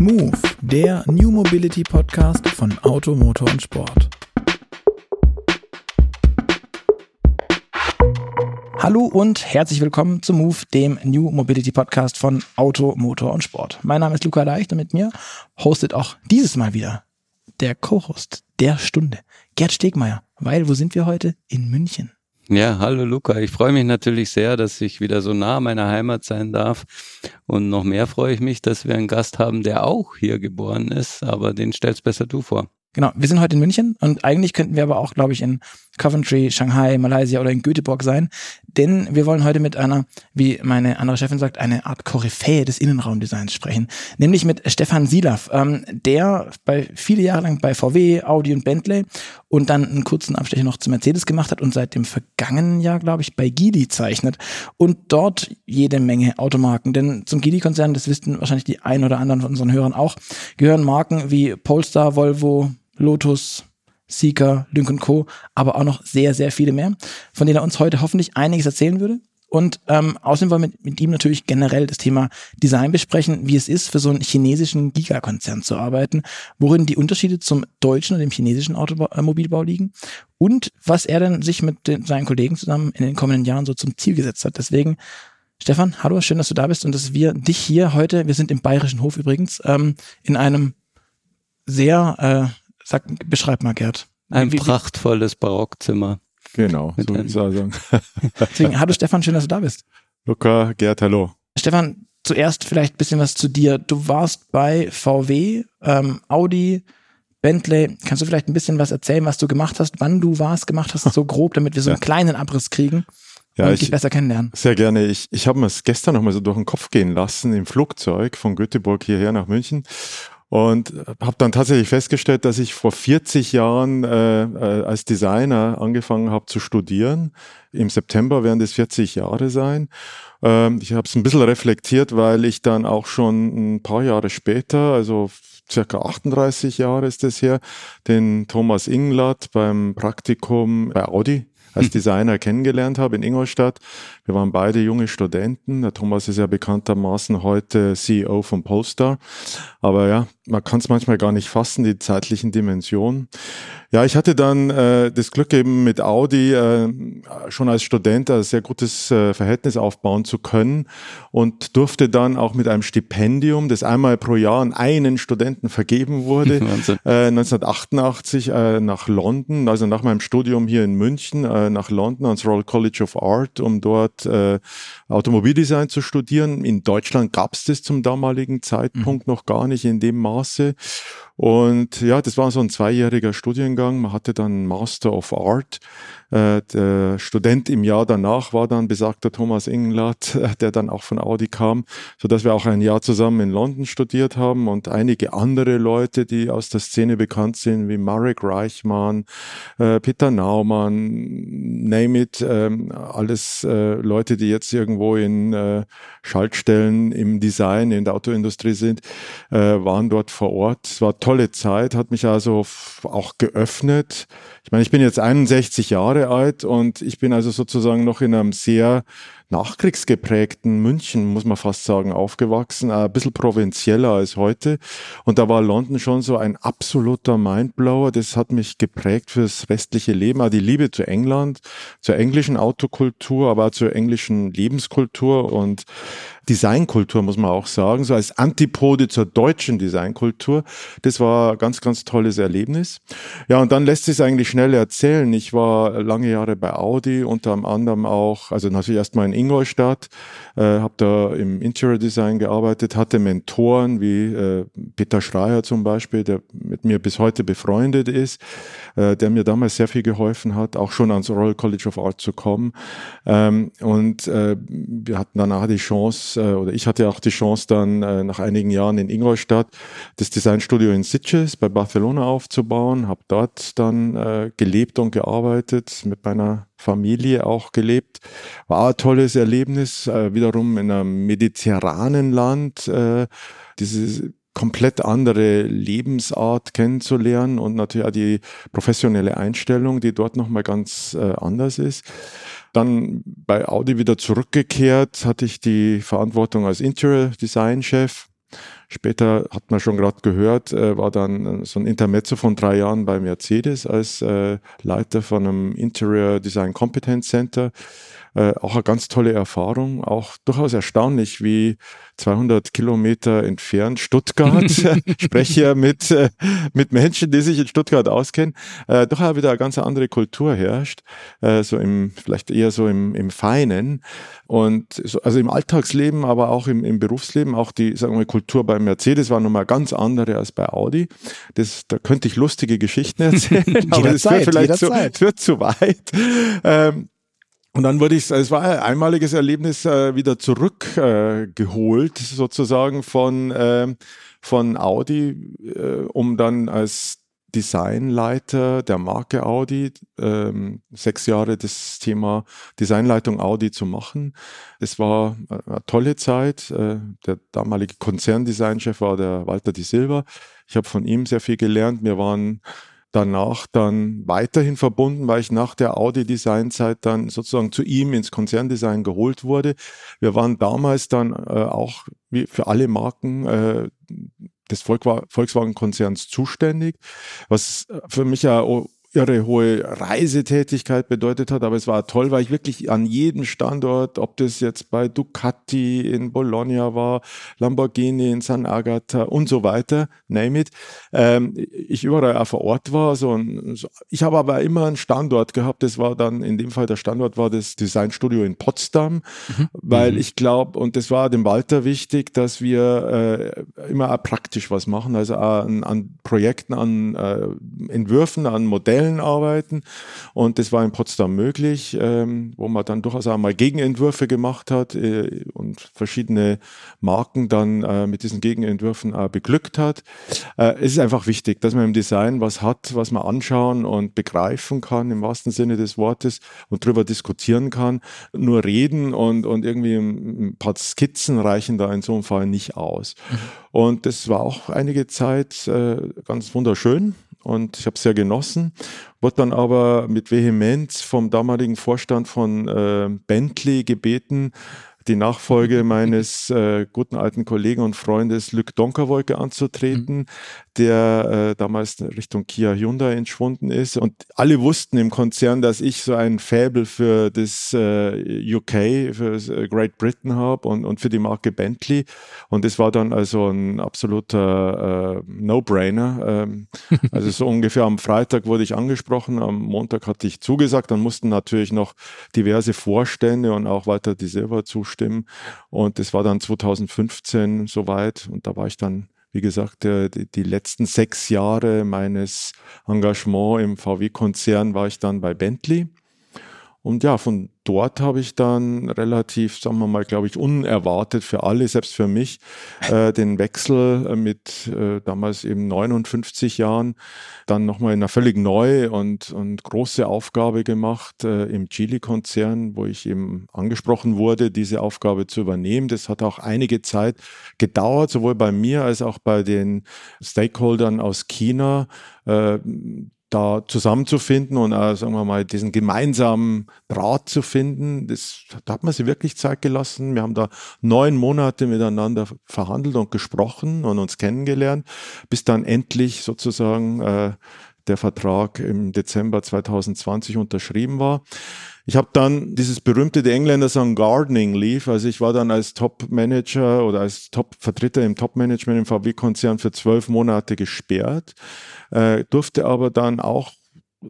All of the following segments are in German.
Move, der New Mobility Podcast von Auto, Motor und Sport. Hallo und herzlich willkommen zu Move, dem New Mobility Podcast von Auto, Motor und Sport. Mein Name ist Luca Leicht und mit mir hostet auch dieses Mal wieder der Co-Host der Stunde, Gerd Stegmeier. Weil, wo sind wir heute? In München. Ja, hallo Luca. Ich freue mich natürlich sehr, dass ich wieder so nah meiner Heimat sein darf. Und noch mehr freue ich mich, dass wir einen Gast haben, der auch hier geboren ist, aber den stellst besser du vor. Genau, wir sind heute in München und eigentlich könnten wir aber auch, glaube ich, in Coventry, Shanghai, Malaysia oder in Göteborg sein, denn wir wollen heute mit einer, wie meine andere Chefin sagt, eine Art Koryphäe des Innenraumdesigns sprechen, nämlich mit Stefan Silav, ähm, der bei viele Jahre lang bei VW, Audi und Bentley und dann einen kurzen Abstecher noch zu Mercedes gemacht hat und seit dem vergangenen Jahr, glaube ich, bei Geely zeichnet und dort jede Menge Automarken, denn zum Geely-Konzern, das wissen wahrscheinlich die ein oder anderen von unseren Hörern auch, gehören Marken wie Polestar, Volvo, Lotus, Seeker, Lynk Co., aber auch noch sehr, sehr viele mehr, von denen er uns heute hoffentlich einiges erzählen würde. Und ähm, außerdem wollen wir mit, mit ihm natürlich generell das Thema Design besprechen, wie es ist, für so einen chinesischen Gigakonzern zu arbeiten, worin die Unterschiede zum deutschen und dem chinesischen Automobilbau liegen und was er denn sich mit den, seinen Kollegen zusammen in den kommenden Jahren so zum Ziel gesetzt hat. Deswegen, Stefan, hallo, schön, dass du da bist und dass wir dich hier heute, wir sind im Bayerischen Hof übrigens, ähm, in einem sehr äh, Sag, beschreib mal, Gerd. Ein wie, prachtvolles Barockzimmer. Genau, so würde ich sagen. Deswegen, hallo Stefan, schön, dass du da bist. Luca, Gerd, hallo. Stefan, zuerst vielleicht ein bisschen was zu dir. Du warst bei VW, ähm, Audi, Bentley. Kannst du vielleicht ein bisschen was erzählen, was du gemacht hast, wann du warst, gemacht hast, so grob, damit wir so einen ja. kleinen Abriss kriegen? Ja, und ich, dich besser kennenlernen. Sehr gerne. Ich, ich habe mir es gestern noch mal so durch den Kopf gehen lassen im Flugzeug von Göteborg hierher nach München und habe dann tatsächlich festgestellt, dass ich vor 40 Jahren äh, äh, als Designer angefangen habe zu studieren. Im September werden das 40 Jahre sein. Ähm, ich habe es ein bisschen reflektiert, weil ich dann auch schon ein paar Jahre später, also circa 38 Jahre ist es her, den Thomas Inglatt beim Praktikum bei Audi als hm. Designer kennengelernt habe in Ingolstadt. Wir waren beide junge Studenten. Der Thomas ist ja bekanntermaßen heute CEO von Polestar. Aber ja, man kann es manchmal gar nicht fassen, die zeitlichen Dimensionen. Ja, ich hatte dann äh, das Glück eben mit Audi äh, schon als Student ein sehr gutes äh, Verhältnis aufbauen zu können und durfte dann auch mit einem Stipendium, das einmal pro Jahr an einen Studenten vergeben wurde, äh, 1988 äh, nach London, also nach meinem Studium hier in München, äh, nach London ans Royal College of Art, um dort äh, Automobildesign zu studieren. In Deutschland gab es das zum damaligen Zeitpunkt mhm. noch gar nicht in dem Maße. Und ja, das war so ein zweijähriger Studiengang. Man hatte dann Master of Art. Äh, der Student im Jahr danach war dann besagter Thomas Engelhardt, der dann auch von Audi kam, so dass wir auch ein Jahr zusammen in London studiert haben und einige andere Leute, die aus der Szene bekannt sind, wie Marek Reichmann, äh, Peter Naumann, name it, ähm, alles äh, Leute, die jetzt irgendwo in Schaltstellen im Design, in der Autoindustrie sind, waren dort vor Ort. Es war tolle Zeit, hat mich also auch geöffnet. Ich meine, ich bin jetzt 61 Jahre alt und ich bin also sozusagen noch in einem sehr nachkriegsgeprägten München, muss man fast sagen, aufgewachsen, ein bisschen provinzieller als heute. Und da war London schon so ein absoluter Mindblower. Das hat mich geprägt fürs restliche Leben. Auch die Liebe zu England, zur englischen Autokultur, aber auch zur englischen Lebenskultur und Designkultur, muss man auch sagen, so als Antipode zur deutschen Designkultur. Das war ein ganz, ganz tolles Erlebnis. Ja, und dann lässt sich es eigentlich schnell erzählen. Ich war lange Jahre bei Audi, unter anderem auch, also natürlich erstmal in Ingolstadt, äh, habe da im Interior Design gearbeitet, hatte Mentoren wie äh, Peter Schreier zum Beispiel, der mit mir bis heute befreundet ist, äh, der mir damals sehr viel geholfen hat, auch schon ans Royal College of Art zu kommen. Ähm, und äh, wir hatten danach die Chance, äh, oder ich hatte auch die Chance dann äh, nach einigen Jahren in Ingolstadt das Designstudio in Sitges bei Barcelona aufzubauen, habe dort dann äh, gelebt und gearbeitet, mit meiner Familie auch gelebt. War ein tolles Erlebnis, äh, wiederum in einem mediterranen Land, äh, diese komplett andere Lebensart kennenzulernen und natürlich auch die professionelle Einstellung, die dort nochmal ganz äh, anders ist. Dann bei Audi wieder zurückgekehrt, hatte ich die Verantwortung als Interior Design Chef Später hat man schon gerade gehört, äh, war dann so ein Intermezzo von drei Jahren bei Mercedes als äh, Leiter von einem Interior Design Competence Center. Äh, auch eine ganz tolle Erfahrung, auch durchaus erstaunlich, wie 200 Kilometer entfernt Stuttgart, spreche ja mit, äh, mit Menschen, die sich in Stuttgart auskennen, äh, doch auch wieder eine ganz andere Kultur herrscht, äh, so im, vielleicht eher so im, im Feinen und so, also im Alltagsleben, aber auch im, im Berufsleben, auch die, sagen wir, Kultur bei Mercedes war nochmal ganz andere als bei Audi. Das, da könnte ich lustige Geschichten erzählen, aber das wird vielleicht zu, wird zu weit. Ähm, und dann wurde ich, es war ein einmaliges Erlebnis, äh, wieder zurückgeholt, äh, sozusagen von, äh, von Audi, äh, um dann als Designleiter der Marke Audi, ähm, sechs Jahre das Thema Designleitung Audi zu machen. Es war eine tolle Zeit. Äh, der damalige Konzerndesignchef war der Walter Di Silva. Ich habe von ihm sehr viel gelernt. Wir waren danach dann weiterhin verbunden, weil ich nach der Audi-Design-Zeit dann sozusagen zu ihm ins Konzerndesign geholt wurde. Wir waren damals dann äh, auch wie für alle Marken äh, des Volkswagen-Konzerns zuständig, was für mich ja irre hohe Reisetätigkeit bedeutet hat, aber es war toll, weil ich wirklich an jedem Standort, ob das jetzt bei Ducati in Bologna war, Lamborghini in San Agata und so weiter, name it, ähm, ich überall auch vor Ort war. So, ein, so ich habe aber immer einen Standort gehabt, das war dann, in dem Fall der Standort war das Designstudio in Potsdam, mhm. weil mhm. ich glaube, und das war dem Walter wichtig, dass wir äh, immer auch praktisch was machen, also an, an Projekten, an äh, Entwürfen, an Modellen, Modellen arbeiten. Und das war in Potsdam möglich, ähm, wo man dann durchaus auch mal Gegenentwürfe gemacht hat äh, und verschiedene Marken dann äh, mit diesen Gegenentwürfen beglückt hat. Äh, es ist einfach wichtig, dass man im Design was hat, was man anschauen und begreifen kann, im wahrsten Sinne des Wortes, und darüber diskutieren kann. Nur reden und, und irgendwie ein paar Skizzen reichen da in so einem Fall nicht aus. Und das war auch einige Zeit äh, ganz wunderschön und ich habe es sehr genossen. Wurde dann aber mit Vehemenz vom damaligen Vorstand von äh, Bentley gebeten, die Nachfolge meines äh, guten alten Kollegen und Freundes Luc Donkerwolke anzutreten, mhm. Der äh, damals Richtung Kia Hyundai entschwunden ist. Und alle wussten im Konzern, dass ich so ein Faible für das äh, UK, für äh, Great Britain habe und, und für die Marke Bentley. Und es war dann also ein absoluter äh, No-Brainer. Ähm, also so ungefähr am Freitag wurde ich angesprochen, am Montag hatte ich zugesagt, dann mussten natürlich noch diverse Vorstände und auch weiter die selber zustimmen zustimmen. Und das war dann 2015 soweit und da war ich dann, wie gesagt, die, letzten sechs Jahre meines Engagements im VW-Konzern war ich dann bei Bentley. Und ja, von dort habe ich dann relativ, sagen wir mal, glaube ich, unerwartet für alle, selbst für mich, äh, den Wechsel äh, mit äh, damals eben 59 Jahren dann nochmal in einer völlig neue und, und große Aufgabe gemacht äh, im Chili-Konzern, wo ich eben angesprochen wurde, diese Aufgabe zu übernehmen. Das hat auch einige Zeit gedauert, sowohl bei mir als auch bei den Stakeholdern aus China. Da zusammenzufinden und äh, sagen wir mal diesen gemeinsamen Draht zu finden, das, da hat man sich wirklich Zeit gelassen. Wir haben da neun Monate miteinander verhandelt und gesprochen und uns kennengelernt, bis dann endlich sozusagen äh, der Vertrag im Dezember 2020 unterschrieben war. Ich habe dann dieses berühmte, die Engländer sagen Gardening Leave, also ich war dann als Top-Manager oder als Top-Vertreter im Top-Management im VW-Konzern für zwölf Monate gesperrt, äh, durfte aber dann auch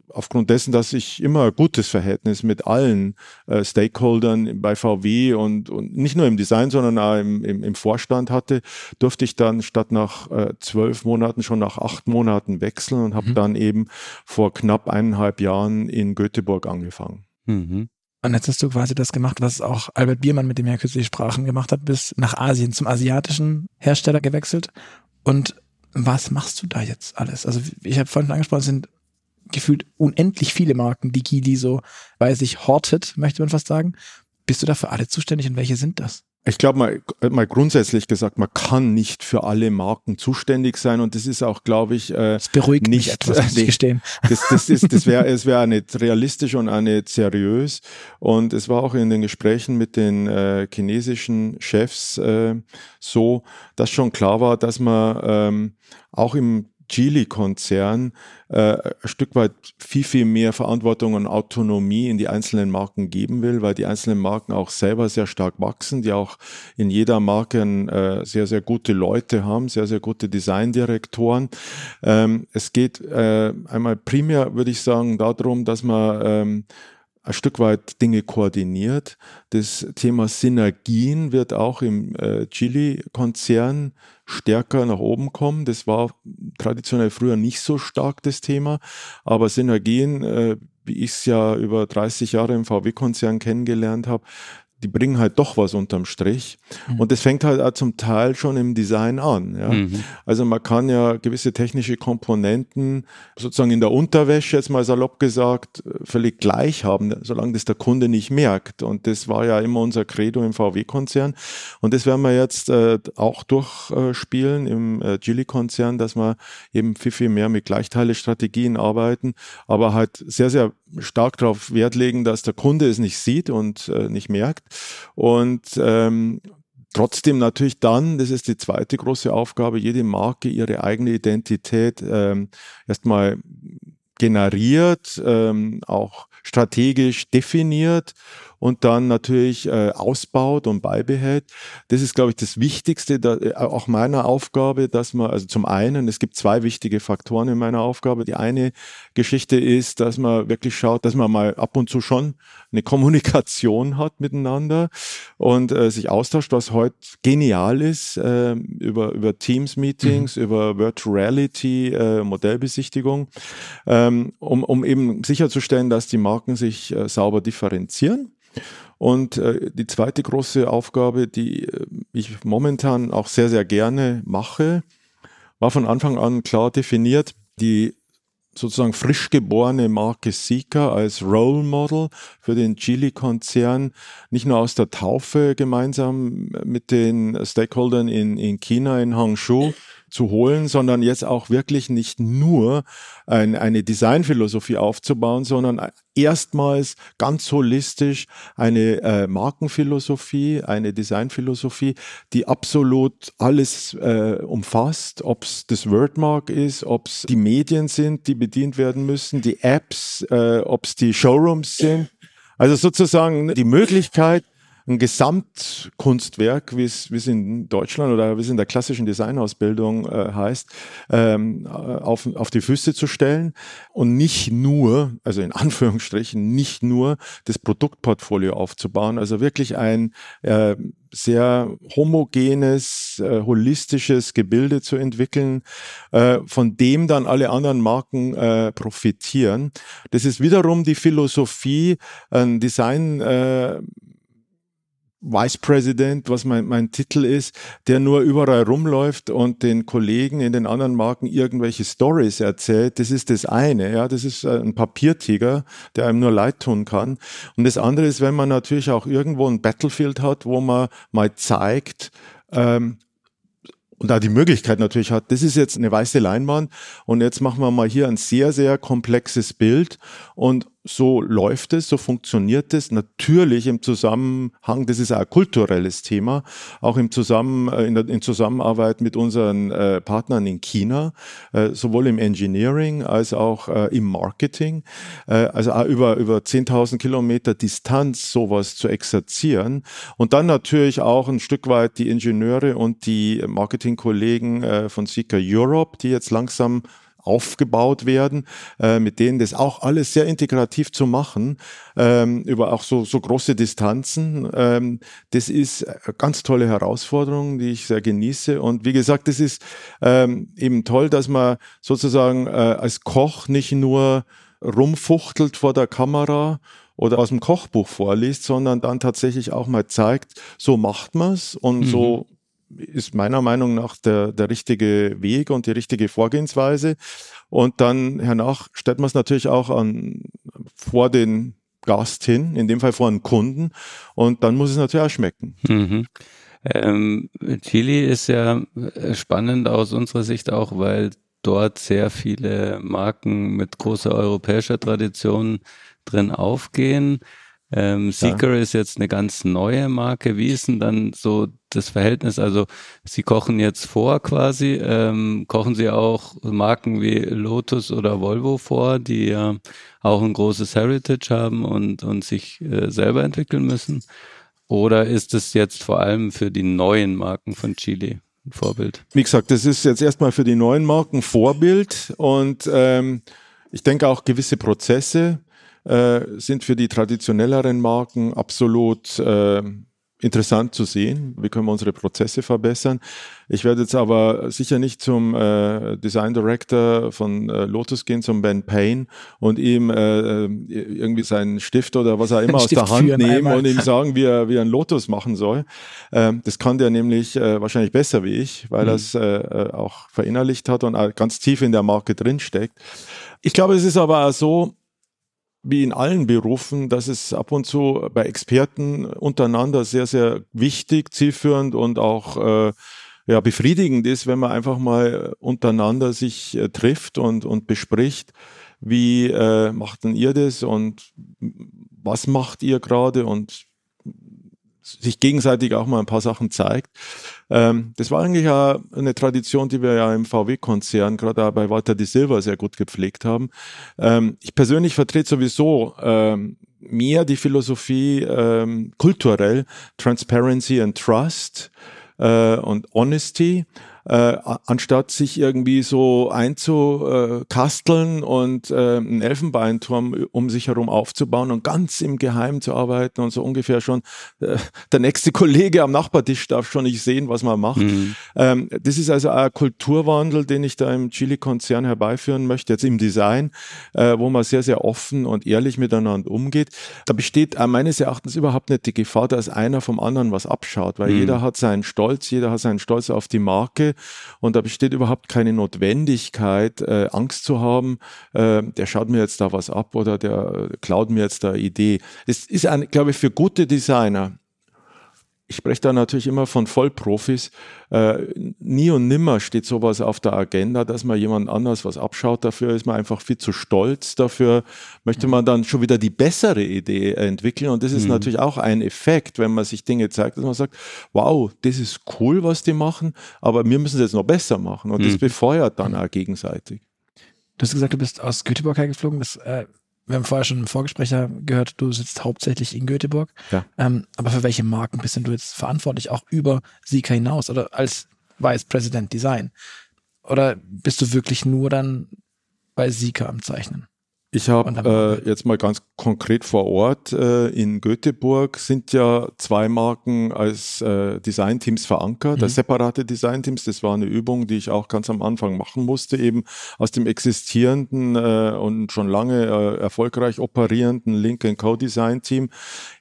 aufgrund dessen, dass ich immer ein gutes Verhältnis mit allen äh, Stakeholdern bei VW und, und nicht nur im Design, sondern auch im, im, im Vorstand hatte, durfte ich dann statt nach äh, zwölf Monaten schon nach acht Monaten wechseln und habe mhm. dann eben vor knapp eineinhalb Jahren in Göteborg angefangen. Mhm. Und jetzt hast du quasi das gemacht, was auch Albert Biermann, mit dem er kürzlich Sprachen gemacht hat, bis nach Asien zum asiatischen Hersteller gewechselt. Und was machst du da jetzt alles? Also ich habe vorhin angesprochen, es sind gefühlt unendlich viele Marken, die Kili so bei sich hortet, möchte man fast sagen. Bist du dafür alle zuständig und welche sind das? Ich glaube mal, mal grundsätzlich gesagt, man kann nicht für alle Marken zuständig sein und das ist auch, glaube ich, äh, das beruhigt nicht, mich etwas, muss ich gestehen. Das, das, ist, das wäre es wäre nicht realistisch und auch nicht seriös. Und es war auch in den Gesprächen mit den äh, chinesischen Chefs äh, so, dass schon klar war, dass man ähm, auch im Geely-Konzern äh, ein Stück weit viel, viel mehr Verantwortung und Autonomie in die einzelnen Marken geben will, weil die einzelnen Marken auch selber sehr stark wachsen, die auch in jeder Marke äh, sehr, sehr gute Leute haben, sehr, sehr gute Designdirektoren. Ähm, es geht äh, einmal primär, würde ich sagen, darum, dass man ähm, ein Stück weit Dinge koordiniert. Das Thema Synergien wird auch im äh, Chili-Konzern stärker nach oben kommen. Das war traditionell früher nicht so stark das Thema, aber Synergien, äh, wie ich es ja über 30 Jahre im VW-Konzern kennengelernt habe, die bringen halt doch was unterm Strich. Mhm. Und das fängt halt auch zum Teil schon im Design an. Ja? Mhm. Also man kann ja gewisse technische Komponenten sozusagen in der Unterwäsche, jetzt mal salopp gesagt, völlig gleich haben, solange das der Kunde nicht merkt. Und das war ja immer unser Credo im VW-Konzern. Und das werden wir jetzt äh, auch durchspielen im äh, Geely-Konzern, dass wir eben viel, viel mehr mit Gleichteile-Strategien arbeiten, aber halt sehr, sehr stark darauf Wert legen, dass der Kunde es nicht sieht und äh, nicht merkt. Und ähm, trotzdem natürlich dann, das ist die zweite große Aufgabe, jede Marke ihre eigene Identität ähm, erstmal generiert, ähm, auch strategisch definiert und dann natürlich äh, ausbaut und beibehält. Das ist, glaube ich, das Wichtigste, da, äh, auch meiner Aufgabe, dass man, also zum einen, es gibt zwei wichtige Faktoren in meiner Aufgabe. Die eine Geschichte ist, dass man wirklich schaut, dass man mal ab und zu schon eine Kommunikation hat miteinander und äh, sich austauscht, was heute genial ist, äh, über, über Teams-Meetings, mhm. über Virtual Reality, äh, Modellbesichtigung, ähm, um, um eben sicherzustellen, dass die Marken sich äh, sauber differenzieren. Und äh, die zweite große Aufgabe, die äh, ich momentan auch sehr, sehr gerne mache, war von Anfang an klar definiert, die sozusagen frisch geborene Marke Sika als Role Model für den Chili-Konzern nicht nur aus der Taufe gemeinsam mit den Stakeholdern in, in China, in Hangzhou, zu holen, sondern jetzt auch wirklich nicht nur ein, eine Designphilosophie aufzubauen, sondern erstmals ganz holistisch eine äh, Markenphilosophie, eine Designphilosophie, die absolut alles äh, umfasst, ob es das Wordmark ist, ob es die Medien sind, die bedient werden müssen, die Apps, äh, ob es die Showrooms sind. Also sozusagen die Möglichkeit, ein Gesamtkunstwerk, wie es, wie es in Deutschland oder wie es in der klassischen Designausbildung äh, heißt, ähm, auf, auf die Füße zu stellen und nicht nur, also in Anführungsstrichen, nicht nur das Produktportfolio aufzubauen, also wirklich ein äh, sehr homogenes, äh, holistisches Gebilde zu entwickeln, äh, von dem dann alle anderen Marken äh, profitieren. Das ist wiederum die Philosophie, ein Design äh, Vice President, was mein, mein Titel ist, der nur überall rumläuft und den Kollegen in den anderen Marken irgendwelche Stories erzählt. Das ist das eine, ja, das ist ein Papiertiger, der einem nur leid tun kann. Und das andere ist, wenn man natürlich auch irgendwo ein Battlefield hat, wo man mal zeigt, ähm, und da die Möglichkeit natürlich hat, das ist jetzt eine weiße Leinwand und jetzt machen wir mal hier ein sehr, sehr komplexes Bild und so läuft es, so funktioniert es. Natürlich im Zusammenhang, das ist ein kulturelles Thema, auch im Zusammen, äh, in, der, in Zusammenarbeit mit unseren äh, Partnern in China, äh, sowohl im Engineering als auch äh, im Marketing. Äh, also über, über 10.000 Kilometer Distanz sowas zu exerzieren und dann natürlich auch ein Stück weit die Ingenieure und die Marketingkollegen äh, von Seeker Europe, die jetzt langsam aufgebaut werden, äh, mit denen das auch alles sehr integrativ zu machen, ähm, über auch so, so große Distanzen. Ähm, das ist ganz tolle Herausforderung, die ich sehr genieße. Und wie gesagt, das ist ähm, eben toll, dass man sozusagen äh, als Koch nicht nur rumfuchtelt vor der Kamera oder aus dem Kochbuch vorliest, sondern dann tatsächlich auch mal zeigt, so macht man's und mhm. so ist meiner Meinung nach der, der richtige Weg und die richtige Vorgehensweise. Und dann hernach stellt man es natürlich auch an, vor den Gast hin, in dem Fall vor einen Kunden. Und dann muss es natürlich auch schmecken. Mhm. Ähm, Chili ist ja spannend aus unserer Sicht auch, weil dort sehr viele Marken mit großer europäischer Tradition drin aufgehen. Ähm, Seeker ja. ist jetzt eine ganz neue Marke. Wie ist denn dann so das Verhältnis? Also Sie kochen jetzt vor quasi. Ähm, kochen Sie auch Marken wie Lotus oder Volvo vor, die ja auch ein großes Heritage haben und, und sich äh, selber entwickeln müssen? Oder ist es jetzt vor allem für die neuen Marken von Chile ein Vorbild? Wie gesagt, das ist jetzt erstmal für die neuen Marken Vorbild und ähm, ich denke auch gewisse Prozesse äh, sind für die traditionelleren Marken absolut äh, interessant zu sehen. Wie können wir unsere Prozesse verbessern? Ich werde jetzt aber sicher nicht zum äh, Design Director von äh, Lotus gehen, zum Ben Payne und ihm äh, irgendwie seinen Stift oder was er immer aus der Hand nehmen einmal. und ihm sagen, wie er, wie er einen Lotus machen soll. Ähm, das kann der nämlich äh, wahrscheinlich besser wie ich, weil mhm. er es äh, auch verinnerlicht hat und ganz tief in der Marke drinsteckt. Ich glaube, es ist aber auch so, wie in allen Berufen, dass es ab und zu bei Experten untereinander sehr, sehr wichtig, zielführend und auch äh, ja, befriedigend ist, wenn man einfach mal untereinander sich äh, trifft und, und bespricht, wie äh, macht denn ihr das und was macht ihr gerade und sich gegenseitig auch mal ein paar Sachen zeigt. Ähm, das war eigentlich ja eine Tradition, die wir ja im VW-Konzern, gerade bei Walter de Silva, sehr gut gepflegt haben. Ähm, ich persönlich vertrete sowieso ähm, mehr die Philosophie ähm, kulturell, Transparency and Trust äh, und Honesty äh, anstatt sich irgendwie so einzukasteln und äh, einen Elfenbeinturm um sich herum aufzubauen und ganz im Geheimen zu arbeiten und so ungefähr schon äh, der nächste Kollege am Nachbartisch darf schon nicht sehen, was man macht. Mhm. Ähm, das ist also ein Kulturwandel, den ich da im Chili-Konzern herbeiführen möchte, jetzt im Design, äh, wo man sehr, sehr offen und ehrlich miteinander umgeht. Da besteht äh, meines Erachtens überhaupt nicht die Gefahr, dass einer vom anderen was abschaut, weil mhm. jeder hat seinen Stolz, jeder hat seinen Stolz auf die Marke und da besteht überhaupt keine Notwendigkeit, äh, Angst zu haben, äh, der schaut mir jetzt da was ab oder der klaut mir jetzt da Idee. Es ist, ein, glaube ich, für gute Designer ich spreche da natürlich immer von Vollprofis. Äh, nie und nimmer steht sowas auf der Agenda, dass man jemand anders was abschaut. Dafür ist man einfach viel zu stolz. Dafür möchte man dann schon wieder die bessere Idee entwickeln. Und das ist mhm. natürlich auch ein Effekt, wenn man sich Dinge zeigt, dass man sagt, wow, das ist cool, was die machen, aber wir müssen es jetzt noch besser machen. Und mhm. das befeuert dann auch gegenseitig. Du hast gesagt, du bist aus Göteborg hergeflogen. Das äh, wir haben vorher schon im Vorgespräch gehört, du sitzt hauptsächlich in Göteborg. Ja. Ähm, aber für welche Marken bist denn du jetzt verantwortlich, auch über Sika hinaus oder als Vice President Design? Oder bist du wirklich nur dann bei Sika am Zeichnen? Ich habe äh, jetzt mal ganz konkret vor Ort äh, in Göteborg sind ja zwei Marken als äh, Designteams verankert, mhm. als separate Designteams. Das war eine Übung, die ich auch ganz am Anfang machen musste, eben aus dem existierenden äh, und schon lange äh, erfolgreich operierenden Link Co-Design Team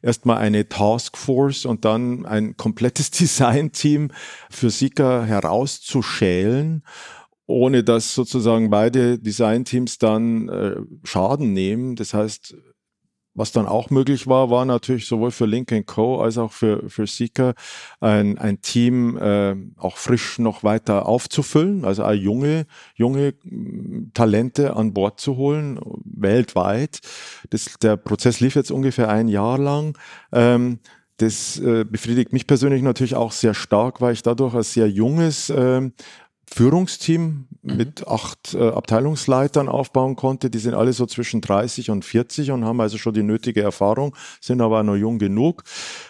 erstmal eine Taskforce und dann ein komplettes Design-Team für Sika herauszuschälen ohne dass sozusagen beide Designteams dann äh, Schaden nehmen. Das heißt, was dann auch möglich war, war natürlich sowohl für Link Co. als auch für, für Seeker ein, ein Team äh, auch frisch noch weiter aufzufüllen, also auch junge, junge Talente an Bord zu holen, weltweit. Das, der Prozess lief jetzt ungefähr ein Jahr lang. Ähm, das äh, befriedigt mich persönlich natürlich auch sehr stark, weil ich dadurch als sehr junges äh, Führungsteam mhm. mit acht äh, Abteilungsleitern aufbauen konnte. Die sind alle so zwischen 30 und 40 und haben also schon die nötige Erfahrung, sind aber noch jung genug.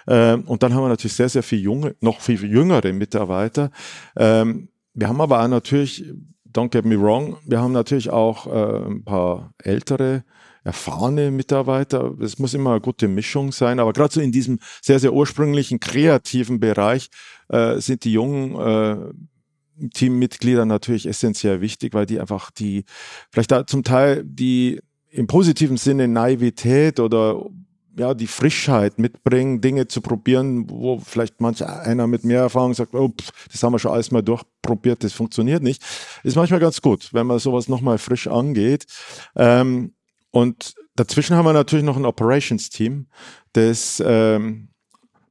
Ähm, und dann haben wir natürlich sehr, sehr viel junge, noch viel jüngere Mitarbeiter. Ähm, wir haben aber auch natürlich, don't get me wrong, wir haben natürlich auch äh, ein paar ältere erfahrene Mitarbeiter. Es muss immer eine gute Mischung sein, aber gerade so in diesem sehr, sehr ursprünglichen kreativen Bereich äh, sind die jungen äh, Teammitglieder natürlich essentiell wichtig, weil die einfach die, vielleicht da zum Teil die im positiven Sinne Naivität oder ja, die Frischheit mitbringen, Dinge zu probieren, wo vielleicht manch einer mit mehr Erfahrung sagt, oh, pff, das haben wir schon alles mal durchprobiert, das funktioniert nicht. Ist manchmal ganz gut, wenn man sowas nochmal frisch angeht. Ähm, und dazwischen haben wir natürlich noch ein Operations-Team, das ähm,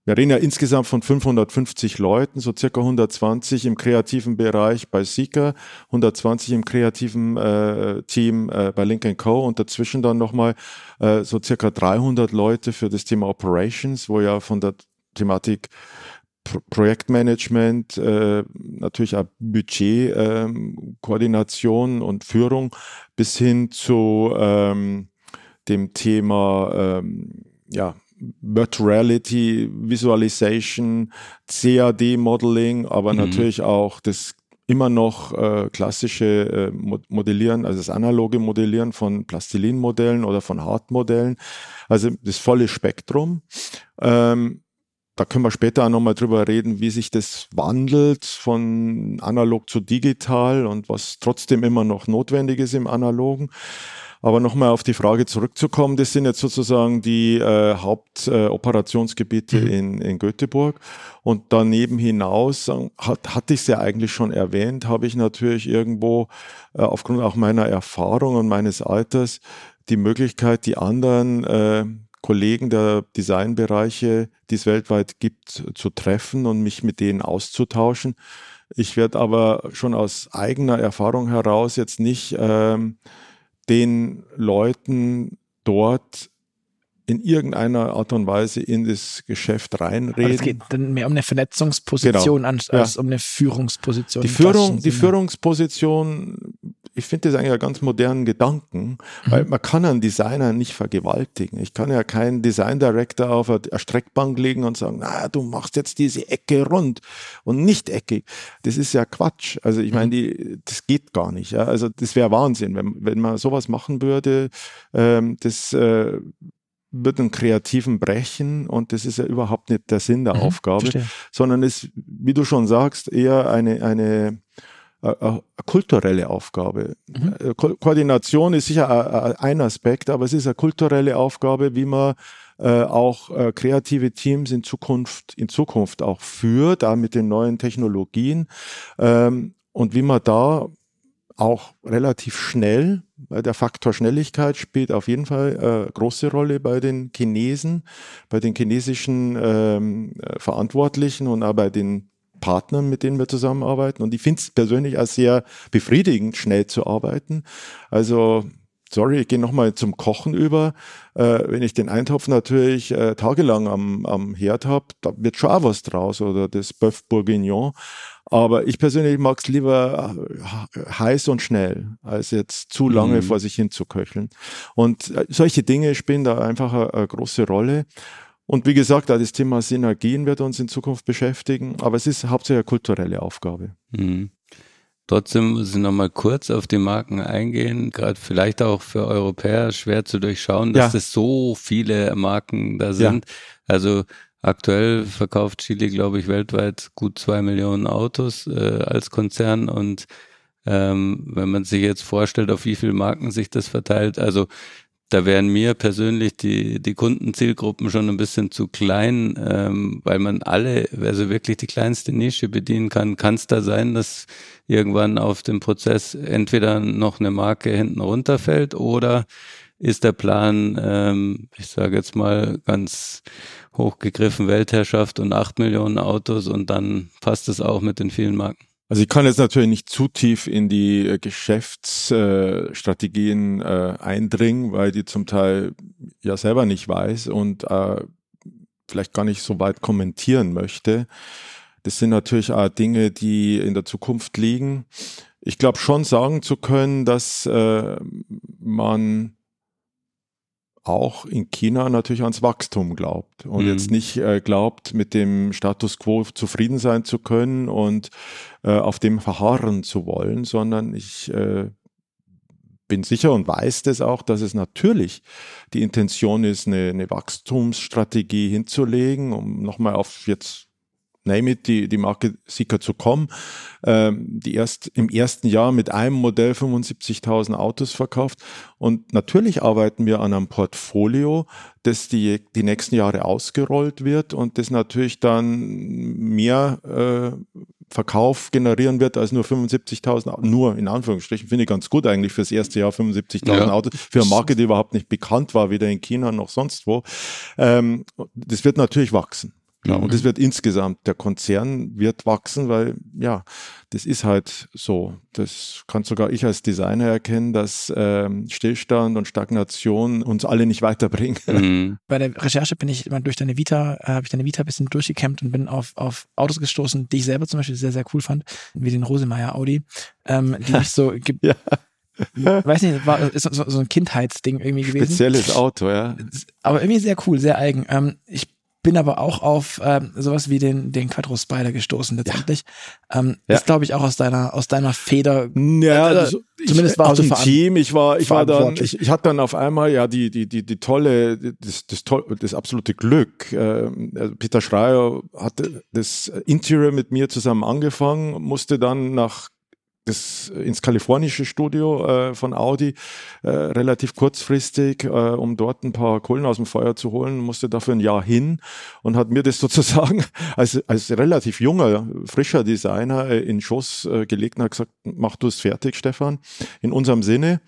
wir reden ja insgesamt von 550 Leuten, so circa 120 im kreativen Bereich bei Seeker, 120 im kreativen äh, Team äh, bei Link Co. und dazwischen dann nochmal äh, so circa 300 Leute für das Thema Operations, wo ja von der Thematik Pro Projektmanagement, äh, natürlich auch Budget, ähm, und Führung bis hin zu ähm, dem Thema ähm, ja, Virtual Reality, Visualization, CAD Modeling, aber mhm. natürlich auch das immer noch äh, klassische äh, Modellieren, also das analoge Modellieren von Plastilinmodellen oder von Hartmodellen. Also das volle Spektrum. Ähm, da können wir später auch nochmal drüber reden, wie sich das wandelt von analog zu digital und was trotzdem immer noch notwendig ist im Analogen. Aber nochmal auf die Frage zurückzukommen, das sind jetzt sozusagen die äh, Hauptoperationsgebiete äh, mhm. in, in Göteborg. Und daneben hinaus, hat, hatte ich es ja eigentlich schon erwähnt, habe ich natürlich irgendwo äh, aufgrund auch meiner Erfahrung und meines Alters die Möglichkeit, die anderen äh, Kollegen der Designbereiche, die es weltweit gibt, zu treffen und mich mit denen auszutauschen. Ich werde aber schon aus eigener Erfahrung heraus jetzt nicht ähm, den Leuten dort in irgendeiner Art und Weise in das Geschäft reinreden. es geht dann mehr um eine Vernetzungsposition genau. als, als ja. um eine Führungsposition. Die, Führung, die Führungsposition ich finde das eigentlich einen ganz modernen Gedanken, mhm. weil man kann einen Designer nicht vergewaltigen. Ich kann ja keinen Design Director auf eine Streckbank legen und sagen, na, du machst jetzt diese Ecke rund und nicht eckig. Das ist ja Quatsch. Also ich meine, mhm. das geht gar nicht. Ja? Also das wäre Wahnsinn, wenn, wenn man sowas machen würde. Ähm, das äh, wird einen kreativen brechen und das ist ja überhaupt nicht der Sinn der mhm, Aufgabe, verstehe. sondern ist, wie du schon sagst, eher eine, eine eine kulturelle Aufgabe. Mhm. Äh, Ko Koordination ist sicher ein Aspekt, aber es ist eine kulturelle Aufgabe, wie man äh, auch äh, kreative Teams in Zukunft, in Zukunft auch führt, da mit den neuen Technologien ähm, und wie man da auch relativ schnell, weil der Faktor Schnelligkeit spielt auf jeden Fall äh, große Rolle bei den Chinesen, bei den chinesischen ähm, Verantwortlichen und auch bei den Partnern, mit denen wir zusammenarbeiten. Und ich finde es persönlich als sehr befriedigend, schnell zu arbeiten. Also sorry, ich gehe nochmal zum Kochen über. Äh, wenn ich den Eintopf natürlich äh, tagelang am, am Herd habe, da wird schon auch was draus oder das Bœuf Bourguignon. Aber ich persönlich mag es lieber äh, heiß und schnell, als jetzt zu lange mhm. vor sich hin zu köcheln. Und äh, solche Dinge spielen da einfach eine, eine große Rolle. Und wie gesagt, das Thema Synergien wird uns in Zukunft beschäftigen, aber es ist hauptsächlich eine kulturelle Aufgabe. Mhm. Trotzdem muss ich nochmal kurz auf die Marken eingehen, gerade vielleicht auch für Europäer schwer zu durchschauen, dass ja. es so viele Marken da sind. Ja. Also aktuell verkauft Chile, glaube ich, weltweit gut zwei Millionen Autos äh, als Konzern und ähm, wenn man sich jetzt vorstellt, auf wie viele Marken sich das verteilt, also da wären mir persönlich die, die Kundenzielgruppen schon ein bisschen zu klein, ähm, weil man alle, also wirklich die kleinste Nische bedienen kann. Kann es da sein, dass irgendwann auf dem Prozess entweder noch eine Marke hinten runterfällt oder ist der Plan, ähm, ich sage jetzt mal ganz hochgegriffen Weltherrschaft und acht Millionen Autos und dann passt es auch mit den vielen Marken? Also ich kann jetzt natürlich nicht zu tief in die äh, Geschäftsstrategien äh, eindringen, weil die zum Teil ja selber nicht weiß und äh, vielleicht gar nicht so weit kommentieren möchte. Das sind natürlich auch Dinge, die in der Zukunft liegen. Ich glaube schon sagen zu können, dass man auch in China natürlich ans Wachstum glaubt und mhm. jetzt nicht äh, glaubt, mit dem Status quo zufrieden sein zu können und äh, auf dem verharren zu wollen, sondern ich äh, bin sicher und weiß das auch, dass es natürlich die Intention ist, eine, eine Wachstumsstrategie hinzulegen, um nochmal auf jetzt name it, die, die Marke Sika zu kommen, ähm, die erst im ersten Jahr mit einem Modell 75.000 Autos verkauft. Und natürlich arbeiten wir an einem Portfolio, das die, die nächsten Jahre ausgerollt wird und das natürlich dann mehr äh, Verkauf generieren wird als nur 75.000, nur in Anführungsstrichen, finde ich ganz gut eigentlich fürs erste Jahr 75.000 ja. Autos, für eine Marke, die überhaupt nicht bekannt war, weder in China noch sonst wo. Ähm, das wird natürlich wachsen. Ja, mhm. Und es wird insgesamt, der Konzern wird wachsen, weil ja, das ist halt so. Das kann sogar ich als Designer erkennen, dass ähm, Stillstand und Stagnation uns alle nicht weiterbringen. Mhm. Bei der Recherche bin ich durch deine Vita, äh, habe ich deine Vita ein bisschen durchgekämmt und bin auf, auf Autos gestoßen, die ich selber zum Beispiel sehr, sehr cool fand, wie den Rosemeyer Audi, ähm, die mich so gibt. ja weiß nicht, war ist so, so, ein Kindheitsding irgendwie gewesen. Spezielles Auto, ja. Aber irgendwie sehr cool, sehr eigen. Ähm, ich bin aber auch auf ähm, sowas wie den, den Quattro Spider gestoßen letztendlich. Ja. Ähm, ja. Ist, glaube ich, auch aus deiner, aus deiner Feder. Ja, äh, zumindest ich, war aus dem Team. Ich war, ich war dann, ich, ich hatte dann auf einmal ja die, die, die, die tolle, das, das, toll, das absolute Glück. Äh, Peter Schreier hatte das Interior mit mir zusammen angefangen, musste dann nach das, ins kalifornische Studio äh, von Audi äh, relativ kurzfristig, äh, um dort ein paar Kohlen aus dem Feuer zu holen, musste dafür ein Jahr hin und hat mir das sozusagen als, als relativ junger, frischer Designer äh, in Schoß äh, gelegt und hat gesagt, mach du es fertig, Stefan, in unserem Sinne.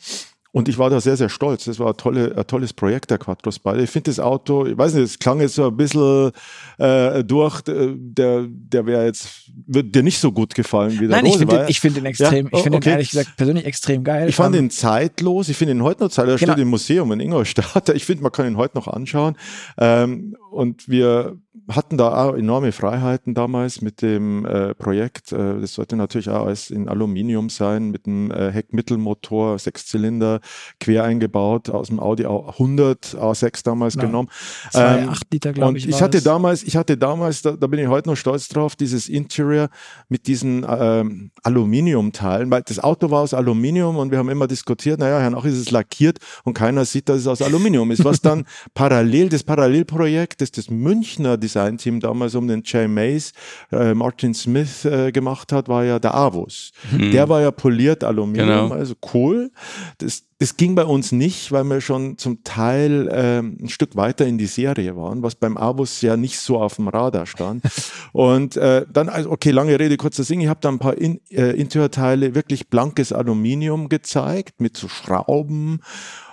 Und ich war da sehr, sehr stolz. Das war ein, tolle, ein tolles Projekt, der Quattro Spider. Ich finde das Auto, ich weiß nicht, es klang jetzt so ein bisschen äh, durch, äh, der, der wäre jetzt, wird dir nicht so gut gefallen wie der Nein, Rose, ich finde den, ich find den extrem, ja? oh, ich finde okay. den ehrlich gesagt persönlich extrem geil. Ich fand um, ihn zeitlos, ich finde ihn heute noch zeitlos, er genau. steht im Museum in Ingolstadt. Ich finde, man kann ihn heute noch anschauen. Ähm, und wir hatten da auch enorme Freiheiten damals mit dem äh, Projekt. Äh, das sollte natürlich auch alles in Aluminium sein, mit einem äh, Heckmittelmotor, Sechszylinder, quer eingebaut, aus dem Audi A100 A6 damals ja. genommen. Zwei, ähm, acht Liter, glaube ich. Ich hatte das. damals, ich hatte damals, da, da, bin ich heute noch stolz drauf, dieses Interior mit diesen ähm, Aluminiumteilen, weil das Auto war aus Aluminium und wir haben immer diskutiert, naja, hernach ist es lackiert und keiner sieht, dass es aus Aluminium ist. Was dann parallel, das Parallelprojekt, das das Münchner Designteam damals um den Jay Mays, äh, Martin Smith äh, gemacht hat, war ja der Avus. Mhm. Der war ja poliert Aluminium, genau. also cool. Das, das ging bei uns nicht, weil wir schon zum Teil ähm, ein Stück weiter in die Serie waren, was beim Avus ja nicht so auf dem Radar stand. Und äh, dann, also okay, lange Rede, kurzer Sinn, ich habe da ein paar in, äh, Interiorteile, wirklich blankes Aluminium gezeigt, mit so Schrauben.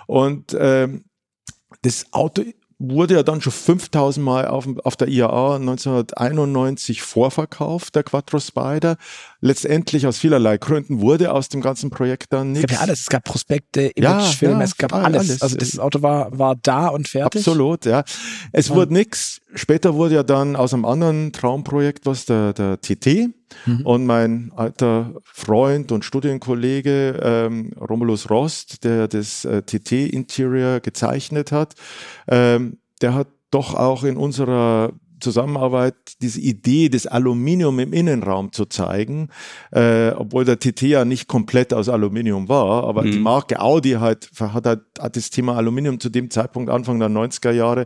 Und äh, das Auto wurde ja dann schon 5000 Mal auf, auf der IAA 1991 vorverkauft, der Quattro Spider. Letztendlich aus vielerlei Gründen wurde aus dem ganzen Projekt dann nichts. Es gab ja alles, es gab Prospekte, Imagefilme, ja, ja, es gab alles. alles. Also das Auto war, war da und fertig. Absolut, ja. Es ja. wurde nichts. Später wurde ja dann aus einem anderen Traumprojekt was der, der TT, Mhm. Und mein alter Freund und Studienkollege ähm, Romulus Rost, der das äh, TT-Interior gezeichnet hat, ähm, der hat doch auch in unserer Zusammenarbeit diese Idee des Aluminium im Innenraum zu zeigen, äh, obwohl der TT ja nicht komplett aus Aluminium war, aber mhm. die Marke Audi halt, hat, halt, hat das Thema Aluminium zu dem Zeitpunkt Anfang der 90er Jahre,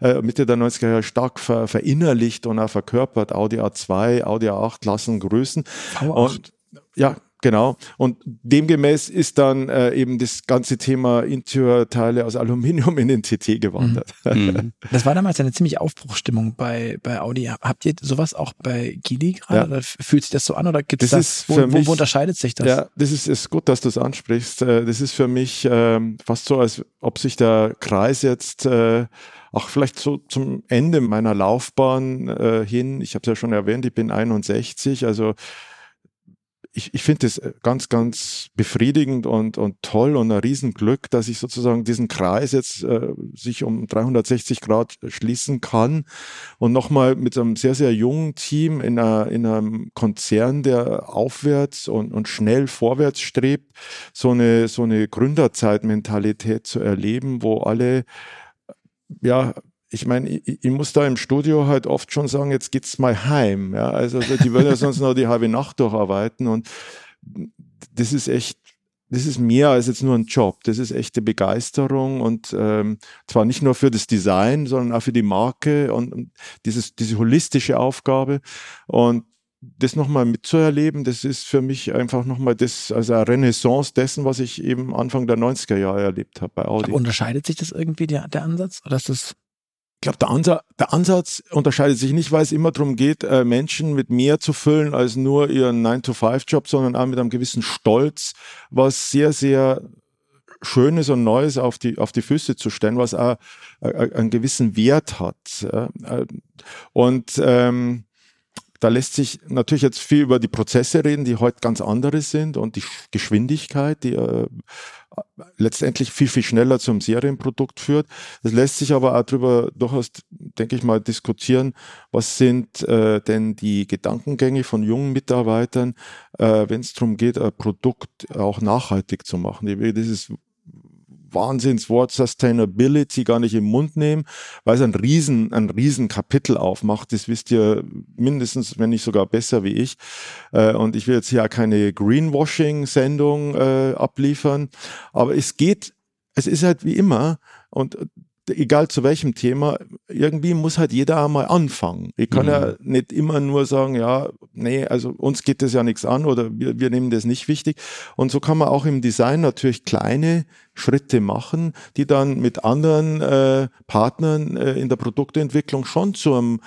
äh, Mitte der 90er Jahre stark ver, verinnerlicht und auch verkörpert. Audi A2, Audi A8 Klassen, Größen. V8. Und ja, Genau. Und demgemäß ist dann äh, eben das ganze Thema Interiorteile aus Aluminium in den TT gewandert. Mhm. mhm. Das war damals eine ziemliche Aufbruchstimmung bei, bei Audi. Habt ihr sowas auch bei Geely gerade? Ja. Fühlt sich das so an oder gibt es das? das wo, wo, wo, unterscheidet sich das? Ja, das ist, ist gut, dass du es ansprichst. Äh, das ist für mich ähm, fast so, als ob sich der Kreis jetzt äh, auch vielleicht so zum Ende meiner Laufbahn äh, hin, ich habe es ja schon erwähnt, ich bin 61, also ich, ich finde es äh, ganz, ganz befriedigend und, und toll und ein Riesenglück, dass ich sozusagen diesen Kreis jetzt äh, sich um 360 Grad schließen kann und nochmal mit einem sehr, sehr jungen Team in, einer, in einem Konzern, der aufwärts und, und schnell vorwärts strebt, so eine, so eine Gründerzeitmentalität zu erleben, wo alle ja, ich meine, ich, ich, muss da im Studio halt oft schon sagen, jetzt geht's mal heim. Ja, also die würden ja sonst noch die halbe Nacht durcharbeiten und das ist echt, das ist mehr als jetzt nur ein Job. Das ist echte Begeisterung und ähm, zwar nicht nur für das Design, sondern auch für die Marke und, und dieses, diese holistische Aufgabe und das nochmal mitzuerleben, das ist für mich einfach nochmal das, also eine Renaissance dessen, was ich eben Anfang der 90er Jahre erlebt habe bei Audi. Aber unterscheidet sich das irgendwie der, der Ansatz? Oder ist das glaube, der, Ansa der Ansatz unterscheidet sich nicht, weil es immer darum geht, äh, Menschen mit mehr zu füllen als nur ihren 9-to-5-Job, sondern auch mit einem gewissen Stolz, was sehr, sehr Schönes und Neues auf die, auf die Füße zu stellen, was auch äh, einen gewissen Wert hat. Äh, und ähm, da lässt sich natürlich jetzt viel über die Prozesse reden, die heute ganz andere sind und die Geschwindigkeit, die äh, letztendlich viel, viel schneller zum Serienprodukt führt. Es lässt sich aber auch darüber durchaus, denke ich mal, diskutieren, was sind äh, denn die Gedankengänge von jungen Mitarbeitern, äh, wenn es darum geht, ein Produkt auch nachhaltig zu machen. Dieses Wahnsinnswort Sustainability gar nicht im Mund nehmen, weil es ein riesen, ein riesen Kapitel aufmacht. Das wisst ihr mindestens, wenn nicht sogar besser wie ich. Äh, und ich will jetzt hier keine Greenwashing-Sendung äh, abliefern, aber es geht, es ist halt wie immer und egal zu welchem Thema, irgendwie muss halt jeder einmal anfangen. Ich kann mhm. ja nicht immer nur sagen, ja, nee, also uns geht das ja nichts an oder wir, wir nehmen das nicht wichtig. Und so kann man auch im Design natürlich kleine Schritte machen, die dann mit anderen äh, Partnern äh, in der Produktentwicklung schon zu einem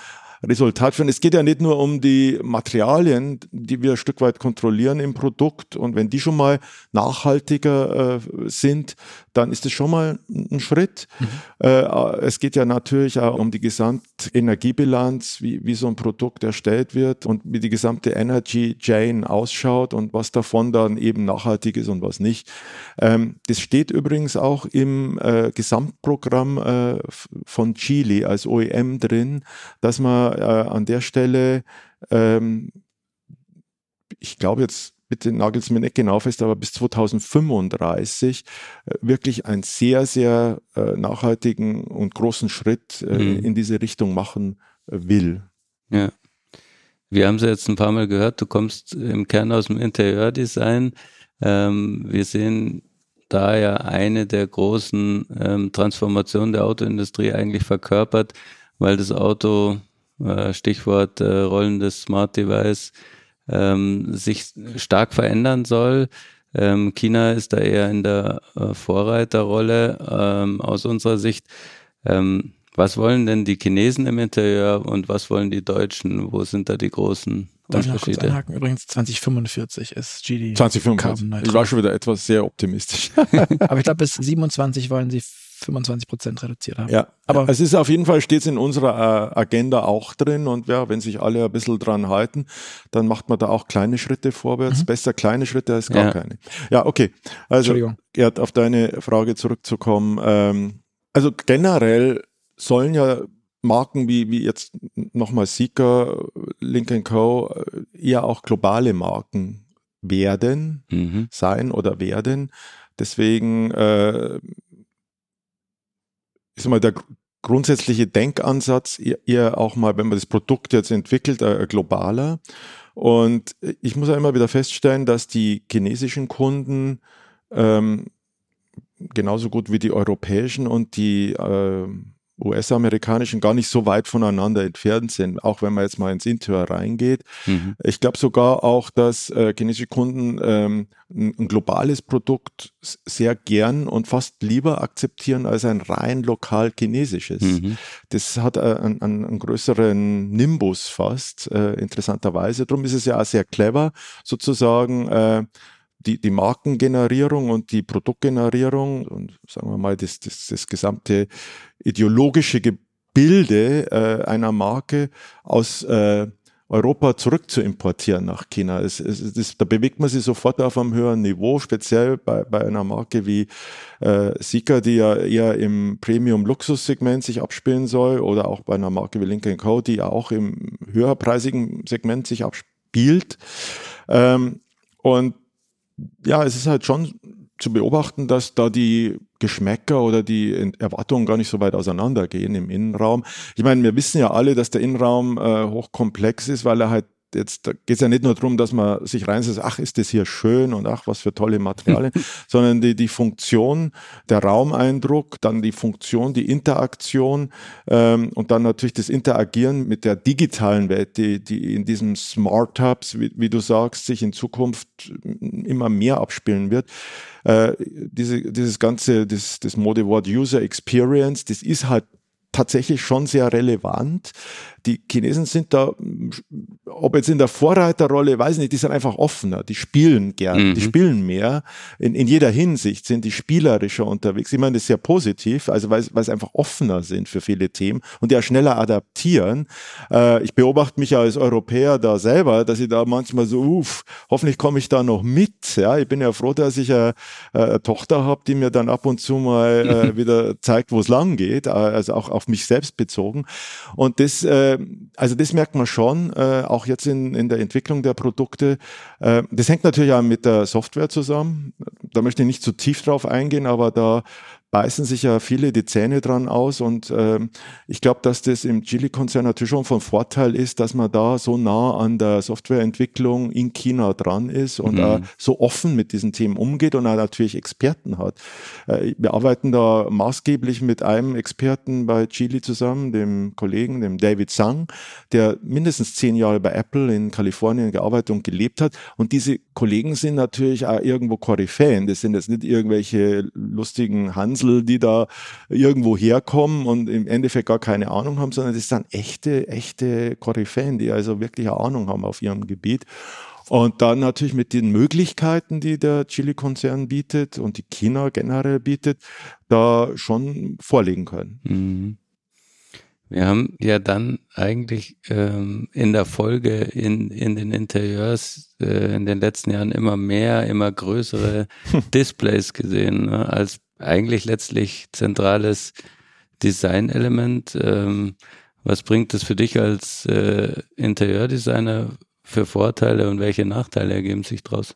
Resultat führen. Es geht ja nicht nur um die Materialien, die wir ein Stück weit kontrollieren im Produkt. Und wenn die schon mal nachhaltiger äh, sind, dann ist es schon mal ein Schritt. Mhm. Äh, es geht ja natürlich auch um die Gesamtenergiebilanz, wie, wie so ein Produkt erstellt wird und wie die gesamte Energy Chain ausschaut und was davon dann eben nachhaltig ist und was nicht. Ähm, das steht übrigens auch im äh, Gesamtprogramm äh, von Chile als OEM drin, dass man äh, an der Stelle, ähm, ich glaube jetzt bitte nagelt es mir nicht genau fest, aber bis 2035 äh, wirklich einen sehr, sehr äh, nachhaltigen und großen Schritt äh, mhm. in diese Richtung machen will. Ja. Wir haben es jetzt ein paar Mal gehört, du kommst im Kern aus dem Interieurdesign. Ähm, wir sehen da ja eine der großen ähm, Transformationen der Autoindustrie eigentlich verkörpert, weil das Auto, äh, Stichwort äh, rollendes Smart Device, ähm, sich stark verändern soll. Ähm, China ist da eher in der äh, Vorreiterrolle ähm, aus unserer Sicht. Ähm, was wollen denn die Chinesen im Interieur und was wollen die Deutschen? Wo sind da die großen Darf Unterschiede? Ich noch kurz einhaken? Übrigens 2045 ist GD 2045. Ich war schon wieder etwas sehr optimistisch. Aber ich glaube, bis 27 wollen sie 25 Prozent reduziert haben. Ja, aber es ist auf jeden Fall, steht es in unserer äh, Agenda auch drin und ja, wenn sich alle ein bisschen dran halten, dann macht man da auch kleine Schritte vorwärts. Mhm. Besser kleine Schritte als gar ja. keine. Ja, okay. Also, Gerd, auf deine Frage zurückzukommen. Ähm, also generell sollen ja Marken wie, wie jetzt nochmal Sika, Link Co. Äh, eher auch globale Marken werden, mhm. sein oder werden. Deswegen äh, ich sag mal, der grundsätzliche Denkansatz eher auch mal, wenn man das Produkt jetzt entwickelt, äh, globaler. Und ich muss ja immer wieder feststellen, dass die chinesischen Kunden ähm, genauso gut wie die europäischen und die äh, US-amerikanischen gar nicht so weit voneinander entfernt sind, auch wenn man jetzt mal ins Interieur reingeht. Mhm. Ich glaube sogar auch, dass äh, chinesische Kunden ähm, ein, ein, globales Produkt sehr gern und fast lieber akzeptieren als ein rein lokal chinesisches. Mhm. Das hat äh, einen, einen, größeren Nimbus fast, äh, interessanterweise. Darum ist es ja auch sehr clever, sozusagen äh, die, die Markengenerierung und die Produktgenerierung und sagen wir mal das, das, das gesamte ideologische Gebilde äh, einer Marke aus äh, Europa zurück zu importieren nach China. Es, es, das, da bewegt man sich sofort auf einem höheren Niveau, speziell bei, bei einer Marke wie äh, Sika, die ja eher im Premium-Luxus-Segment sich abspielen soll, oder auch bei einer Marke wie Lincoln Co., die ja auch im höherpreisigen Segment sich abspielt. Ähm, und ja, es ist halt schon zu beobachten, dass da die Geschmäcker oder die Erwartungen gar nicht so weit auseinandergehen im Innenraum. Ich meine, wir wissen ja alle, dass der Innenraum äh, hochkomplex ist, weil er halt jetzt geht es ja nicht nur darum, dass man sich reinsetzt, ach, ist das hier schön und ach, was für tolle Materialien, sondern die, die Funktion, der Raumeindruck, dann die Funktion, die Interaktion ähm, und dann natürlich das Interagieren mit der digitalen Welt, die, die in diesen Smart Hubs, wie, wie du sagst, sich in Zukunft immer mehr abspielen wird. Äh, diese, dieses ganze, das, das Modewort User Experience, das ist halt tatsächlich schon sehr relevant. Die Chinesen sind da, ob jetzt in der Vorreiterrolle, weiß ich nicht, die sind einfach offener, die spielen gern, mhm. die spielen mehr. In, in jeder Hinsicht sind die spielerischer unterwegs. Ich meine, das ist sehr positiv, also weil, weil sie einfach offener sind für viele Themen und ja schneller adaptieren. Äh, ich beobachte mich ja als Europäer da selber, dass ich da manchmal so, uff, hoffentlich komme ich da noch mit. Ja, ich bin ja froh, dass ich eine, eine Tochter habe, die mir dann ab und zu mal äh, wieder zeigt, wo es lang geht, äh, also auch auf mich selbst bezogen. Und das, äh, also das merkt man schon, äh, auch jetzt in, in der Entwicklung der Produkte. Äh, das hängt natürlich auch mit der Software zusammen. Da möchte ich nicht zu tief drauf eingehen, aber da beißen sich ja viele die Zähne dran aus und ähm, ich glaube, dass das im Chili-Konzern natürlich schon von Vorteil ist, dass man da so nah an der Softwareentwicklung in China dran ist und mhm. äh, so offen mit diesen Themen umgeht und auch natürlich Experten hat. Äh, wir arbeiten da maßgeblich mit einem Experten bei Chili zusammen, dem Kollegen, dem David Zhang, der mindestens zehn Jahre bei Apple in Kalifornien gearbeitet und gelebt hat und diese Kollegen sind natürlich auch irgendwo Koryphäen. Das sind jetzt nicht irgendwelche lustigen Hans Hansel, die da irgendwo herkommen und im Endeffekt gar keine Ahnung haben, sondern das sind echte, echte Koryphäen, die also wirklich eine Ahnung haben auf ihrem Gebiet. Und dann natürlich mit den Möglichkeiten, die der Chili-Konzern bietet und die China generell bietet, da schon vorlegen können. Mhm. Wir haben ja dann eigentlich ähm, in der Folge in, in den Interieurs äh, in den letzten Jahren immer mehr, immer größere Displays gesehen ne, als eigentlich letztlich zentrales Designelement. Ähm, was bringt es für dich als äh, Interieurdesigner für Vorteile und welche Nachteile ergeben sich daraus?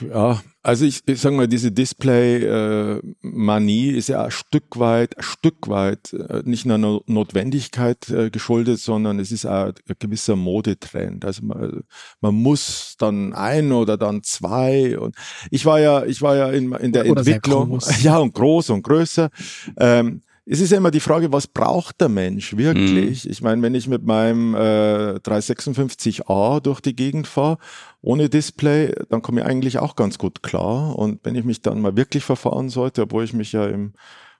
Ja, also ich, ich sage mal, diese Display-Manie äh, ist ja ein Stück weit, ein Stück weit äh, nicht einer no Notwendigkeit äh, geschuldet, sondern es ist auch ein gewisser Modetrend. Also man, man muss dann ein oder dann zwei. Und ich war ja, ich war ja in, in der oder Entwicklung, ja und groß und größer. Ähm, es ist ja immer die Frage, was braucht der Mensch wirklich? Mhm. Ich meine, wenn ich mit meinem äh, 356a durch die Gegend fahre, ohne Display, dann komme ich eigentlich auch ganz gut klar. Und wenn ich mich dann mal wirklich verfahren sollte, obwohl ich mich ja im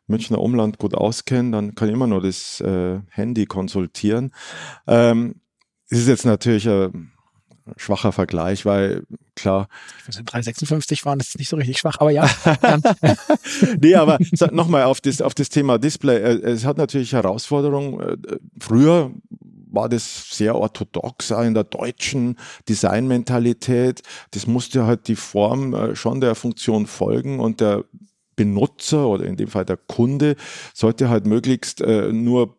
Münchner Umland gut auskenne, dann kann ich immer nur das äh, Handy konsultieren. Ähm, es ist jetzt natürlich ein schwacher Vergleich, weil klar. Ich finde, 356 waren das nicht so richtig schwach, aber ja. nee, aber nochmal auf das, auf das Thema Display. Äh, es hat natürlich Herausforderungen. Äh, früher war das sehr orthodox auch in der deutschen Designmentalität. Das musste halt die Form äh, schon der Funktion folgen und der Benutzer oder in dem Fall der Kunde sollte halt möglichst äh, nur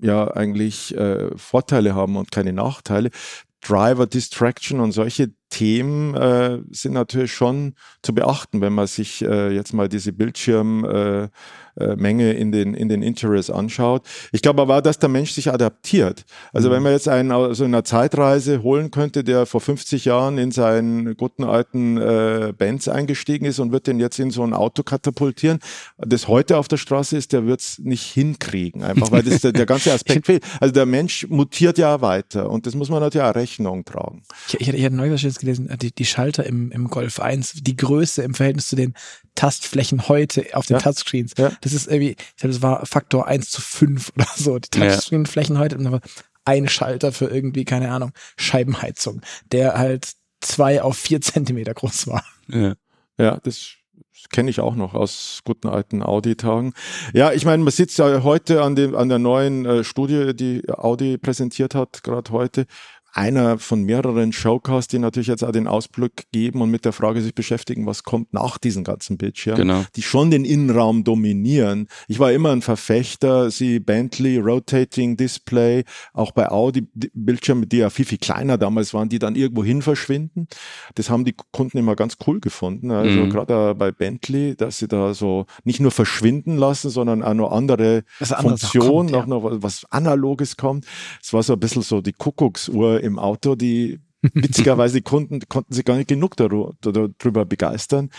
ja eigentlich äh, Vorteile haben und keine Nachteile. Driver Distraction und solche Themen äh, sind natürlich schon zu beachten, wenn man sich äh, jetzt mal diese Bildschirm äh, äh, Menge in den, in den Interiors anschaut. Ich glaube aber, dass der Mensch sich adaptiert. Also mhm. wenn man jetzt einen aus so einer Zeitreise holen könnte, der vor 50 Jahren in seinen guten alten äh, Benz eingestiegen ist und wird den jetzt in so ein Auto katapultieren, das heute auf der Straße ist, der wird es nicht hinkriegen, einfach weil das der, der ganze Aspekt fehlt. Also der Mensch mutiert ja weiter und das muss man natürlich auch Rechnung tragen. Ich, ich, ich hatte neulich was gelesen, die, die Schalter im, im Golf 1, die Größe im Verhältnis zu den Tastflächen heute auf den ja. Touchscreens. Ja. Das ist irgendwie, ich glaube, das war Faktor 1 zu 5 oder so. Die Touchscreen-Flächen heute ein Schalter für irgendwie, keine Ahnung, Scheibenheizung, der halt zwei auf vier Zentimeter groß war. Ja, ja das kenne ich auch noch aus guten alten Audi-Tagen. Ja, ich meine, man sitzt ja heute an, dem, an der neuen äh, Studie, die Audi präsentiert hat, gerade heute einer von mehreren Showcasts, die natürlich jetzt auch den Ausblick geben und mit der Frage sich beschäftigen, was kommt nach diesen ganzen Bildschirmen, genau. die schon den Innenraum dominieren. Ich war immer ein Verfechter, sie Bentley, Rotating Display, auch bei Audi Bildschirme, die ja viel, viel kleiner damals waren, die dann irgendwo hin verschwinden. Das haben die Kunden immer ganz cool gefunden. Also mhm. gerade bei Bentley, dass sie da so nicht nur verschwinden lassen, sondern auch noch andere Funktionen, noch, ja. noch was Analoges kommt. Es war so ein bisschen so die Kuckucksuhr im Auto, die witzigerweise Kunden konnten sich gar nicht genug darüber begeistern.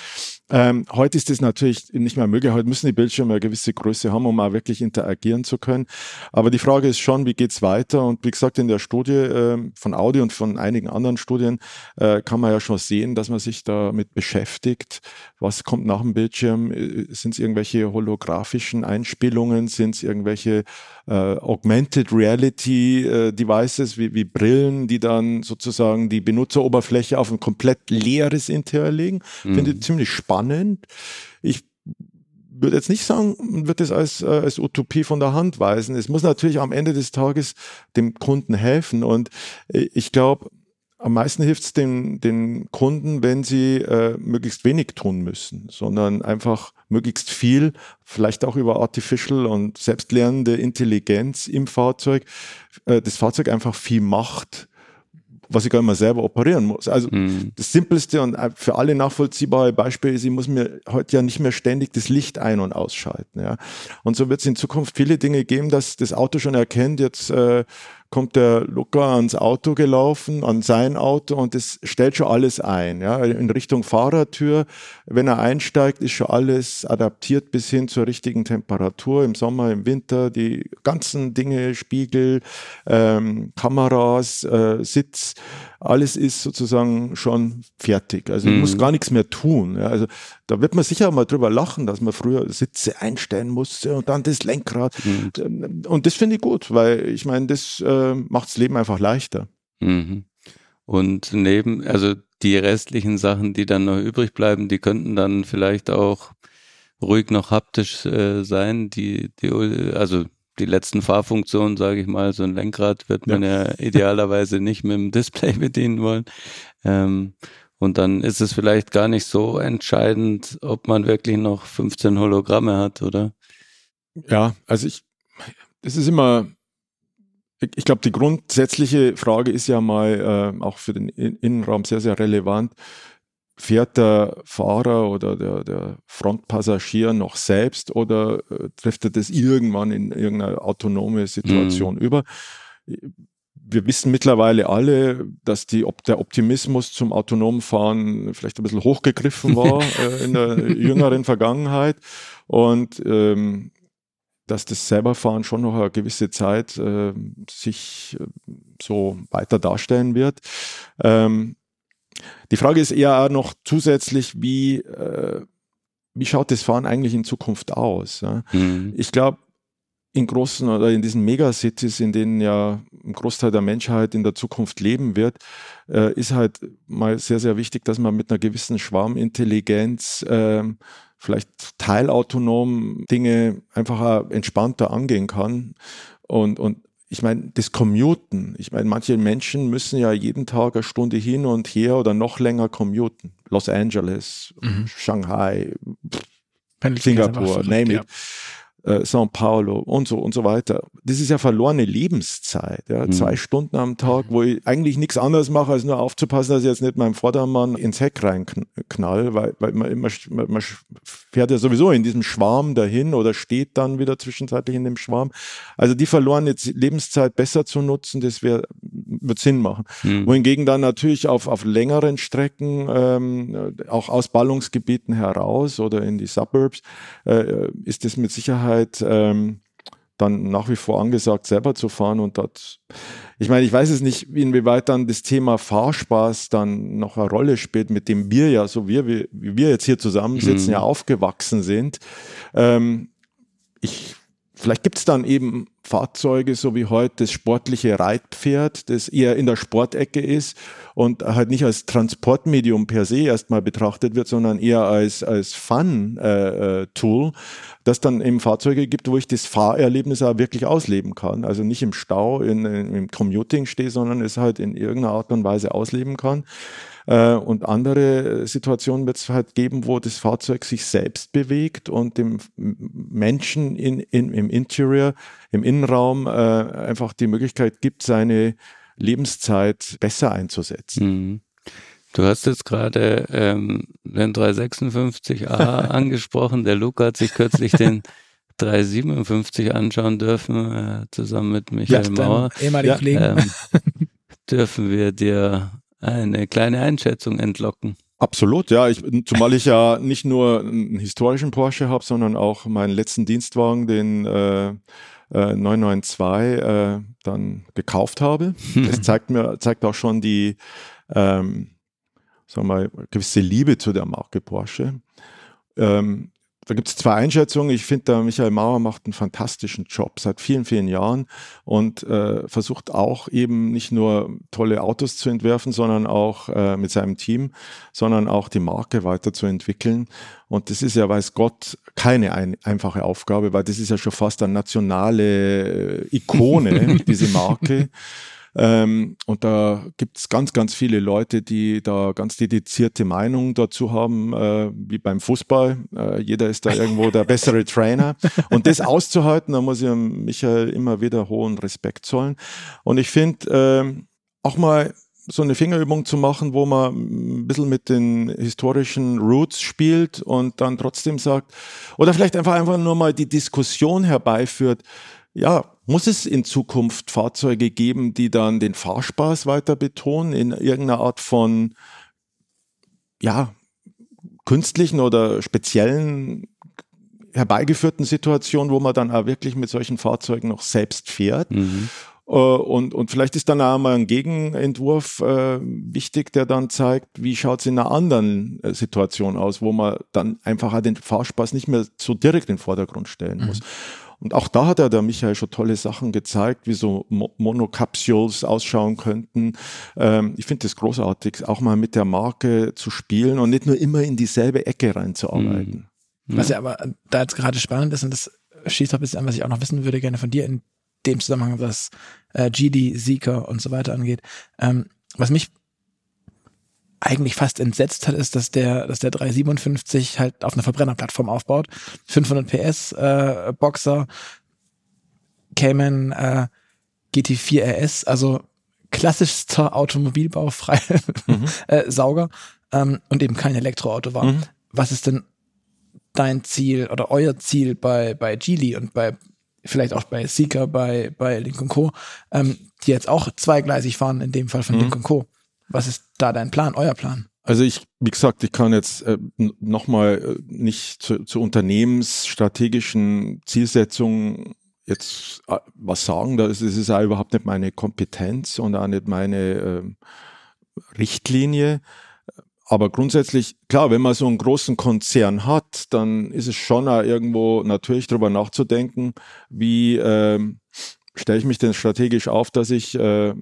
Ähm, heute ist das natürlich nicht mehr möglich. Heute müssen die Bildschirme eine gewisse Größe haben, um auch wirklich interagieren zu können. Aber die Frage ist schon, wie geht's weiter? Und wie gesagt, in der Studie äh, von Audi und von einigen anderen Studien äh, kann man ja schon sehen, dass man sich damit beschäftigt. Was kommt nach dem Bildschirm? Äh, Sind es irgendwelche holographischen Einspielungen? Sind es irgendwelche äh, Augmented Reality äh, Devices wie, wie Brillen, die dann sozusagen die Benutzeroberfläche auf ein komplett leeres Interieur legen? Mhm. Finde ich ziemlich spannend spannend. Ich würde jetzt nicht sagen, wird es als, äh, als Utopie von der Hand weisen. Es muss natürlich am Ende des Tages dem Kunden helfen. Und äh, ich glaube, am meisten hilft es den, den Kunden, wenn sie äh, möglichst wenig tun müssen, sondern einfach möglichst viel, vielleicht auch über Artificial und selbstlernende Intelligenz im Fahrzeug, äh, das Fahrzeug einfach viel macht was ich gar mal selber operieren muss. Also mhm. das simpelste und für alle nachvollziehbare Beispiel ist, ich muss mir heute ja nicht mehr ständig das Licht ein- und ausschalten. Ja. Und so wird es in Zukunft viele Dinge geben, dass das Auto schon erkennt, jetzt äh, kommt der Luca ans Auto gelaufen, an sein Auto und das stellt schon alles ein. Ja, in Richtung Fahrertür. Wenn er einsteigt, ist schon alles adaptiert bis hin zur richtigen Temperatur im Sommer, im Winter. Die ganzen Dinge, Spiegel, ähm, Kameras, äh, Sitz, alles ist sozusagen schon fertig. Also ich muss mhm. gar nichts mehr tun. Ja, also da wird man sicher mal drüber lachen, dass man früher Sitze einstellen musste und dann das Lenkrad. Mhm. Und das finde ich gut, weil ich meine, das äh, macht das Leben einfach leichter. Mhm. Und neben, also die restlichen Sachen, die dann noch übrig bleiben, die könnten dann vielleicht auch ruhig noch haptisch äh, sein. Die, die, also die letzten Fahrfunktionen, sage ich mal, so ein Lenkrad wird man ja, ja idealerweise nicht mit dem Display bedienen wollen. Ähm, und dann ist es vielleicht gar nicht so entscheidend, ob man wirklich noch 15 Hologramme hat, oder? Ja, also ich, es ist immer, ich glaube, die grundsätzliche Frage ist ja mal äh, auch für den Innenraum sehr, sehr relevant. Fährt der Fahrer oder der, der Frontpassagier noch selbst oder äh, trifft er das irgendwann in irgendeine autonome Situation mhm. über? wir wissen mittlerweile alle, dass die, ob der Optimismus zum autonomen Fahren vielleicht ein bisschen hochgegriffen war äh, in der jüngeren Vergangenheit und ähm, dass das Selberfahren schon noch eine gewisse Zeit äh, sich äh, so weiter darstellen wird. Ähm, die Frage ist eher auch noch zusätzlich, wie, äh, wie schaut das Fahren eigentlich in Zukunft aus? Ja? Mhm. Ich glaube, in großen oder in diesen Megacities, in denen ja ein Großteil der Menschheit in der Zukunft leben wird, äh, ist halt mal sehr, sehr wichtig, dass man mit einer gewissen Schwarmintelligenz äh, vielleicht teilautonom Dinge einfach entspannter angehen kann. Und, und ich meine, das Commuten, ich meine, manche Menschen müssen ja jeden Tag eine Stunde hin und her oder noch länger commuten. Los Angeles, mhm. Shanghai, Singapur, name it. Ja äh, São Paulo und so und so weiter. Das ist ja verlorene Lebenszeit. Ja? Mhm. Zwei Stunden am Tag, wo ich eigentlich nichts anderes mache, als nur aufzupassen, dass ich jetzt nicht meinem Vordermann ins Heck reinknall, weil, weil man, man, man fährt ja sowieso in diesem Schwarm dahin oder steht dann wieder zwischenzeitlich in dem Schwarm. Also die verlorene Lebenszeit besser zu nutzen, das wäre wird Sinn machen. Mhm. Wohingegen dann natürlich auf, auf längeren Strecken, ähm, auch aus Ballungsgebieten heraus oder in die Suburbs, äh, ist das mit Sicherheit ähm, dann nach wie vor angesagt, selber zu fahren und dort, ich meine, ich weiß es nicht, inwieweit dann das Thema Fahrspaß dann noch eine Rolle spielt, mit dem wir ja, so wie wir, wie wir jetzt hier zusammensitzen, mhm. ja aufgewachsen sind. Ähm, ich Vielleicht gibt es dann eben Fahrzeuge, so wie heute das sportliche Reitpferd, das eher in der Sportecke ist und halt nicht als Transportmedium per se erstmal betrachtet wird, sondern eher als, als Fun-Tool, äh, das dann eben Fahrzeuge gibt, wo ich das Fahrerlebnis auch wirklich ausleben kann. Also nicht im Stau, in, in, im Commuting stehe, sondern es halt in irgendeiner Art und Weise ausleben kann. Äh, und andere Situationen wird es halt geben, wo das Fahrzeug sich selbst bewegt und dem Menschen in, in, im Interior, im Innenraum äh, einfach die Möglichkeit gibt, seine Lebenszeit besser einzusetzen. Mhm. Du hast jetzt gerade ähm, den 356a angesprochen. Der Luca hat sich kürzlich den 357 anschauen dürfen, äh, zusammen mit Michael ja, Mauer. Ja. Ähm, dürfen wir dir eine kleine Einschätzung entlocken. Absolut, ja. Ich, zumal ich ja nicht nur einen historischen Porsche habe, sondern auch meinen letzten Dienstwagen, den äh, äh, 992, äh, dann gekauft habe. Das zeigt mir, zeigt auch schon die, ähm, sagen wir mal, gewisse Liebe zu der Marke Porsche. Ähm, da gibt es zwei Einschätzungen. Ich finde, der Michael Mauer macht einen fantastischen Job seit vielen, vielen Jahren und äh, versucht auch eben nicht nur tolle Autos zu entwerfen, sondern auch äh, mit seinem Team, sondern auch die Marke weiterzuentwickeln. Und das ist ja, weiß Gott, keine ein, einfache Aufgabe, weil das ist ja schon fast eine nationale äh, Ikone, diese Marke. Ähm, und da gibt es ganz, ganz viele Leute, die da ganz dedizierte Meinungen dazu haben, äh, wie beim Fußball. Äh, jeder ist da irgendwo der bessere Trainer. Und das auszuhalten, da muss ich Michael immer wieder hohen Respekt zollen. Und ich finde, äh, auch mal so eine Fingerübung zu machen, wo man ein bisschen mit den historischen Roots spielt und dann trotzdem sagt, oder vielleicht einfach einfach nur mal die Diskussion herbeiführt, ja, muss es in Zukunft Fahrzeuge geben, die dann den Fahrspaß weiter betonen in irgendeiner Art von, ja, künstlichen oder speziellen herbeigeführten Situationen, wo man dann auch wirklich mit solchen Fahrzeugen noch selbst fährt? Mhm. Äh, und, und vielleicht ist dann auch mal ein Gegenentwurf äh, wichtig, der dann zeigt, wie schaut es in einer anderen äh, Situation aus, wo man dann einfach den Fahrspaß nicht mehr so direkt in den Vordergrund stellen mhm. Und auch da hat er der Michael schon tolle Sachen gezeigt, wie so Monocapsules ausschauen könnten. Ähm, ich finde das großartig, auch mal mit der Marke zu spielen und nicht nur immer in dieselbe Ecke reinzuarbeiten. Mhm. Was ja aber da jetzt gerade spannend ist, und das schießt auch ein bisschen an, was ich auch noch wissen würde, gerne von dir in dem Zusammenhang, was äh, GD, Seeker und so weiter angeht. Ähm, was mich eigentlich fast entsetzt hat, ist, dass der, dass der 357 halt auf einer Verbrennerplattform aufbaut. 500 PS äh, Boxer, Cayman äh, GT4 RS, also klassischster Automobilbaufrei mhm. äh, Sauger ähm, und eben kein Elektroauto war. Mhm. Was ist denn dein Ziel oder euer Ziel bei, bei Geely und bei vielleicht auch bei Seeker, bei, bei Lincoln Co., ähm, die jetzt auch zweigleisig fahren, in dem Fall von mhm. Lincoln Co. Was ist da dein Plan, euer Plan? Also ich, wie gesagt, ich kann jetzt äh, nochmal äh, nicht zu, zu unternehmensstrategischen Zielsetzungen jetzt äh, was sagen. Das ist, das ist auch überhaupt nicht meine Kompetenz und auch nicht meine äh, Richtlinie. Aber grundsätzlich, klar, wenn man so einen großen Konzern hat, dann ist es schon auch irgendwo natürlich darüber nachzudenken, wie äh, stelle ich mich denn strategisch auf, dass ich äh,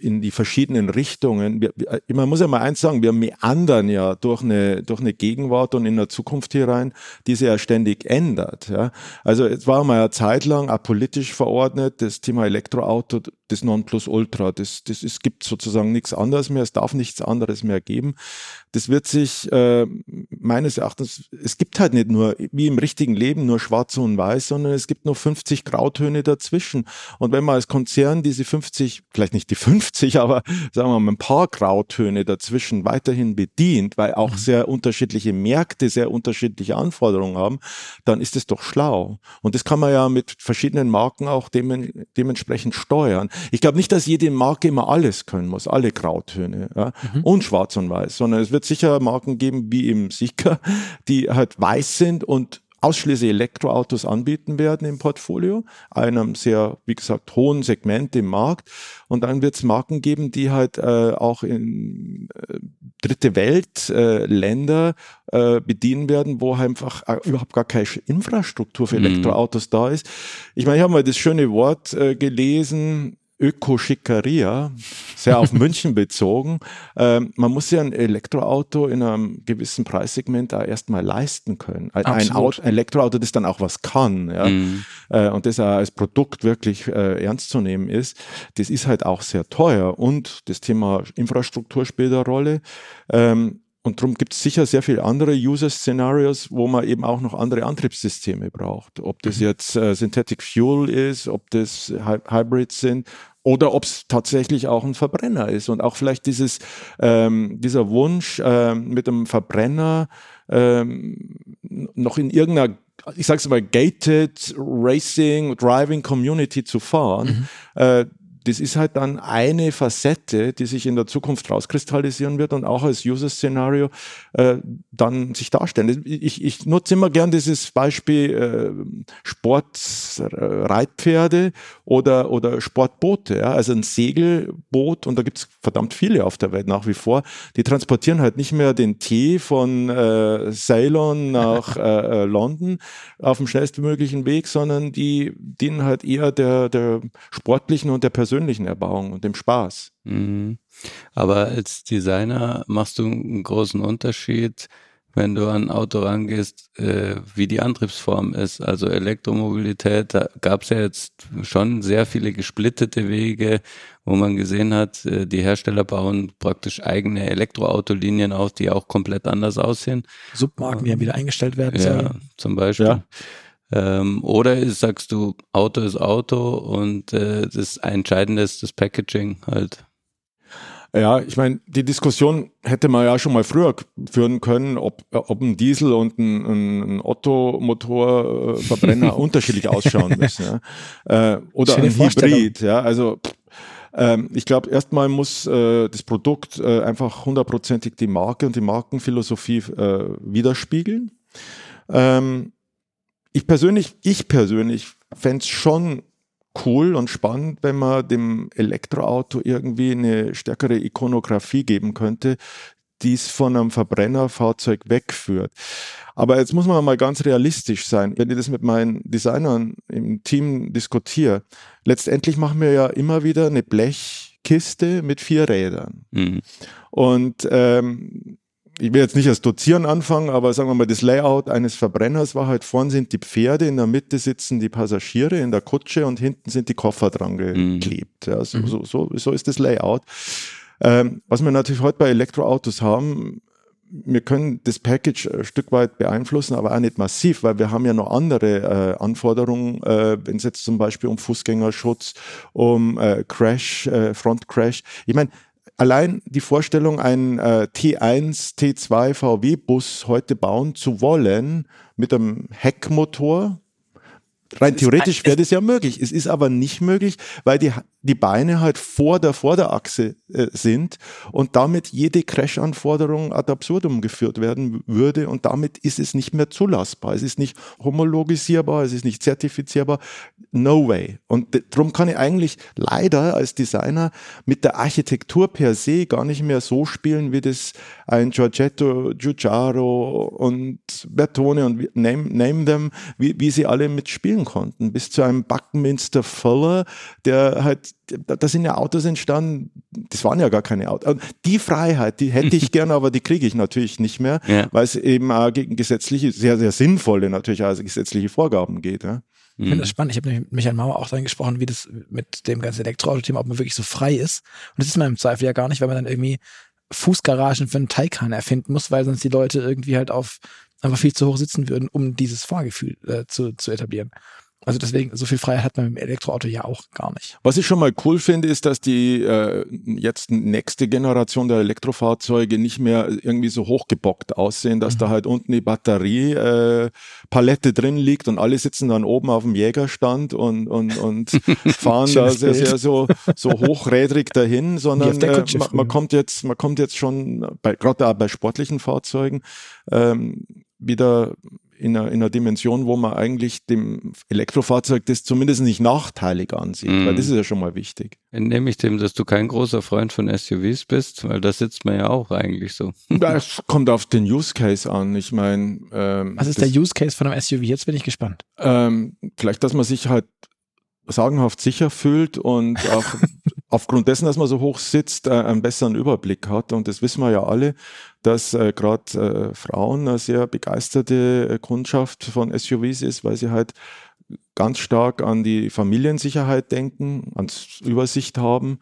in die verschiedenen Richtungen. Wir, wir, man muss ja mal eins sagen, wir meandern ja durch eine, durch eine Gegenwart und in der Zukunft hier rein, die sich ja ständig ändert. Ja. Also jetzt war mal ja zeitlang auch politisch verordnet, das Thema Elektroauto, das Nonplusultra, das, das es gibt sozusagen nichts anderes mehr, es darf nichts anderes mehr geben. Das wird sich äh, meines Erachtens, es gibt halt nicht nur, wie im richtigen Leben, nur schwarz und weiß, sondern es gibt nur 50 Grautöne dazwischen. Und wenn man als Konzern diese 50, vielleicht nicht die 50, 50, aber sagen wir mal ein paar Grautöne dazwischen weiterhin bedient, weil auch mhm. sehr unterschiedliche Märkte sehr unterschiedliche Anforderungen haben, dann ist es doch schlau. Und das kann man ja mit verschiedenen Marken auch dem, dementsprechend steuern. Ich glaube nicht, dass jede Marke immer alles können muss, alle Grautöne ja, mhm. und schwarz und weiß, sondern es wird sicher Marken geben wie im Sika, die halt weiß sind und ausschließlich Elektroautos anbieten werden im Portfolio, einem sehr, wie gesagt, hohen Segment im Markt. Und dann wird es Marken geben, die halt äh, auch in äh, dritte Welt äh, Länder äh, bedienen werden, wo einfach äh, überhaupt gar keine Infrastruktur für mhm. Elektroautos mhm. da ist. Ich meine, ich habe mal das schöne Wort äh, gelesen, Öko-Schickeria, sehr auf München bezogen. Ähm, man muss ja ein Elektroauto in einem gewissen Preissegment da erstmal leisten können. Ein, ein, Auto, ein, Elektroauto, das dann auch was kann, ja. Mhm. Äh, und das auch als Produkt wirklich äh, ernst zu nehmen ist, das ist halt auch sehr teuer. Und das Thema Infrastruktur spielt eine Rolle. Ähm, und darum gibt es sicher sehr viele andere User-Szenarios, wo man eben auch noch andere Antriebssysteme braucht. Ob das mhm. jetzt äh, Synthetic Fuel ist, ob das Hy Hybrids sind oder ob es tatsächlich auch ein Verbrenner ist und auch vielleicht dieses ähm, dieser Wunsch ähm, mit einem Verbrenner ähm, noch in irgendeiner ich sage es mal gated Racing Driving Community zu fahren, mhm. äh, das ist halt dann eine Facette, die sich in der Zukunft rauskristallisieren wird und auch als User-Szenario äh, dann sich darstellen. Ich, ich nutze immer gern dieses Beispiel äh, Sportreitpferde oder, oder Sportboote. Ja? Also ein Segelboot, und da gibt es verdammt viele auf der Welt nach wie vor, die transportieren halt nicht mehr den Tee von äh, Ceylon nach äh, äh, London auf dem schnellstmöglichen Weg, sondern die dienen halt eher der, der sportlichen und der persönlichen Erbauung und dem Spaß. Mhm. Aber als Designer machst du einen großen Unterschied, wenn du an ein Auto rangehst, äh, wie die Antriebsform ist. Also Elektromobilität, da gab es ja jetzt schon sehr viele gesplittete Wege, wo man gesehen hat, äh, die Hersteller bauen praktisch eigene Elektroautolinien auf, die auch komplett anders aussehen. Submarken, die ja wieder eingestellt werden sollen. Ja, zum Beispiel. Ja. Ähm, oder ist, sagst du, Auto ist Auto und äh, das Entscheidende ist das Packaging halt. Ja, ich meine, die Diskussion hätte man ja schon mal früher führen können, ob, ob ein Diesel und ein, ein Otto-Motor-Verbrenner unterschiedlich ausschauen müssen. Ja. Äh, oder ein Hybrid. Ja, also ähm, ich glaube, erstmal muss äh, das Produkt äh, einfach hundertprozentig die Marke und die Markenphilosophie äh, widerspiegeln. Ähm, ich persönlich, ich persönlich fände es schon cool und spannend, wenn man dem Elektroauto irgendwie eine stärkere Ikonografie geben könnte, die es von einem Verbrennerfahrzeug wegführt. Aber jetzt muss man mal ganz realistisch sein. Wenn ich das mit meinen Designern im Team diskutiere, letztendlich machen wir ja immer wieder eine Blechkiste mit vier Rädern. Mhm. Und ähm, ich will jetzt nicht als Dozieren anfangen, aber sagen wir mal, das Layout eines Verbrenners war halt, vorn sind die Pferde, in der Mitte sitzen die Passagiere in der Kutsche und hinten sind die Koffer dran mhm. geklebt. Ja, so, mhm. so, so, so, ist das Layout. Ähm, was wir natürlich heute bei Elektroautos haben, wir können das Package ein Stück weit beeinflussen, aber auch nicht massiv, weil wir haben ja noch andere äh, Anforderungen, äh, wenn es jetzt zum Beispiel um Fußgängerschutz, um äh, Crash, äh, Front Crash. Ich meine, allein die Vorstellung, einen äh, T1, T2 VW-Bus heute bauen zu wollen mit einem Heckmotor, rein theoretisch wäre das ja möglich. Es ist aber nicht möglich, weil die die Beine halt vor der Vorderachse äh, sind und damit jede Crash-Anforderung ad absurdum geführt werden würde und damit ist es nicht mehr zulassbar. Es ist nicht homologisierbar, es ist nicht zertifizierbar. No way. Und darum kann ich eigentlich leider als Designer mit der Architektur per se gar nicht mehr so spielen, wie das ein Giorgetto, Giugiaro und Bertone und name, name them, wie, wie sie alle mitspielen konnten. Bis zu einem Buckminster Fuller, der halt da sind ja Autos entstanden, das waren ja gar keine Autos. Die Freiheit, die hätte ich gerne, aber die kriege ich natürlich nicht mehr, ja. weil es eben auch gegen gesetzliche, sehr, sehr sinnvolle natürlich also gesetzliche Vorgaben geht. Ja. Ich finde das mhm. spannend. Ich habe mit Michael Mauer auch daran gesprochen, wie das mit dem ganzen Elektroauto-Thema, ob man wirklich so frei ist. Und das ist man im Zweifel ja gar nicht, weil man dann irgendwie Fußgaragen für einen Taycan erfinden muss, weil sonst die Leute irgendwie halt auf einfach viel zu hoch sitzen würden, um dieses Fahrgefühl äh, zu, zu etablieren. Also deswegen, so viel Freiheit hat man mit dem Elektroauto ja auch gar nicht. Was ich schon mal cool finde, ist, dass die äh, jetzt nächste Generation der Elektrofahrzeuge nicht mehr irgendwie so hochgebockt aussehen, dass mhm. da halt unten die Batteriepalette äh, drin liegt und alle sitzen dann oben auf dem Jägerstand und, und, und fahren da sehr, sehr so, so hochrädrig dahin, sondern äh, man, man, kommt jetzt, man kommt jetzt schon bei, gerade bei sportlichen Fahrzeugen ähm, wieder in einer, in einer Dimension, wo man eigentlich dem Elektrofahrzeug das zumindest nicht nachteilig ansieht, mm. weil das ist ja schon mal wichtig. Nehme ich dem, dass du kein großer Freund von SUVs bist, weil da sitzt man ja auch eigentlich so. Das kommt auf den Use Case an. Ich meine, ähm, was ist das, der Use Case von einem SUV? Jetzt bin ich gespannt. Ähm, vielleicht, dass man sich halt sagenhaft sicher fühlt und auch aufgrund dessen, dass man so hoch sitzt, äh, einen besseren Überblick hat. Und das wissen wir ja alle, dass äh, gerade äh, Frauen eine sehr begeisterte äh, Kundschaft von SUVs ist, weil sie halt ganz stark an die Familiensicherheit denken, ans Übersicht haben.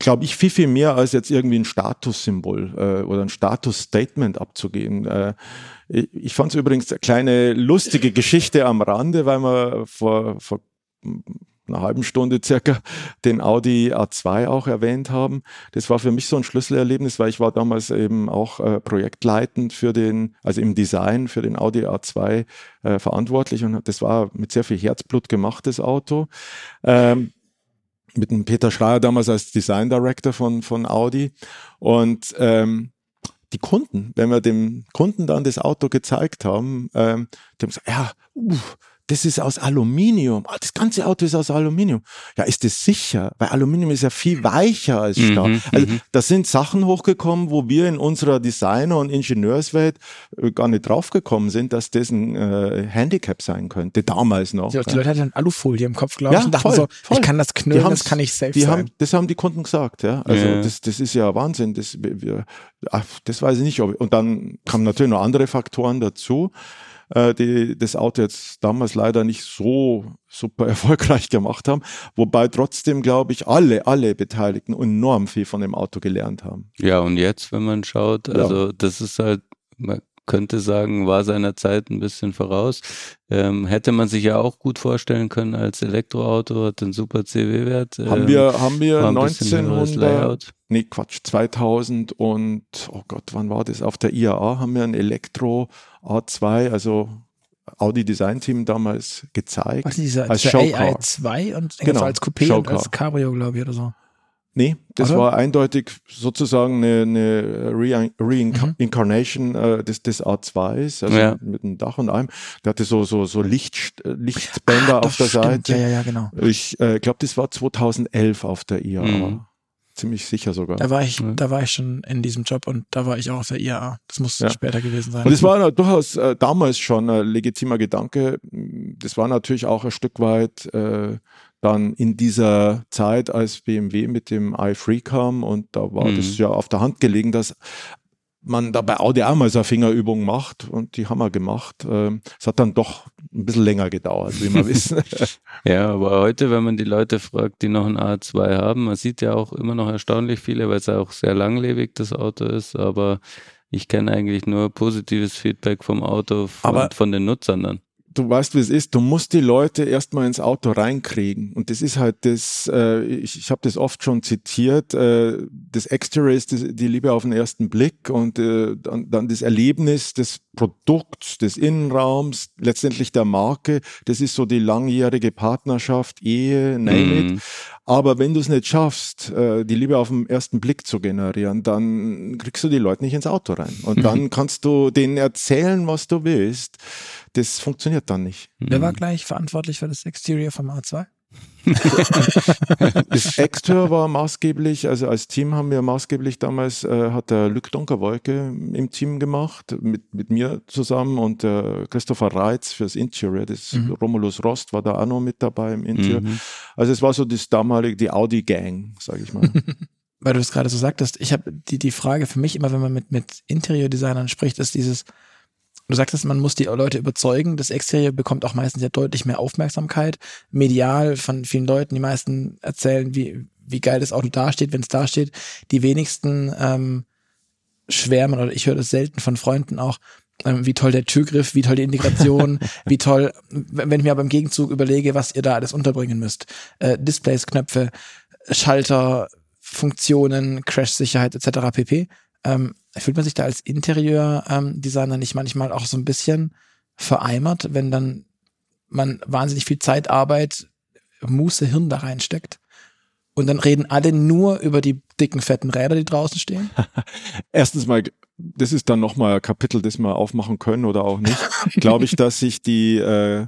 Glaube ich, viel, viel mehr als jetzt irgendwie ein Statussymbol äh, oder ein Statusstatement abzugeben. Äh, ich ich fand es übrigens eine kleine lustige Geschichte am Rande, weil man vor, vor einer halben Stunde circa den Audi A2 auch erwähnt haben. Das war für mich so ein Schlüsselerlebnis, weil ich war damals eben auch äh, projektleitend für den, also im Design für den Audi A2 äh, verantwortlich und das war mit sehr viel Herzblut gemachtes Auto. Ähm, mit dem Peter Schreier damals als Design Director von, von Audi. Und ähm, die Kunden, wenn wir dem Kunden dann das Auto gezeigt haben, ähm, die haben gesagt, ja, uh, das ist aus Aluminium. Ah, das ganze Auto ist aus Aluminium. Ja, ist das sicher? Weil Aluminium ist ja viel weicher als Stahl. Mhm, also mhm. da sind Sachen hochgekommen, wo wir in unserer Designer- und Ingenieurswelt äh, gar nicht draufgekommen sind, dass das ein äh, Handicap sein könnte. Damals noch. Die, die Leute hatten Alufolie im Kopf, glaube ich, ja, und dachten voll, so, voll. ich kann das knüllen, das kann ich safe die sein. Haben, das haben die Kunden gesagt, ja. Also ja. Das, das ist ja Wahnsinn. Das, wir, ach, das weiß ich nicht. Ob, und dann kamen natürlich noch andere Faktoren dazu äh, die das Auto jetzt damals leider nicht so super erfolgreich gemacht haben, wobei trotzdem, glaube ich, alle, alle Beteiligten enorm viel von dem Auto gelernt haben. Ja, und jetzt, wenn man schaut, also ja. das ist halt, man könnte sagen, war seiner Zeit ein bisschen voraus. Ähm, hätte man sich ja auch gut vorstellen können als Elektroauto, hat einen super CW-Wert. Ähm, haben wir, haben wir 1900, nee Quatsch, 2000 und, oh Gott, wann war das? Auf der IAA haben wir ein Elektro A2, also Audi Design Team damals gezeigt. Was ist dieser, als Showcar. AI2 und genau, als Coupé Showcar. und als Cabrio, glaube ich, oder so. Nee, das oder? war eindeutig sozusagen eine, eine Reincarnation Re mhm. äh, des, des A2s, also ja. mit einem Dach und allem. Der hatte so, so, so Licht, Lichtbänder ah, auf der stimmt. Seite. Ja, ja, ja, genau. Ich äh, glaube, das war 2011 auf der IAA. Mhm ziemlich sicher sogar. Da war ich, ja. da war ich schon in diesem Job und da war ich auch auf der IAA. Das muss ja. später gewesen sein. Und es war durchaus äh, damals schon ein legitimer Gedanke. Das war natürlich auch ein Stück weit äh, dann in dieser Zeit, als BMW mit dem i3 kam und da war mhm. das ja auf der Hand gelegen, dass man da bei Audi auch mal so eine Fingerübung macht und die haben wir gemacht. Ähm, es hat dann doch ein bisschen länger gedauert, wie wir wissen. ja, aber heute, wenn man die Leute fragt, die noch ein A2 haben, man sieht ja auch immer noch erstaunlich viele, weil es ja auch sehr langlebig das Auto ist, aber ich kenne eigentlich nur positives Feedback vom Auto von, aber von den Nutzern dann du weißt, wie es ist, du musst die Leute erstmal ins Auto reinkriegen. Und das ist halt das, äh, ich, ich habe das oft schon zitiert, äh, das Exterior ist das, die Liebe auf den ersten Blick und äh, dann, dann das Erlebnis des Produkts, des Innenraums, letztendlich der Marke, das ist so die langjährige Partnerschaft, Ehe, name it. Aber wenn du es nicht schaffst, äh, die Liebe auf den ersten Blick zu generieren, dann kriegst du die Leute nicht ins Auto rein. Und dann kannst du denen erzählen, was du willst. Das funktioniert dann nicht. Wer war gleich verantwortlich für das Exterior vom A2? das Exterior war maßgeblich, also als Team haben wir maßgeblich damals, äh, hat der Luc Donkerwolke im Team gemacht, mit, mit mir zusammen und äh, Christopher Reitz fürs Interior, das mhm. Romulus Rost war da auch noch mit dabei im Interior. Mhm. Also es war so das damalige, die Audi-Gang, sage ich mal. Weil du es gerade so sagtest, ich habe die, die Frage für mich immer, wenn man mit, mit Interior-Designern spricht, ist dieses, Du sagtest, man muss die Leute überzeugen. Das Exterior bekommt auch meistens ja deutlich mehr Aufmerksamkeit. Medial von vielen Leuten. Die meisten erzählen, wie, wie geil das Auto dasteht, wenn es dasteht. Die wenigsten ähm, schwärmen, oder ich höre das selten von Freunden auch, ähm, wie toll der Türgriff, wie toll die Integration, wie toll, wenn ich mir aber im Gegenzug überlege, was ihr da alles unterbringen müsst. Äh, Displays, Knöpfe, Schalter, Funktionen, Crash-Sicherheit etc. pp. Ähm, fühlt man sich da als Interieurdesigner ähm, nicht manchmal auch so ein bisschen vereimert, wenn dann man wahnsinnig viel Zeit, Arbeit, Muße, Hirn da reinsteckt? Und dann reden alle nur über die dicken, fetten Räder, die draußen stehen? Erstens mal, das ist dann nochmal ein Kapitel, das wir aufmachen können oder auch nicht. Glaube ich, dass sich die äh,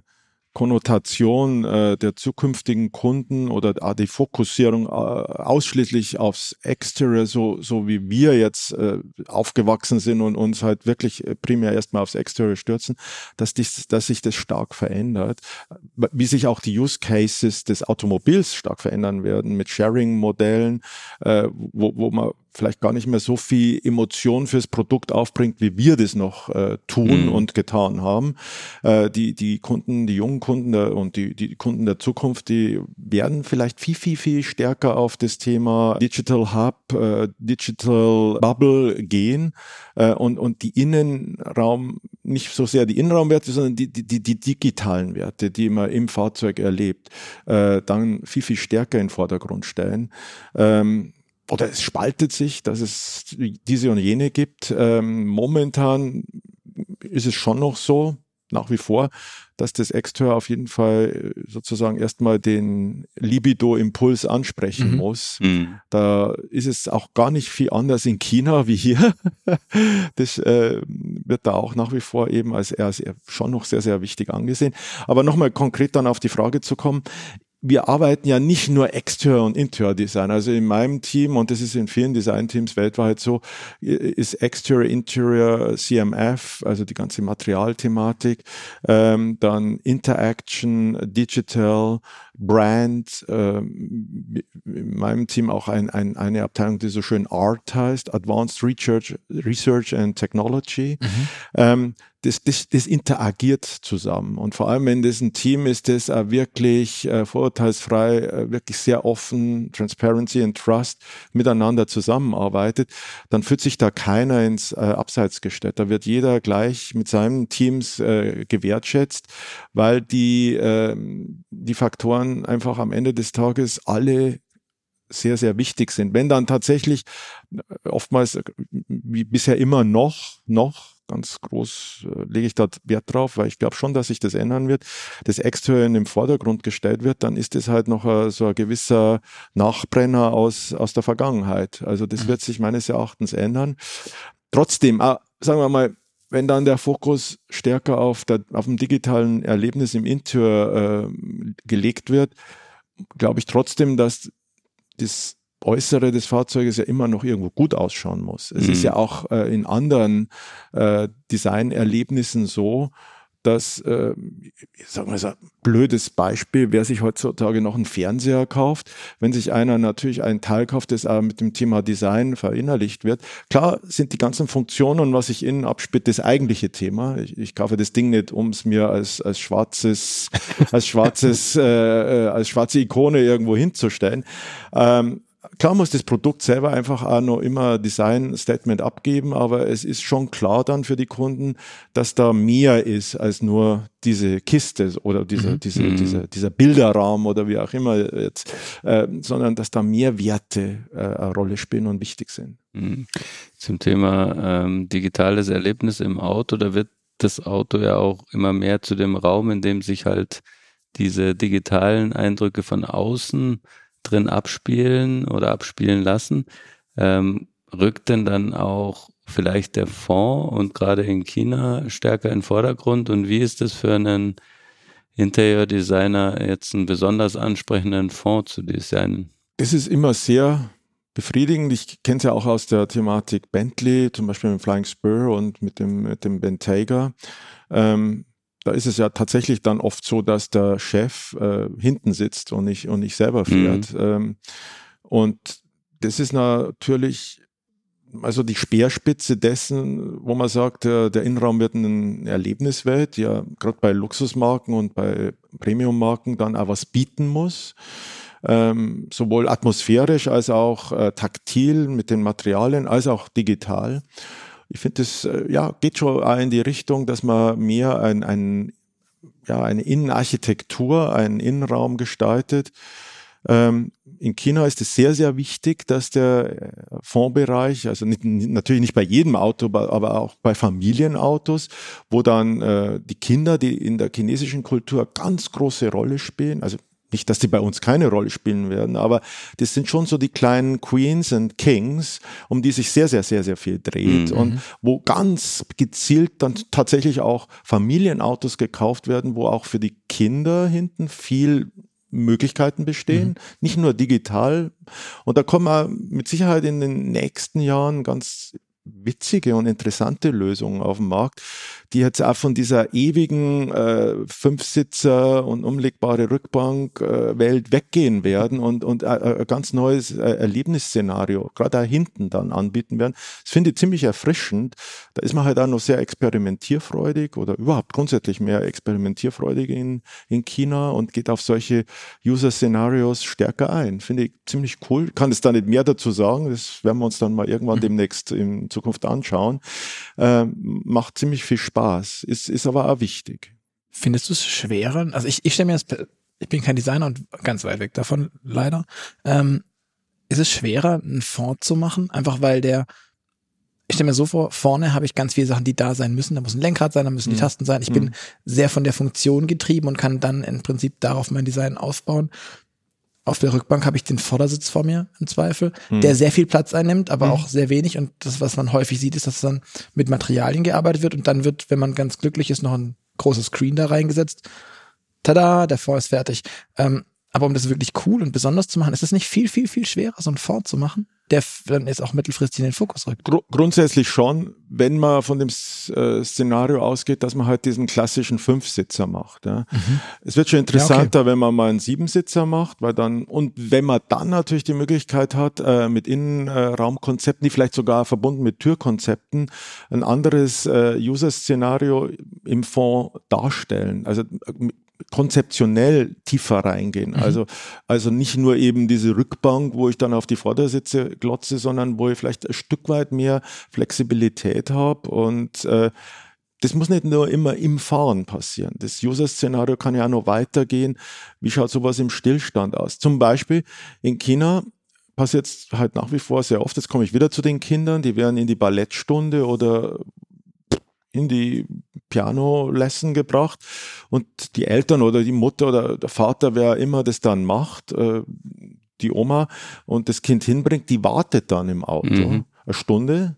Konnotation äh, der zukünftigen Kunden oder äh, die Fokussierung äh, ausschließlich aufs Exterior, so, so wie wir jetzt äh, aufgewachsen sind und uns halt wirklich äh, primär erstmal aufs Exterior stürzen, dass, dies, dass sich das stark verändert. Wie sich auch die Use Cases des Automobils stark verändern werden mit Sharing-Modellen, äh, wo, wo man vielleicht gar nicht mehr so viel Emotion fürs Produkt aufbringt, wie wir das noch äh, tun mhm. und getan haben. Äh, die, die Kunden, die jungen Kunden der, und die, die Kunden der Zukunft, die werden vielleicht viel, viel, viel stärker auf das Thema Digital Hub, äh, Digital Bubble gehen äh, und, und die Innenraum, nicht so sehr die Innenraumwerte, sondern die, die, die, die digitalen Werte, die man im Fahrzeug erlebt, äh, dann viel, viel stärker in den Vordergrund stellen. Ähm, oder es spaltet sich, dass es diese und jene gibt. Ähm, momentan ist es schon noch so, nach wie vor, dass das Exterior auf jeden Fall äh, sozusagen erstmal den Libido-Impuls ansprechen mhm. muss. Mhm. Da ist es auch gar nicht viel anders in China wie hier. das äh, wird da auch nach wie vor eben als, als schon noch sehr, sehr wichtig angesehen. Aber nochmal konkret dann auf die Frage zu kommen wir arbeiten ja nicht nur Exterior und Interior Design. Also in meinem Team, und das ist in vielen Design-Teams weltweit so, ist Exterior, Interior, CMF, also die ganze Materialthematik, ähm, dann Interaction, Digital, Brand, ähm, in meinem Team auch ein, ein, eine Abteilung, die so schön ART heißt, Advanced Research, Research and Technology. Mhm. Ähm, das, das, das interagiert zusammen. Und vor allem, wenn das ein Team ist, das äh, wirklich äh, vorurteilsfrei, äh, wirklich sehr offen, Transparency and Trust miteinander zusammenarbeitet, dann fühlt sich da keiner ins äh, Abseits gestellt. Da wird jeder gleich mit seinen Teams äh, gewertschätzt, weil die, äh, die Faktoren einfach am Ende des Tages alle sehr, sehr wichtig sind. Wenn dann tatsächlich äh, oftmals, äh, wie bisher immer noch, noch ganz groß äh, lege ich da Wert drauf, weil ich glaube schon, dass sich das ändern wird, das in den Vordergrund gestellt wird, dann ist es halt noch äh, so ein gewisser Nachbrenner aus, aus der Vergangenheit. Also das mhm. wird sich meines Erachtens ändern. Trotzdem, äh, sagen wir mal, wenn dann der Fokus stärker auf, der, auf dem digitalen Erlebnis im Interior äh, gelegt wird, glaube ich trotzdem, dass das Äußere des Fahrzeuges ja immer noch irgendwo gut ausschauen muss. Es mhm. ist ja auch äh, in anderen äh, Designerlebnissen so, dass, äh, sagen wir so ein blödes Beispiel, wer sich heutzutage noch einen Fernseher kauft, wenn sich einer natürlich einen Teil kauft, das auch mit dem Thema Design verinnerlicht wird. Klar sind die ganzen Funktionen und was sich innen abspielt, das eigentliche Thema. Ich, ich kaufe das Ding nicht, um es mir als, als schwarzes, als schwarzes, äh, äh, als schwarze Ikone irgendwo hinzustellen. Ähm, Klar muss das Produkt selber einfach auch noch immer Design-Statement abgeben, aber es ist schon klar dann für die Kunden, dass da mehr ist als nur diese Kiste oder diese, mhm. diese, mhm. Diese, dieser Bilderraum oder wie auch immer jetzt, äh, sondern dass da mehr Werte äh, eine Rolle spielen und wichtig sind. Mhm. Zum Thema ähm, digitales Erlebnis im Auto, da wird das Auto ja auch immer mehr zu dem Raum, in dem sich halt diese digitalen Eindrücke von außen drin abspielen oder abspielen lassen, ähm, rückt denn dann auch vielleicht der Fonds und gerade in China stärker in den Vordergrund? Und wie ist es für einen Interior-Designer jetzt einen besonders ansprechenden Fonds zu designen? Es ist immer sehr befriedigend. Ich kenne es ja auch aus der Thematik Bentley, zum Beispiel mit Flying Spur und mit dem, mit dem Bentayga. Ähm, da ist es ja tatsächlich dann oft so, dass der Chef äh, hinten sitzt und nicht, und nicht selber fährt. Mhm. Ähm, und das ist natürlich also die Speerspitze dessen, wo man sagt, der, der Innenraum wird ein Erlebniswelt, ja gerade bei Luxusmarken und bei Premiummarken dann auch was bieten muss. Ähm, sowohl atmosphärisch als auch äh, taktil mit den Materialien, als auch digital ich finde, das äh, ja, geht schon in die Richtung, dass man mehr ein, ein, ja, eine Innenarchitektur, einen Innenraum gestaltet. Ähm, in China ist es sehr, sehr wichtig, dass der äh, Fondsbereich, also nicht, natürlich nicht bei jedem Auto, aber auch bei Familienautos, wo dann äh, die Kinder, die in der chinesischen Kultur ganz große Rolle spielen, also nicht, dass die bei uns keine Rolle spielen werden, aber das sind schon so die kleinen Queens und Kings, um die sich sehr, sehr, sehr, sehr viel dreht mhm. und wo ganz gezielt dann tatsächlich auch Familienautos gekauft werden, wo auch für die Kinder hinten viel Möglichkeiten bestehen, mhm. nicht nur digital. Und da kommen wir mit Sicherheit in den nächsten Jahren ganz witzige und interessante Lösungen auf dem Markt, die jetzt auch von dieser ewigen äh, Fünfsitzer und umlegbare Rückbank äh, weggehen werden und, und äh, ein ganz neues äh, Erlebnisszenario, gerade da hinten dann anbieten werden. Das finde ich ziemlich erfrischend. Da ist man halt auch noch sehr experimentierfreudig oder überhaupt grundsätzlich mehr experimentierfreudig in, in China und geht auf solche User-Szenarios stärker ein. Finde ich ziemlich cool. Kann es da nicht mehr dazu sagen. Das werden wir uns dann mal irgendwann mhm. demnächst in Zukunft anschauen. Ähm, macht ziemlich viel Spaß ist, ist aber auch wichtig. Findest du es schwerer? Also ich, ich stelle mir das, ich bin kein Designer und ganz weit weg davon, leider. Ähm, ist es schwerer, einen Font zu machen? Einfach weil der, ich stelle mir so vor, vorne habe ich ganz viele Sachen, die da sein müssen. Da muss ein Lenkrad sein, da müssen die Mhm. Tasten sein. Ich bin sehr von der Funktion getrieben und kann dann im Prinzip darauf mein Design aufbauen. Auf der Rückbank habe ich den Vordersitz vor mir im Zweifel, Mhm. der sehr viel Platz einnimmt, aber auch sehr wenig. Und das, was man häufig sieht, ist, dass dann mit Materialien gearbeitet wird und dann wird, wenn man ganz glücklich ist, noch ein großes Screen da reingesetzt. Tada, der Fond ist fertig. Ähm, aber um das wirklich cool und besonders zu machen, ist es nicht viel, viel, viel schwerer, so einen Fond zu machen, der dann jetzt auch mittelfristig in den Fokus rückt. Gru grundsätzlich schon, wenn man von dem äh, Szenario ausgeht, dass man halt diesen klassischen Fünfsitzer macht. Ja. Es wird schon interessanter, wenn man mal einen Siebensitzer macht, weil dann, und wenn man dann natürlich die Möglichkeit hat, äh, mit Innenraumkonzepten, die vielleicht sogar verbunden mit Türkonzepten, ein anderes äh, User-Szenario im Fond darstellen. Also äh, konzeptionell tiefer reingehen. Also, also nicht nur eben diese Rückbank, wo ich dann auf die Vordersitze glotze, sondern wo ich vielleicht ein Stück weit mehr Flexibilität habe und äh, das muss nicht nur immer im Fahren passieren. Das User-Szenario kann ja auch noch weitergehen. Wie schaut sowas im Stillstand aus? Zum Beispiel in China passiert es halt nach wie vor sehr oft. Jetzt komme ich wieder zu den Kindern, die werden in die Ballettstunde oder in die Piano-Lesson gebracht und die Eltern oder die Mutter oder der Vater, wer immer das dann macht, äh, die Oma und das Kind hinbringt, die wartet dann im Auto Mhm. eine Stunde,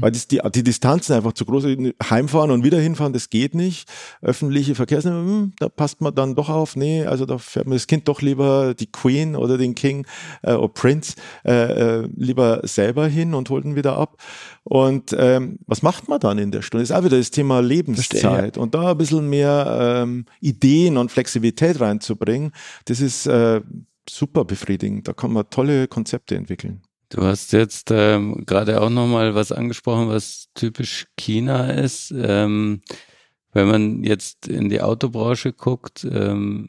weil das, die, die Distanzen einfach zu groß sind. Heimfahren und wieder hinfahren, das geht nicht. Öffentliche Verkehrsmittel, hm, da passt man dann doch auf. Nee, also da fährt man das Kind doch lieber die Queen oder den King äh, oder Prince äh, äh, lieber selber hin und holt ihn wieder ab. Und ähm, was macht man dann in der Stunde? Das ist auch wieder das Thema Lebenszeit. Verstehe, Und da ein bisschen mehr ähm, Ideen und Flexibilität reinzubringen, das ist äh, super befriedigend. Da kann man tolle Konzepte entwickeln. Du hast jetzt ähm, gerade auch nochmal was angesprochen, was typisch China ist. Ähm, wenn man jetzt in die Autobranche guckt, ähm,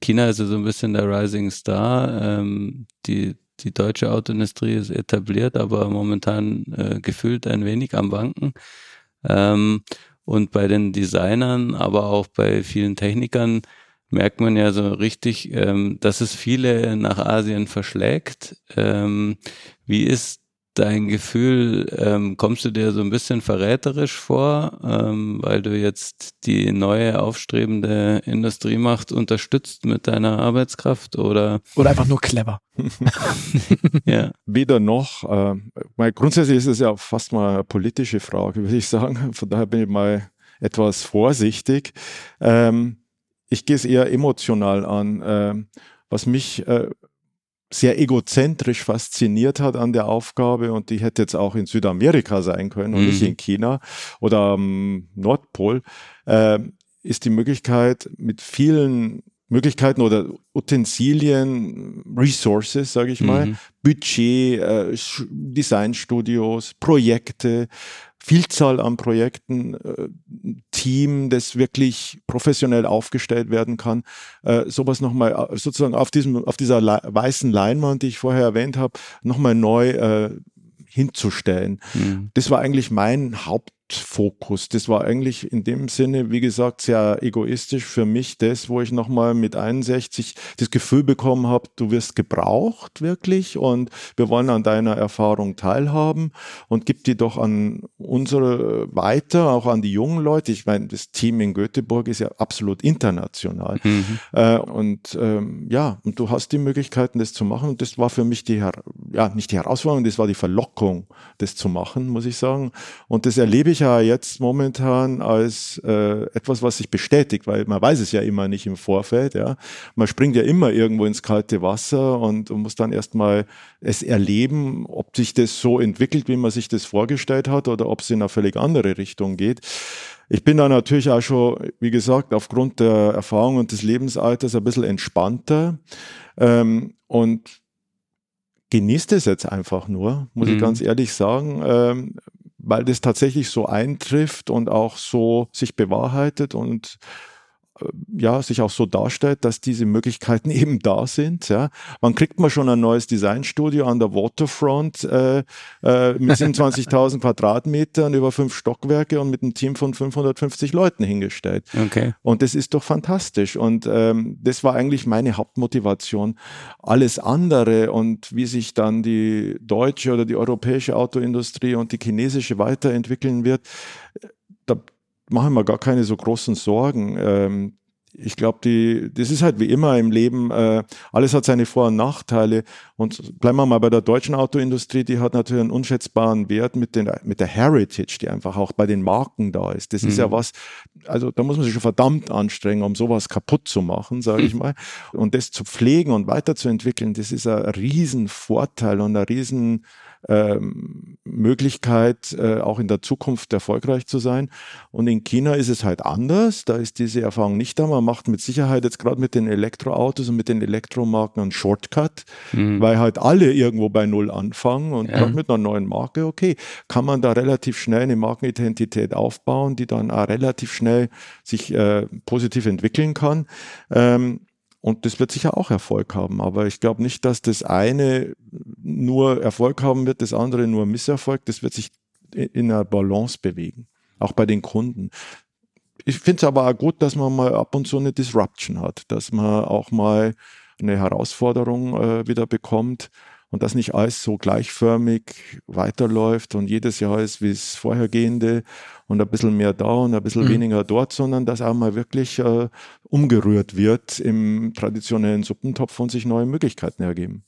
China ist ja so ein bisschen der Rising Star. Ähm, die, die deutsche Autoindustrie ist etabliert, aber momentan äh, gefühlt ein wenig am Wanken. Ähm, und bei den Designern, aber auch bei vielen Technikern merkt man ja so richtig, ähm, dass es viele nach Asien verschlägt. Wie ist dein Gefühl? Ähm, kommst du dir so ein bisschen verräterisch vor, ähm, weil du jetzt die neue aufstrebende Industriemacht unterstützt mit deiner Arbeitskraft oder Oder einfach nur clever. ja? Weder noch. Äh, weil grundsätzlich ist es ja fast mal eine politische Frage, würde ich sagen. Von daher bin ich mal etwas vorsichtig. Ähm, ich gehe es eher emotional an. Ähm, was mich äh, sehr egozentrisch fasziniert hat an der Aufgabe und die hätte jetzt auch in Südamerika sein können und Mhm. nicht in China oder am Nordpol, äh, ist die Möglichkeit mit vielen Möglichkeiten oder Utensilien, Resources, sage ich mal, Mhm. Budget, äh, Designstudios, Projekte, Vielzahl an Projekten, äh, Team, das wirklich professionell aufgestellt werden kann, äh, sowas nochmal äh, sozusagen auf diesem, auf dieser weißen Leinwand, die ich vorher erwähnt habe, nochmal neu äh, hinzustellen. Mhm. Das war eigentlich mein Hauptfokus. Das war eigentlich in dem Sinne, wie gesagt, sehr egoistisch für mich das, wo ich nochmal mit 61 das Gefühl bekommen habe, du wirst gebraucht wirklich und wir wollen an deiner Erfahrung teilhaben und gib die doch an unsere weiter, auch an die jungen Leute. Ich meine, das Team in Göteborg ist ja absolut international. Mhm. Äh, und ähm, ja, und du hast die Möglichkeiten, das zu machen. Und das war für mich die, Her ja, nicht die Herausforderung, das war die Verlockung, das zu machen, muss ich sagen. Und das erlebe ich ja jetzt momentan als äh, etwas, was sich bestätigt, weil man weiß es ja immer nicht im Vorfeld. Ja, man springt ja immer irgendwo ins kalte Wasser und, und muss dann erstmal es erleben, ob sich das so entwickelt, wie man sich das vorgestellt hat, oder ob es in eine völlig andere Richtung geht. Ich bin da natürlich auch schon, wie gesagt, aufgrund der Erfahrung und des Lebensalters ein bisschen entspannter ähm, und genießt es jetzt einfach nur, muss Mhm. ich ganz ehrlich sagen, ähm, weil das tatsächlich so eintrifft und auch so sich bewahrheitet und ja, sich auch so darstellt, dass diese Möglichkeiten eben da sind. Ja. Wann kriegt man schon ein neues Designstudio an der Waterfront äh, äh, mit 27.000 Quadratmetern über fünf Stockwerke und mit einem Team von 550 Leuten hingestellt? Okay. Und das ist doch fantastisch. Und ähm, das war eigentlich meine Hauptmotivation. Alles andere und wie sich dann die deutsche oder die europäische Autoindustrie und die chinesische weiterentwickeln wird, da mache mir gar keine so großen Sorgen. Ähm, ich glaube, die, das ist halt wie immer im Leben, äh, alles hat seine Vor- und Nachteile. Und bleiben wir mal bei der deutschen Autoindustrie, die hat natürlich einen unschätzbaren Wert mit, den, mit der Heritage, die einfach auch bei den Marken da ist. Das mhm. ist ja mhm. was, also da muss man sich schon verdammt anstrengen, um sowas kaputt zu machen, sage ich mal. Und das zu pflegen und weiterzuentwickeln, das ist ein Riesenvorteil und ein riesen ähm, Möglichkeit, äh, auch in der Zukunft erfolgreich zu sein. Und in China ist es halt anders. Da ist diese Erfahrung nicht da. Man macht mit Sicherheit jetzt gerade mit den Elektroautos und mit den Elektromarken einen Shortcut, mhm. weil halt alle irgendwo bei Null anfangen und ja. gerade mit einer neuen Marke, okay, kann man da relativ schnell eine Markenidentität aufbauen, die dann auch relativ schnell sich äh, positiv entwickeln kann. Ähm, und das wird sicher auch Erfolg haben. Aber ich glaube nicht, dass das eine nur Erfolg haben wird, das andere nur Misserfolg. Das wird sich in einer Balance bewegen. Auch bei den Kunden. Ich finde es aber auch gut, dass man mal ab und zu eine Disruption hat, dass man auch mal eine Herausforderung äh, wieder bekommt und dass nicht alles so gleichförmig weiterläuft und jedes Jahr ist wie das vorhergehende und ein bisschen mehr da und ein bisschen mhm. weniger dort, sondern dass auch mal wirklich äh, umgerührt wird im traditionellen Suppentopf und sich neue Möglichkeiten ergeben.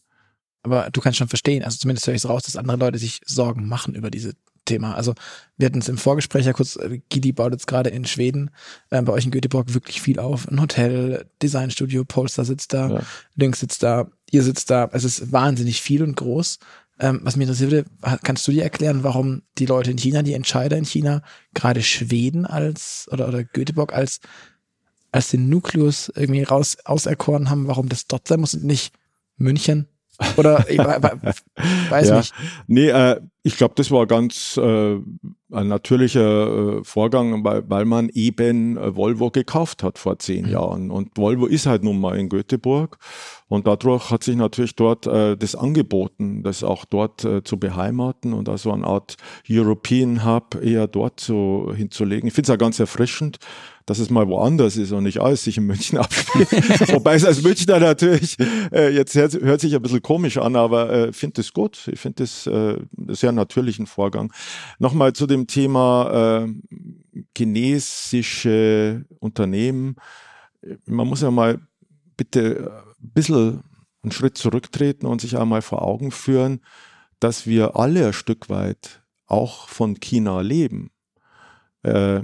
Aber du kannst schon verstehen, also zumindest höre ich es raus, dass andere Leute sich Sorgen machen über diese Thema. Also wir hatten es im Vorgespräch ja kurz, äh, Gidi baut jetzt gerade in Schweden äh, bei euch in Göteborg wirklich viel auf. Ein Hotel, Designstudio, Polster sitzt da, ja. Lynx sitzt da, ihr sitzt da. Es ist wahnsinnig viel und groß. Ähm, was mich interessiert würde, kannst du dir erklären, warum die Leute in China, die Entscheider in China, gerade Schweden als oder, oder Göteborg als, als den Nukleus irgendwie raus auserkoren haben, warum das dort sein muss und nicht München? Oder ich weiß ja. nicht. Nee, äh, ich glaube, das war ganz äh, ein natürlicher äh, Vorgang, weil, weil man eben äh, Volvo gekauft hat vor zehn mhm. Jahren. Und Volvo ist halt nun mal in Göteborg. Und dadurch hat sich natürlich dort äh, das angeboten, das auch dort äh, zu beheimaten und also eine Art European Hub eher dort zu, hinzulegen. Ich finde es ja ganz erfrischend, dass es mal woanders ist und nicht alles sich in München abspielt. Wobei es als Münchner natürlich äh, jetzt hört, hört, sich ein bisschen komisch an, aber äh, finde es gut. Ich finde es äh, sehr natürlichen Vorgang. Nochmal zu dem Thema äh, chinesische Unternehmen. Man muss ja mal bitte ein bisschen einen Schritt zurücktreten und sich einmal vor Augen führen, dass wir alle ein Stück weit auch von China leben. Äh,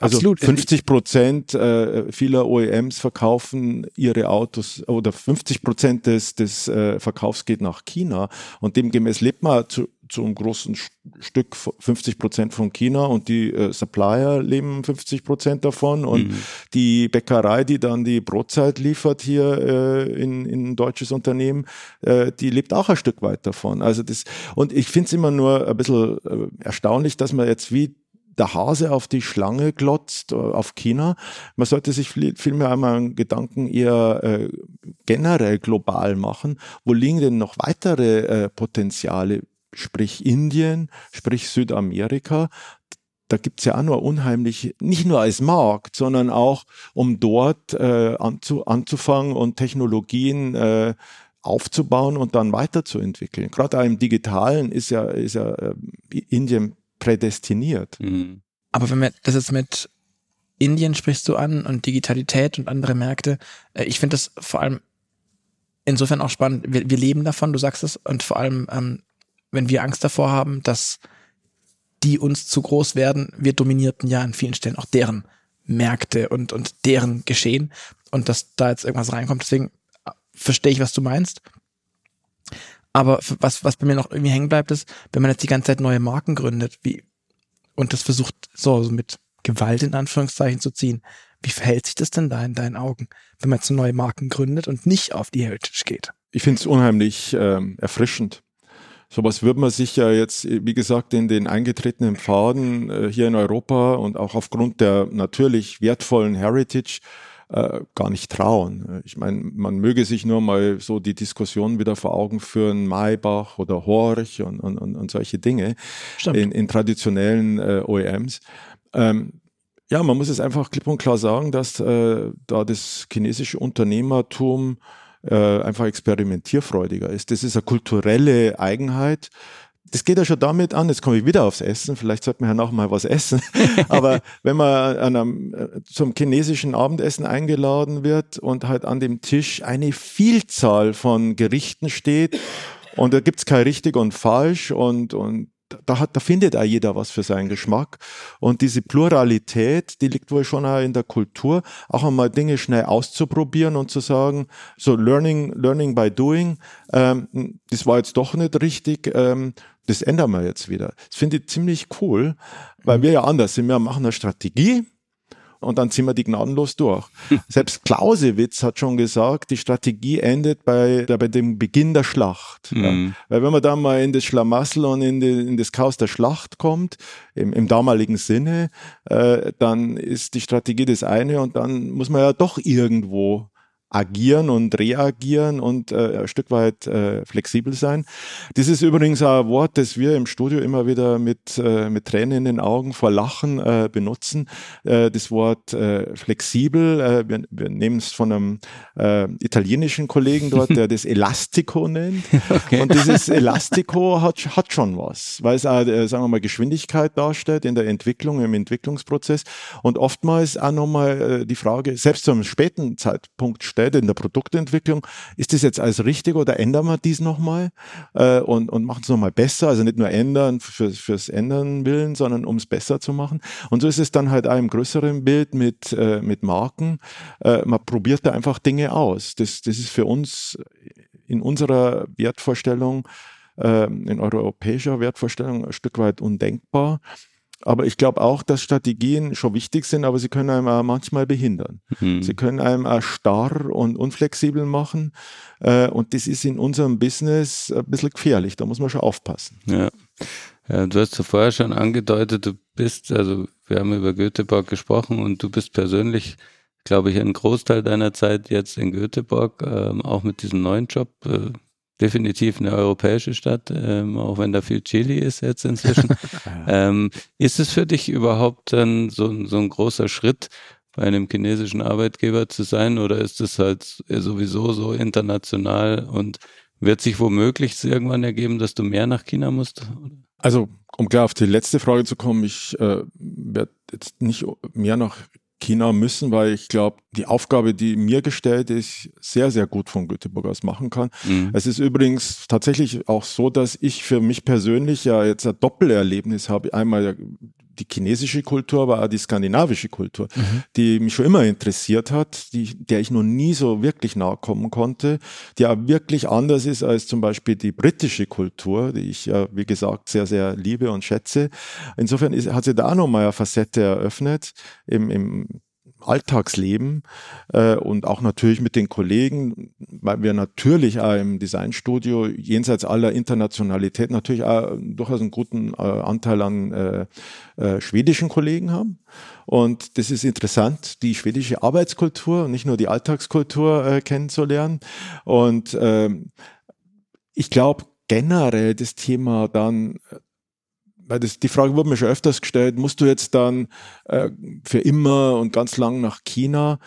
also Absolut. 50 Prozent äh, vieler OEMs verkaufen ihre Autos oder 50 Prozent des, des äh, Verkaufs geht nach China und demgemäß lebt man zu, zu einem großen Stück 50 Prozent von China und die äh, Supplier leben 50 Prozent davon und mhm. die Bäckerei, die dann die Brotzeit liefert hier äh, in, in ein deutsches Unternehmen, äh, die lebt auch ein Stück weit davon. Also das und ich finde es immer nur ein bisschen äh, erstaunlich, dass man jetzt wie der Hase auf die Schlange glotzt, äh, auf China. Man sollte sich vielmehr einmal einen Gedanken eher äh, generell global machen. Wo liegen denn noch weitere äh, Potenziale? Sprich Indien, sprich Südamerika. Da gibt's ja auch nur unheimlich, nicht nur als Markt, sondern auch, um dort äh, anzu, anzufangen und Technologien äh, aufzubauen und dann weiterzuentwickeln. Gerade im Digitalen ist ja, ist ja äh, Indien prädestiniert. Mhm. Aber wenn man das jetzt mit Indien sprichst du an und Digitalität und andere Märkte, äh, ich finde das vor allem insofern auch spannend. Wir, wir, leben davon, du sagst es, und vor allem, ähm, wenn wir Angst davor haben, dass die uns zu groß werden, wir dominierten ja an vielen Stellen auch deren Märkte und, und deren Geschehen und dass da jetzt irgendwas reinkommt. Deswegen äh, verstehe ich, was du meinst. Aber was, was bei mir noch irgendwie hängen bleibt, ist, wenn man jetzt die ganze Zeit neue Marken gründet, wie, und das versucht so, so mit Gewalt in Anführungszeichen zu ziehen, wie verhält sich das denn da in deinen Augen, wenn man jetzt neue Marken gründet und nicht auf die Heritage geht? Ich finde es unheimlich ähm, erfrischend. Sowas würde man sich ja jetzt, wie gesagt, in den eingetretenen Pfaden äh, hier in Europa und auch aufgrund der natürlich wertvollen Heritage äh, gar nicht trauen. Ich meine, man möge sich nur mal so die Diskussion wieder vor Augen führen, Maybach oder Horch und, und, und solche Dinge in, in, traditionellen äh, OEMs. Ähm, ja, man muss es einfach klipp und klar sagen, dass äh, da das chinesische Unternehmertum äh, einfach experimentierfreudiger ist. Das ist eine kulturelle Eigenheit. Das geht ja schon damit an, jetzt komme ich wieder aufs Essen, vielleicht sollte man ja noch mal was essen, aber wenn man einem, äh, zum chinesischen Abendessen eingeladen wird und halt an dem Tisch eine Vielzahl von Gerichten steht und da gibt's kein richtig und falsch und, und da, hat, da findet auch jeder was für seinen Geschmack. Und diese Pluralität, die liegt wohl schon auch in der Kultur, auch einmal Dinge schnell auszuprobieren und zu sagen, so Learning, Learning by Doing, ähm, das war jetzt doch nicht richtig, ähm, das ändern wir jetzt wieder. Das finde ich ziemlich cool, weil wir ja anders sind. Wir machen eine Strategie, und dann ziehen wir die gnadenlos durch. Selbst Clausewitz hat schon gesagt, die Strategie endet bei, bei dem Beginn der Schlacht. Mhm. Ja. Weil wenn man da mal in das Schlamassel und in, die, in das Chaos der Schlacht kommt, im, im damaligen Sinne, äh, dann ist die Strategie das eine und dann muss man ja doch irgendwo agieren und reagieren und äh, ein Stück weit äh, flexibel sein. Das ist übrigens ein Wort, das wir im Studio immer wieder mit, äh, mit Tränen in den Augen vor Lachen äh, benutzen. Äh, das Wort äh, flexibel, äh, wir, wir nehmen es von einem äh, italienischen Kollegen dort, der das Elastico nennt. Okay. Und dieses Elastico hat, hat schon was, weil es auch, äh, sagen wir mal, Geschwindigkeit darstellt in der Entwicklung, im Entwicklungsprozess und oftmals auch nochmal äh, die Frage, selbst zu einem späten Zeitpunkt stellt, Qualität in der Produktentwicklung. Ist das jetzt alles richtig oder ändern wir dies nochmal äh, und, und machen es nochmal besser? Also nicht nur ändern für, fürs Ändern willen, sondern um es besser zu machen. Und so ist es dann halt auch im größeren Bild mit, äh, mit Marken. Äh, man probiert da einfach Dinge aus. Das, das ist für uns in unserer Wertvorstellung, äh, in europäischer Wertvorstellung ein Stück weit undenkbar. Aber ich glaube auch, dass Strategien schon wichtig sind, aber sie können einem auch manchmal behindern. Mhm. Sie können einem auch starr und unflexibel machen. Äh, und das ist in unserem Business ein bisschen gefährlich. Da muss man schon aufpassen. Ja. ja du hast ja vorher schon angedeutet, du bist, also wir haben über Göteborg gesprochen und du bist persönlich, glaube ich, einen Großteil deiner Zeit jetzt in Göteborg, ähm, auch mit diesem neuen Job. Äh, definitiv eine europäische Stadt, ähm, auch wenn da viel Chili ist jetzt inzwischen. ähm, ist es für dich überhaupt dann so, so ein großer Schritt, bei einem chinesischen Arbeitgeber zu sein oder ist es halt sowieso so international und wird sich womöglich irgendwann ergeben, dass du mehr nach China musst? Also, um klar auf die letzte Frage zu kommen, ich äh, werde jetzt nicht mehr nach China müssen, weil ich glaube, die Aufgabe, die mir gestellt ist, sehr, sehr gut von Göteborg aus machen kann. Mhm. Es ist übrigens tatsächlich auch so, dass ich für mich persönlich ja jetzt ein Doppelerlebnis habe. Einmal die chinesische Kultur, aber auch die skandinavische Kultur, mhm. die mich schon immer interessiert hat, die, der ich noch nie so wirklich nahe kommen konnte, die auch wirklich anders ist als zum Beispiel die britische Kultur, die ich ja, wie gesagt, sehr, sehr liebe und schätze. Insofern ist, hat sie da auch nochmal eine Facette eröffnet im, im Alltagsleben äh, und auch natürlich mit den Kollegen, weil wir natürlich auch im Designstudio jenseits aller Internationalität natürlich auch durchaus einen guten äh, Anteil an äh, äh, schwedischen Kollegen haben. Und das ist interessant, die schwedische Arbeitskultur, nicht nur die Alltagskultur äh, kennenzulernen. Und äh, ich glaube, generell das Thema dann weil das, die Frage wurde mir schon öfters gestellt, musst du jetzt dann äh, für immer und ganz lang nach China?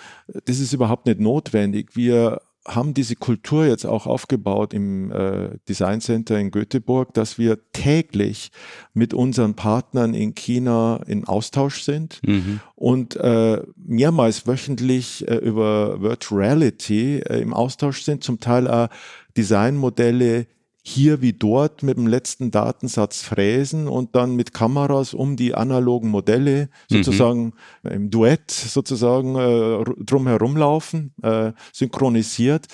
Das ist überhaupt nicht notwendig. Wir haben diese Kultur jetzt auch aufgebaut im äh, Design Center in Göteborg, dass wir täglich mit unseren Partnern in China in Austausch sind mhm. und äh, mehrmals wöchentlich äh, über Virtual Reality äh, im Austausch sind, zum Teil auch Designmodelle hier wie dort mit dem letzten Datensatz fräsen und dann mit Kameras um die analogen Modelle mhm. sozusagen mhm. im Duett sozusagen äh, drumherum laufen, äh, synchronisiert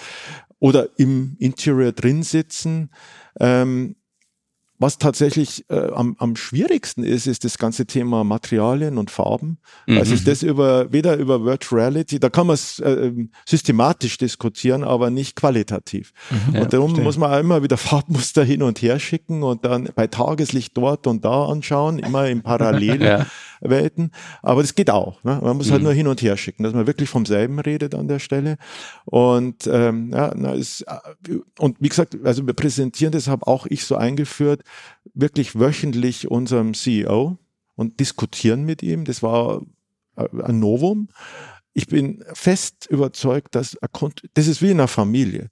oder im Interior drin sitzen. Ähm, was tatsächlich äh, am, am schwierigsten ist, ist das ganze Thema Materialien und Farben. Mhm. Also ist das über weder über Virtual Reality, da kann man es äh, ähm, systematisch diskutieren, aber nicht qualitativ. Mhm. Und darum ja, muss man auch immer wieder Farbmuster hin und her schicken und dann bei Tageslicht dort und da anschauen, immer im Parallel. ja. Welten. Aber das geht auch. Ne? Man muss halt mhm. nur hin und her schicken, dass man wirklich vom selben redet an der Stelle. Und ähm, ja, na, ist, und wie gesagt, also wir präsentieren deshalb auch ich so eingeführt, wirklich wöchentlich unserem CEO und diskutieren mit ihm. Das war äh, ein Novum. Ich bin fest überzeugt, dass er das ist wie in einer Familie.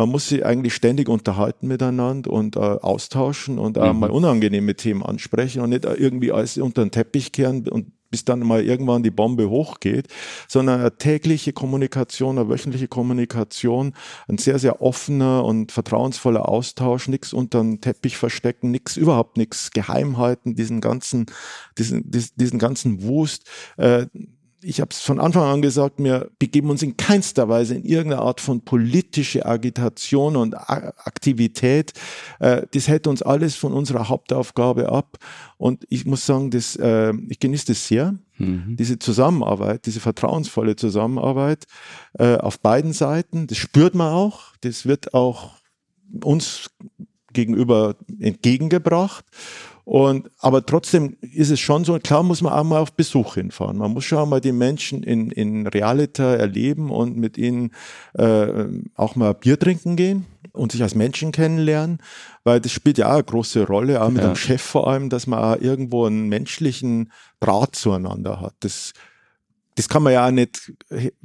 Man muss sich eigentlich ständig unterhalten miteinander und äh, austauschen und äh, mhm. mal unangenehme Themen ansprechen und nicht irgendwie alles unter den Teppich kehren und bis dann mal irgendwann die Bombe hochgeht, sondern eine tägliche Kommunikation, eine wöchentliche Kommunikation, ein sehr, sehr offener und vertrauensvoller Austausch, nichts unter den Teppich verstecken, nichts, überhaupt nichts geheim halten, diesen ganzen, diesen, diesen, diesen ganzen Wust. Äh, ich habe es von Anfang an gesagt, wir begeben uns in keinster Weise in irgendeine Art von politische Agitation und Aktivität. Äh, das hält uns alles von unserer Hauptaufgabe ab. Und ich muss sagen, das, äh, ich genieße das sehr, mhm. diese Zusammenarbeit, diese vertrauensvolle Zusammenarbeit äh, auf beiden Seiten. Das spürt man auch. Das wird auch uns gegenüber entgegengebracht. Und, aber trotzdem ist es schon so, klar muss man auch mal auf Besuch hinfahren. Man muss schon mal die Menschen in, in Realita erleben und mit ihnen äh, auch mal Bier trinken gehen und sich als Menschen kennenlernen, weil das spielt ja auch eine große Rolle, auch mit ja. dem Chef vor allem, dass man auch irgendwo einen menschlichen Draht zueinander hat. Das, das kann man ja auch nicht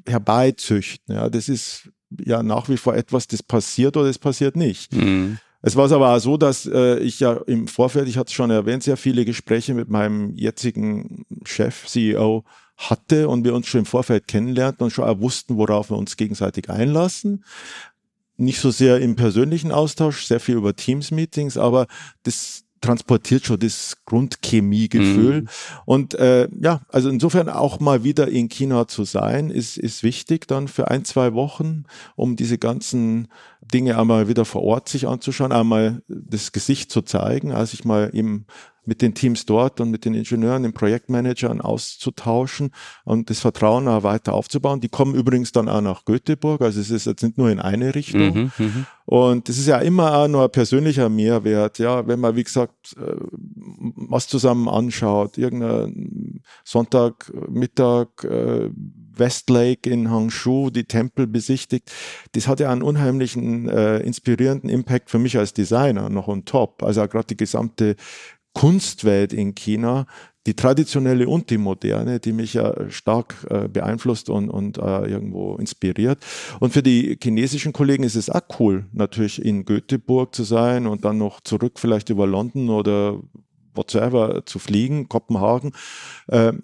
herbeizüchten. Ja, das ist ja nach wie vor etwas, das passiert oder das passiert nicht. Mhm. Es war aber auch so, dass äh, ich ja im Vorfeld, ich hatte es schon erwähnt, sehr viele Gespräche mit meinem jetzigen Chef, CEO hatte und wir uns schon im Vorfeld kennenlernten und schon auch wussten, worauf wir uns gegenseitig einlassen. Nicht so sehr im persönlichen Austausch, sehr viel über Teams-Meetings, aber das, transportiert schon das Grundchemiegefühl. Mhm. Und äh, ja, also insofern auch mal wieder in China zu sein, ist, ist wichtig dann für ein, zwei Wochen, um diese ganzen Dinge einmal wieder vor Ort sich anzuschauen, einmal das Gesicht zu zeigen, als ich mal im mit den Teams dort und mit den Ingenieuren, den Projektmanagern auszutauschen und das Vertrauen auch weiter aufzubauen. Die kommen übrigens dann auch nach Göteborg, also es ist jetzt nicht nur in eine Richtung. Mhm, mhm. und das ist ja immer auch nur ein persönlicher Mehrwert, ja, wenn man, wie gesagt, äh, was zusammen anschaut, irgendein Sonntagmittag, äh, Westlake in Hangzhou, die Tempel besichtigt, das hat ja einen unheimlichen, äh, inspirierenden Impact für mich als Designer noch on top. Also gerade die gesamte Kunstwelt in China, die traditionelle und die moderne, die mich ja stark äh, beeinflusst und, und äh, irgendwo inspiriert. Und für die chinesischen Kollegen ist es auch cool, natürlich in Göteborg zu sein und dann noch zurück vielleicht über London oder whatsoever zu fliegen, Kopenhagen. Ähm,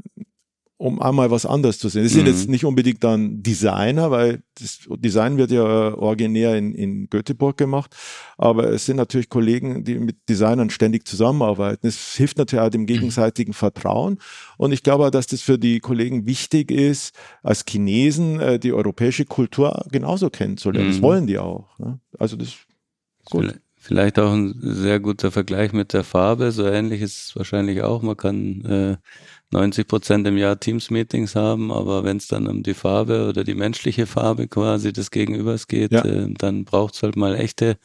um einmal was anderes zu sehen. Das sind mhm. jetzt nicht unbedingt dann Designer, weil das Design wird ja originär in, in Göteborg gemacht, aber es sind natürlich Kollegen, die mit Designern ständig zusammenarbeiten. Es hilft natürlich auch dem gegenseitigen Vertrauen und ich glaube, dass das für die Kollegen wichtig ist, als Chinesen äh, die europäische Kultur genauso kennenzulernen. Mhm. Das wollen die auch. Ne? Also das ist gut. Vielleicht auch ein sehr guter Vergleich mit der Farbe. So ähnlich ist es wahrscheinlich auch. Man kann äh, 90 Prozent im Jahr Teams-Meetings haben, aber wenn es dann um die Farbe oder die menschliche Farbe quasi des Gegenübers geht, ja. äh, dann braucht es halt mal echte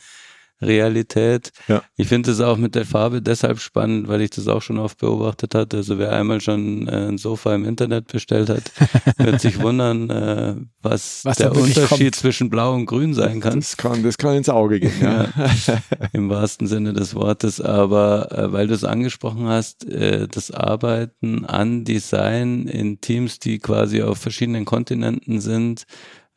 Realität. Ja. Ich finde es auch mit der Farbe deshalb spannend, weil ich das auch schon oft beobachtet hatte. Also wer einmal schon äh, ein Sofa im Internet bestellt hat, wird sich wundern, äh, was, was der Unterschied zwischen Blau und Grün sein kann. Das kann, das kann ins Auge gehen. Ja. ja Im wahrsten Sinne des Wortes. Aber äh, weil du es angesprochen hast, äh, das Arbeiten an Design in Teams, die quasi auf verschiedenen Kontinenten sind,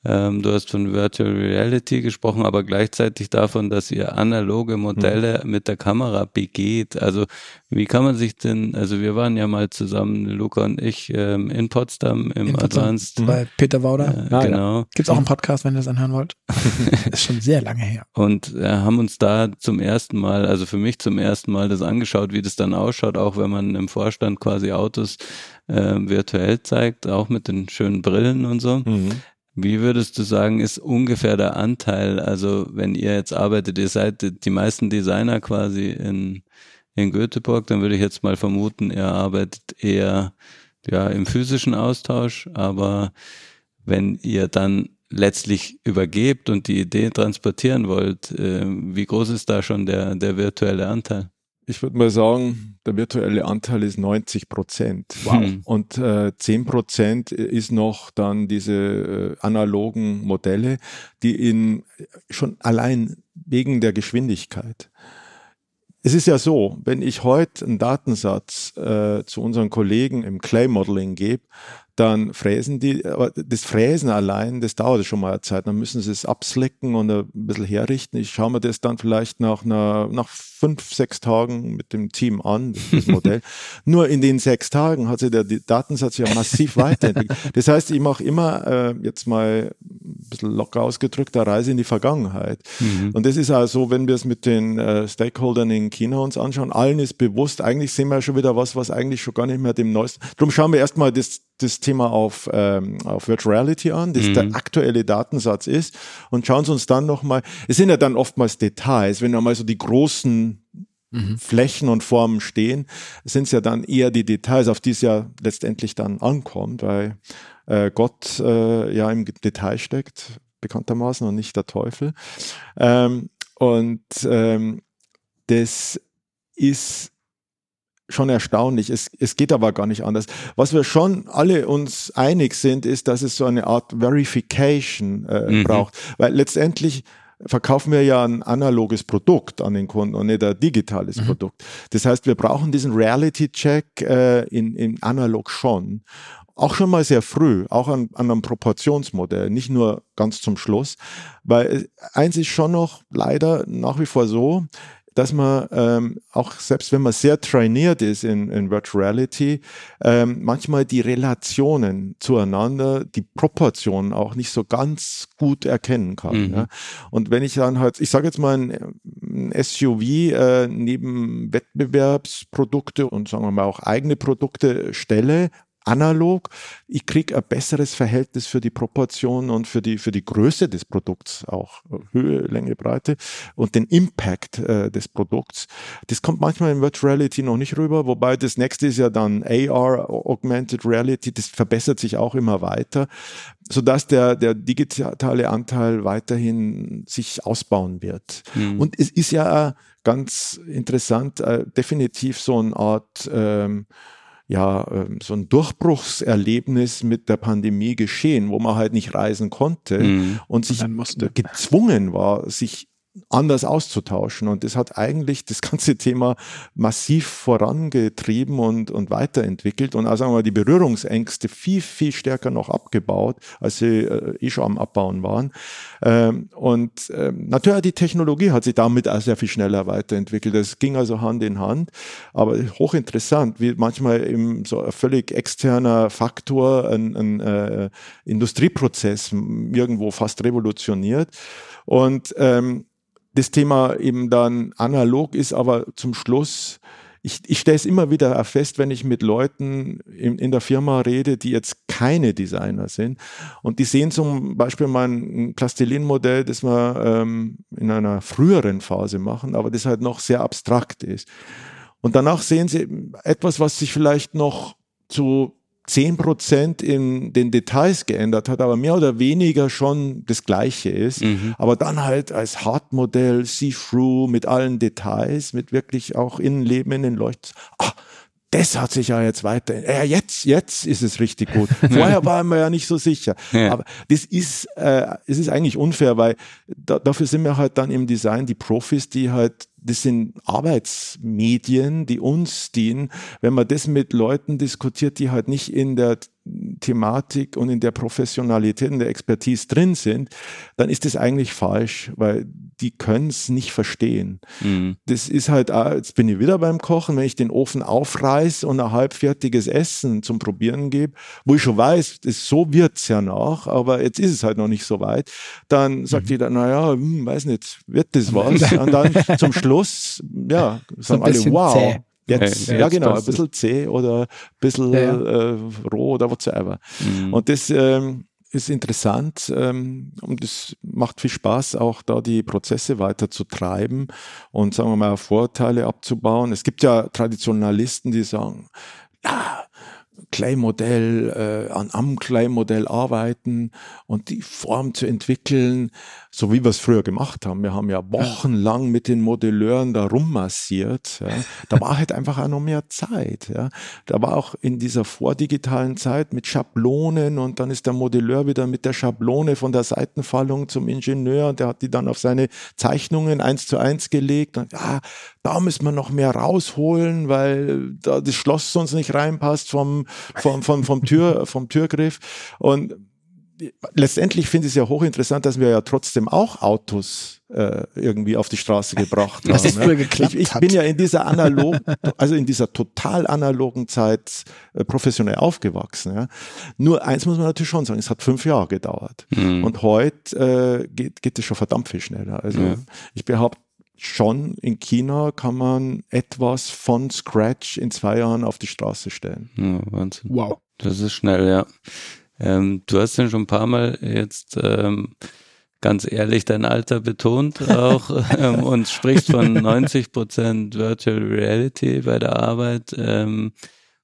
ähm, du hast von Virtual Reality gesprochen, aber gleichzeitig davon, dass ihr analoge Modelle mhm. mit der Kamera begeht. Also wie kann man sich denn, also wir waren ja mal zusammen, Luca und ich, ähm, in Potsdam im in Potsdam, Advanced. Bei Peter Wauder. Äh, ja, genau. Gibt's auch einen Podcast, wenn ihr das anhören wollt. ist schon sehr lange her. Und äh, haben uns da zum ersten Mal, also für mich zum ersten Mal das angeschaut, wie das dann ausschaut, auch wenn man im Vorstand quasi Autos äh, virtuell zeigt, auch mit den schönen Brillen und so. Mhm. Wie würdest du sagen, ist ungefähr der Anteil, also wenn ihr jetzt arbeitet, ihr seid die meisten Designer quasi in, in Göteborg, dann würde ich jetzt mal vermuten, ihr arbeitet eher ja, im physischen Austausch, aber wenn ihr dann letztlich übergebt und die Idee transportieren wollt, äh, wie groß ist da schon der, der virtuelle Anteil? Ich würde mal sagen, der virtuelle Anteil ist 90 Prozent. Wow. Und äh, 10 Prozent ist noch dann diese äh, analogen Modelle, die in schon allein wegen der Geschwindigkeit. Es ist ja so, wenn ich heute einen Datensatz äh, zu unseren Kollegen im Clay Modeling gebe, dann fräsen die, aber das Fräsen allein, das dauert schon mal eine Zeit. Dann müssen sie es abslicken und ein bisschen herrichten. Ich schaue mir das dann vielleicht nach, einer, nach fünf, sechs Tagen mit dem Team an, das Modell. Nur in den sechs Tagen hat sich der Datensatz ja massiv weiterentwickelt. Das heißt, ich mache immer äh, jetzt mal ein bisschen locker ausgedrückt eine Reise in die Vergangenheit. Mhm. Und das ist also, wenn wir es mit den äh, Stakeholdern in China uns anschauen, allen ist bewusst, eigentlich sehen wir schon wieder was, was eigentlich schon gar nicht mehr dem neuesten. Darum schauen wir erstmal das das Thema auf, ähm, auf Virtual Reality an, das mhm. der aktuelle Datensatz ist und schauen Sie uns dann nochmal, es sind ja dann oftmals Details, wenn einmal so die großen mhm. Flächen und Formen stehen, sind es ja dann eher die Details, auf die es ja letztendlich dann ankommt, weil äh, Gott äh, ja im Detail steckt, bekanntermaßen, und nicht der Teufel. Ähm, und ähm, das ist schon erstaunlich. Es, es geht aber gar nicht anders. Was wir schon alle uns einig sind, ist, dass es so eine Art Verification äh, mhm. braucht. Weil letztendlich verkaufen wir ja ein analoges Produkt an den Kunden und nicht ein digitales mhm. Produkt. Das heißt, wir brauchen diesen Reality-Check äh, in, in analog schon. Auch schon mal sehr früh, auch an, an einem Proportionsmodell, nicht nur ganz zum Schluss. Weil eins ist schon noch leider nach wie vor so, dass man ähm, auch selbst wenn man sehr trainiert ist in, in Virtual Reality, ähm, manchmal die Relationen zueinander, die Proportionen auch nicht so ganz gut erkennen kann. Mhm. Ja. Und wenn ich dann halt, ich sage jetzt mal ein, ein SUV äh, neben Wettbewerbsprodukte und sagen wir mal auch eigene Produkte stelle, analog. Ich kriege ein besseres Verhältnis für die Proportion und für die, für die Größe des Produkts, auch Höhe, Länge, Breite und den Impact äh, des Produkts. Das kommt manchmal in Virtual Reality noch nicht rüber, wobei das nächste ist ja dann AR, Augmented Reality, das verbessert sich auch immer weiter, sodass der, der digitale Anteil weiterhin sich ausbauen wird. Mhm. Und es ist ja ganz interessant, äh, definitiv so eine Art ähm, ja ähm, so ein Durchbruchserlebnis mit der Pandemie geschehen, wo man halt nicht reisen konnte mhm. und sich gezwungen war, sich anders auszutauschen. Und das hat eigentlich das ganze Thema massiv vorangetrieben und, und weiterentwickelt und also mal, die Berührungsängste viel, viel stärker noch abgebaut, als sie äh, eh schon am Abbauen waren. Ähm, und ähm, natürlich die Technologie hat sich damit auch sehr viel schneller weiterentwickelt. Das ging also Hand in Hand, aber hochinteressant, wie manchmal eben so ein völlig externer Faktor ein, ein äh, Industrieprozess irgendwo fast revolutioniert. Und ähm, das Thema eben dann analog ist, aber zum Schluss, ich, ich stelle es immer wieder fest, wenn ich mit Leuten in, in, der Firma rede, die jetzt keine Designer sind und die sehen zum Beispiel mal ein Plastilin-Modell, das wir ähm, in einer früheren Phase machen, aber das halt noch sehr abstrakt ist. Und danach sehen sie etwas, was sich vielleicht noch zu 10 Prozent in den Details geändert hat, aber mehr oder weniger schon das Gleiche ist. Mhm. Aber dann halt als Hardmodell, See-Through mit allen Details, mit wirklich auch Innenleben in den Leuchten. Ah, das hat sich ja jetzt weiter. Ja, jetzt, jetzt ist es richtig gut. Vorher waren wir ja nicht so sicher. Ja. Aber das ist, äh, es ist eigentlich unfair, weil da, dafür sind wir halt dann im Design die Profis, die halt das sind Arbeitsmedien, die uns dienen. Wenn man das mit Leuten diskutiert, die halt nicht in der Thematik und in der Professionalität und der Expertise drin sind, dann ist das eigentlich falsch, weil die können es nicht verstehen. Mhm. Das ist halt, jetzt bin ich wieder beim Kochen, wenn ich den Ofen aufreiß und ein halbfertiges Essen zum Probieren gebe, wo ich schon weiß, das, so es ja noch, aber jetzt ist es halt noch nicht so weit, dann sagt mhm. jeder, naja, hm, weiß nicht, wird das was? und dann zum Schluss, ja, sagen alle, wow. Zäh. Jetzt, ja, ja genau, ein bisschen zäh oder ein bisschen ja, ja. Äh, roh oder whatsoever. Mhm. Und das ähm, ist interessant ähm, und es macht viel Spaß, auch da die Prozesse weiter zu treiben und sagen wir mal Vorteile abzubauen. Es gibt ja Traditionalisten, die sagen, ja, Clay-Modell, äh, an, am Clay-Modell arbeiten und die Form zu entwickeln, so wie wir es früher gemacht haben. Wir haben ja wochenlang mit den Modelleuren da rummassiert. Ja. Da war halt einfach auch noch mehr Zeit. Ja. Da war auch in dieser vordigitalen Zeit mit Schablonen und dann ist der Modelleur wieder mit der Schablone von der Seitenfallung zum Ingenieur und der hat die dann auf seine Zeichnungen eins zu eins gelegt. Und, ja, da müssen wir noch mehr rausholen, weil da das Schloss sonst nicht reinpasst vom, vom, vom, vom, Tür, vom Türgriff. Und letztendlich finde ich es ja hochinteressant, dass wir ja trotzdem auch Autos äh, irgendwie auf die Straße gebracht haben. Das früher geklappt ich, ich bin ja in dieser analogen, also in dieser total analogen Zeit äh, professionell aufgewachsen. Ja. Nur eins muss man natürlich schon sagen, es hat fünf Jahre gedauert. Mhm. Und heute äh, geht, geht es schon verdammt viel schneller. Also ja. ich behaupte, schon in China kann man etwas von Scratch in zwei Jahren auf die Straße stellen. Ja, Wahnsinn. Wow. Das ist schnell, ja. Ähm, du hast ja schon ein paar Mal jetzt ähm, ganz ehrlich dein Alter betont auch ähm, und sprichst von 90 Prozent Virtual Reality bei der Arbeit. Ähm,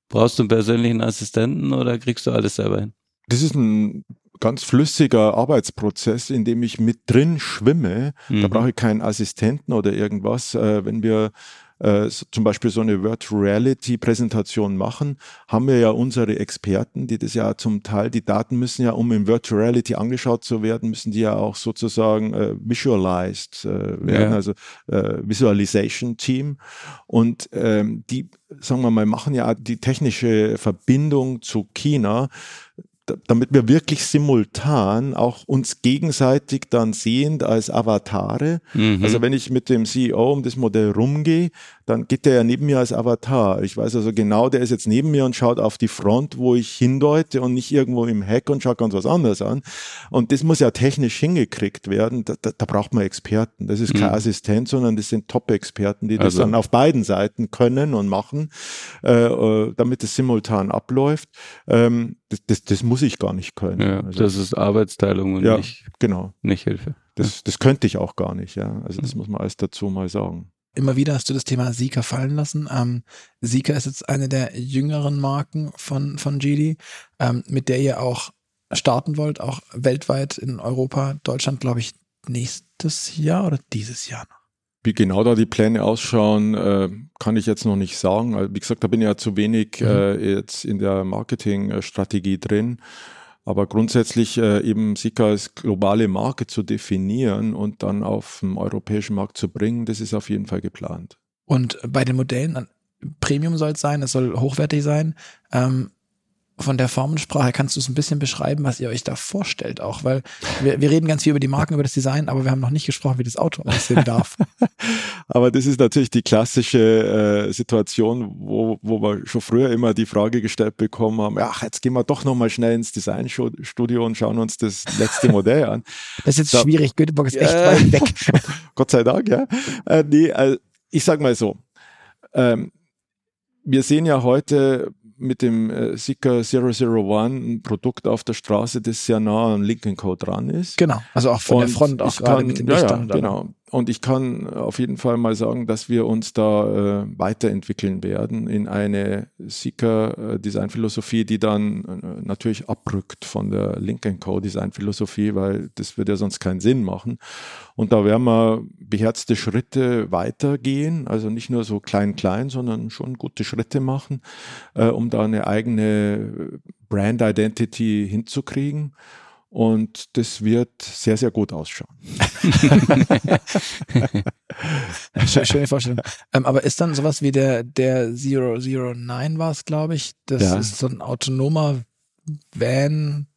brauchst du einen persönlichen Assistenten oder kriegst du alles selber hin? Das ist ein ganz flüssiger Arbeitsprozess, in dem ich mit drin schwimme. Mhm. Da brauche ich keinen Assistenten oder irgendwas. Äh, wenn wir äh, zum Beispiel so eine Virtual Reality Präsentation machen, haben wir ja unsere Experten, die das ja zum Teil, die Daten müssen ja, um in Virtual Reality angeschaut zu werden, müssen die ja auch sozusagen äh, visualized äh, werden, ja. also äh, Visualization Team. Und ähm, die, sagen wir mal, machen ja die technische Verbindung zu China damit wir wirklich simultan auch uns gegenseitig dann sehend als Avatare. Mhm. Also wenn ich mit dem CEO um das Modell rumgehe, dann geht der ja neben mir als Avatar. Ich weiß also genau, der ist jetzt neben mir und schaut auf die Front, wo ich hindeute und nicht irgendwo im Heck und schaut ganz was anderes an. Und das muss ja technisch hingekriegt werden. Da, da, da braucht man Experten. Das ist kein mhm. Assistent, sondern das sind Top-Experten, die das also. dann auf beiden Seiten können und machen, äh, äh damit es simultan abläuft. Ähm, das, das, das, muss ich gar nicht können. Ja, also, das ist Arbeitsteilung und ja, nicht, genau. nicht Hilfe. Das, das könnte ich auch gar nicht, ja. Also das mhm. muss man alles dazu mal sagen immer wieder hast du das Thema Sika fallen lassen. Ähm, Sika ist jetzt eine der jüngeren Marken von, von Geely, ähm, mit der ihr auch starten wollt, auch weltweit in Europa, Deutschland, glaube ich, nächstes Jahr oder dieses Jahr noch. Wie genau da die Pläne ausschauen, äh, kann ich jetzt noch nicht sagen. Wie gesagt, da bin ich ja zu wenig mhm. äh, jetzt in der Marketingstrategie drin. Aber grundsätzlich äh, eben Sika als globale Marke zu definieren und dann auf den europäischen Markt zu bringen, das ist auf jeden Fall geplant. Und bei den Modellen, Premium soll es sein, es soll hochwertig sein. Ähm, von der Formensprache kannst du es ein bisschen beschreiben, was ihr euch da vorstellt auch, weil wir, wir reden ganz viel über die Marken, über das Design, aber wir haben noch nicht gesprochen, wie das Auto aussehen darf. aber das ist natürlich die klassische äh, Situation, wo, wo wir schon früher immer die Frage gestellt bekommen haben, ach, jetzt gehen wir doch nochmal schnell ins Designstudio und schauen uns das letzte Modell an. Das ist jetzt da, schwierig, Göteborg ist echt äh, weit weg. Gott sei Dank, ja. Äh, nee, äh, ich sag mal so, ähm, wir sehen ja heute mit dem äh, Sika 001 ein Produkt auf der Straße, das sehr nah an Lincoln Code dran ist. Genau, also auch von und der Front auch gerade kann, mit den Lichtern. Ja, ja, genau. Und ich kann auf jeden Fall mal sagen, dass wir uns da äh, weiterentwickeln werden in eine Seeker-Designphilosophie, äh, die dann äh, natürlich abrückt von der Lincoln Co. Designphilosophie, weil das würde ja sonst keinen Sinn machen. Und da werden wir beherzte Schritte weitergehen, also nicht nur so klein, klein, sondern schon gute Schritte machen, äh, um da eine eigene Brand Identity hinzukriegen. Und das wird sehr, sehr gut ausschauen. Schöne Vorstellung. Ähm, aber ist dann sowas wie der, der 009 war es, glaube ich. Das ja. ist so ein autonomer Van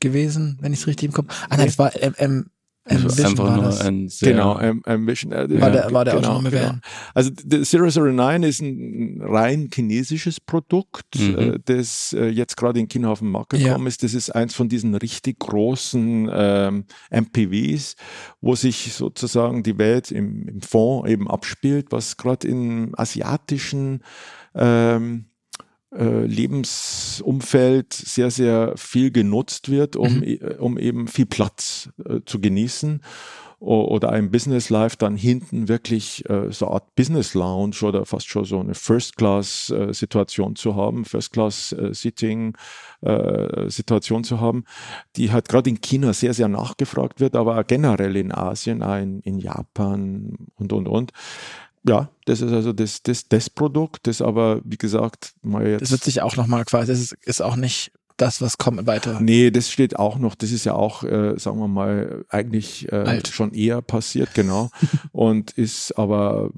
gewesen, wenn ich es richtig im Kopf. Ah nein, das war M, also einfach nur ein sehr genau Ambition äh, war der, war der genau, autonome genau. Also der 009 ist ein rein chinesisches Produkt, mhm. äh, das äh, jetzt gerade in China auf den Markt gekommen ja. ist. Das ist eins von diesen richtig großen ähm, MPVs, wo sich sozusagen die Welt im, im Fond eben abspielt, was gerade im asiatischen ähm, äh, Lebensumfeld sehr, sehr viel genutzt wird, um, mhm. E, um eben viel Platz äh, zu genießen. oder ein Business Life dann hinten wirklich äh, so eine Art Business Lounge oder fast schon so eine First Class äh, Situation zu haben, First Class äh, Sitting äh, Situation zu haben, die halt gerade in China sehr, sehr nachgefragt wird, aber auch generell in Asien, in, in Japan und, und, und ja, das ist also das, das, das Produkt, das aber, wie gesagt, mal jetzt. Das wird sich auch nochmal quasi, das ist, ist auch nicht das, was kommt weiter. Nee, das steht auch noch, das ist ja auch, äh, sagen wir mal, eigentlich äh, schon eher passiert, genau. und ist aber,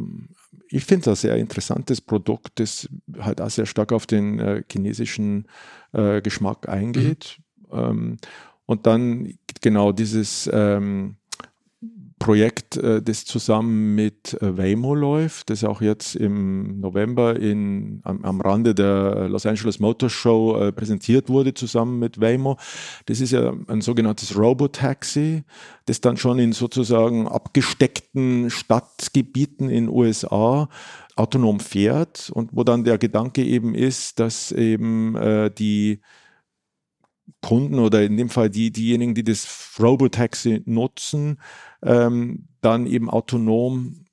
ich finde das sehr interessantes Produkt, das halt auch sehr stark auf den äh, chinesischen äh, Geschmack eingeht. Mhm. Ähm, und dann genau dieses, ähm, Projekt, äh, das zusammen mit äh, Waymo läuft, das auch jetzt im November in, am, am Rande der Los Angeles Motor Show äh, präsentiert wurde, zusammen mit Waymo. Das ist ja ein sogenanntes Robotaxi, das dann schon in sozusagen abgesteckten Stadtgebieten in USA autonom fährt und wo dann der Gedanke eben ist, dass eben äh, die Kunden oder in dem Fall die, diejenigen, die das Robotaxi nutzen, ähm, dann eben autonom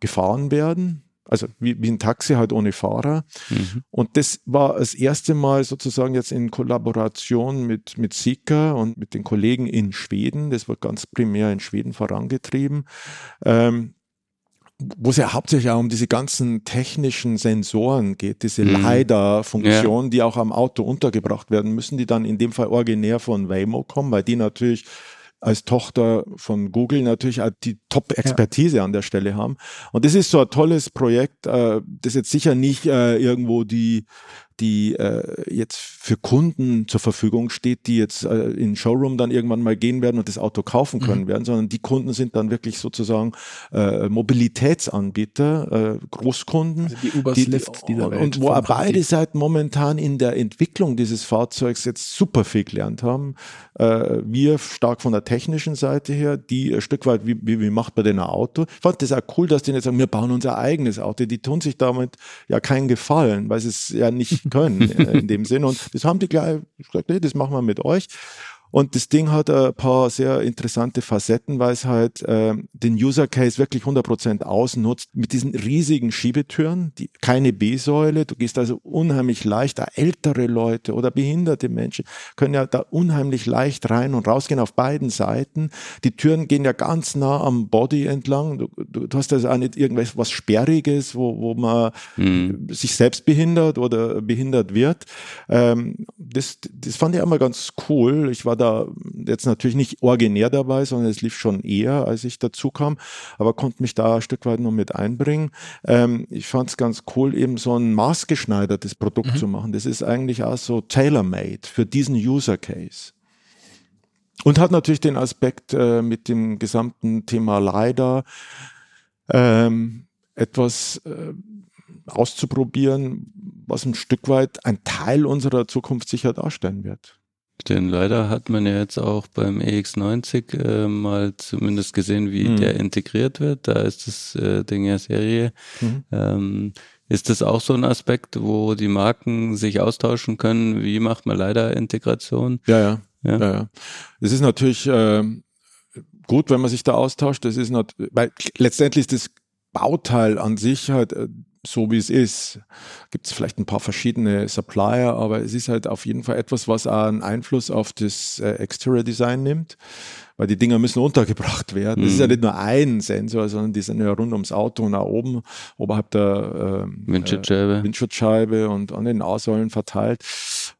gefahren werden. Also wie, wie ein Taxi halt ohne Fahrer. Mhm. Und das war das erste Mal sozusagen jetzt in Kollaboration mit, mit Sika und mit den Kollegen in Schweden. Das wird ganz primär in Schweden vorangetrieben. Ähm, wo es ja hauptsächlich auch um diese ganzen technischen Sensoren geht, diese mhm. LiDAR-Funktionen, ja. die auch am Auto untergebracht werden müssen, die dann in dem Fall originär von Waymo kommen, weil die natürlich als Tochter von Google natürlich die Top-Expertise ja. an der Stelle haben. Und das ist so ein tolles Projekt, äh, das jetzt sicher nicht äh, irgendwo die die äh, jetzt für Kunden zur Verfügung steht, die jetzt äh, in Showroom dann irgendwann mal gehen werden und das Auto kaufen können mhm. werden, sondern die Kunden sind dann wirklich sozusagen äh, Mobilitätsanbieter, äh, Großkunden. Also die Ubers, die, Lyft dieser Welt. Und wo beide Seiten momentan in der Entwicklung dieses Fahrzeugs jetzt super viel gelernt haben. Äh, wir stark von der technischen Seite her, die ein Stück weit, wie, wie, wie macht man denn ein Auto? Ich fand das auch cool, dass die jetzt sagen, wir bauen unser eigenes Auto. Die tun sich damit ja keinen Gefallen, weil sie es ja nicht können äh, in dem Sinn. Und das haben die gleich gesagt, nee, das machen wir mit euch. Und das Ding hat ein paar sehr interessante Facetten, weil es halt äh, den User Case wirklich 100% ausnutzt mit diesen riesigen Schiebetüren, die, keine B-Säule. Du gehst also unheimlich leicht, ältere Leute oder behinderte Menschen können ja da unheimlich leicht rein und rausgehen auf beiden Seiten. Die Türen gehen ja ganz nah am Body entlang. Du, du, du hast also auch nicht irgendwas was Sperriges, wo, wo man mhm. sich selbst behindert oder behindert wird. Ähm, das, das fand ich einmal ganz cool. Ich war da jetzt natürlich nicht originär dabei, sondern es lief schon eher, als ich dazu kam, aber konnte mich da ein Stück weit noch mit einbringen. Ähm, ich fand es ganz cool, eben so ein maßgeschneidertes Produkt mhm. zu machen. Das ist eigentlich auch so tailor-made für diesen User Case. Und hat natürlich den Aspekt äh, mit dem gesamten Thema LiDAR ähm, etwas äh, auszuprobieren, was ein Stück weit ein Teil unserer Zukunft sicher darstellen wird. Denn leider hat man ja jetzt auch beim EX90 äh, mal zumindest gesehen, wie mhm. der integriert wird. Da ist das äh, Ding ja Serie. Mhm. Ähm, ist das auch so ein Aspekt, wo die Marken sich austauschen können? Wie macht man leider Integration? Ja, ja. ja. ja, ja. Es ist natürlich äh, gut, wenn man sich da austauscht. Das ist not, weil letztendlich ist das Bauteil an sich halt äh, so wie es ist. Gibt es vielleicht ein paar verschiedene Supplier, aber es ist halt auf jeden Fall etwas, was einen Einfluss auf das äh, Exterior Design nimmt, weil die Dinger müssen untergebracht werden. Mhm. Das ist ja mhm. nicht nur ein Sensor, sondern die sind ja rund ums Auto und nach oben, oberhalb der äh, Windschutzscheibe. Äh, Windschutzscheibe und an den Nahsäulen verteilt.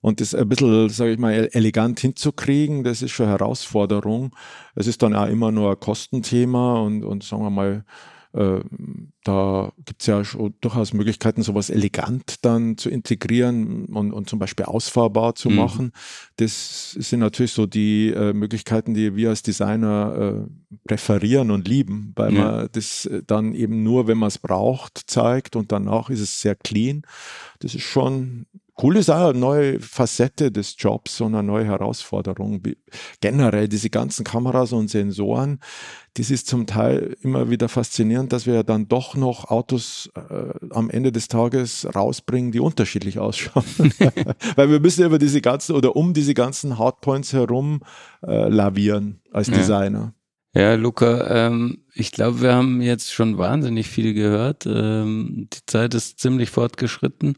Und das ein bisschen, sage ich mal, elegant hinzukriegen, das ist schon Herausforderung. Es ist dann auch immer nur ein Kostenthema und, und sagen wir mal, da gibt es ja durchaus Möglichkeiten, sowas elegant dann zu integrieren und, und zum Beispiel ausfahrbar zu mhm. machen. Das sind natürlich so die äh, Möglichkeiten, die wir als Designer äh, präferieren und lieben, weil ja. man das äh, dann eben nur, wenn man es braucht, zeigt und danach ist es sehr clean. Das ist schon cool ist auch eine neue Facette des Jobs und eine neue Herausforderung. Generell diese ganzen Kameras und Sensoren, das ist zum Teil immer wieder faszinierend, dass wir ja dann doch noch Autos äh, am Ende des Tages rausbringen, die unterschiedlich ausschauen. Weil wir müssen über diese ganzen oder um diese ganzen Hardpoints herum äh, lavieren als Designer. Ja, Luca, ähm, ich glaube, wir haben jetzt schon wahnsinnig viel gehört. Ähm, die Zeit ist ziemlich fortgeschritten.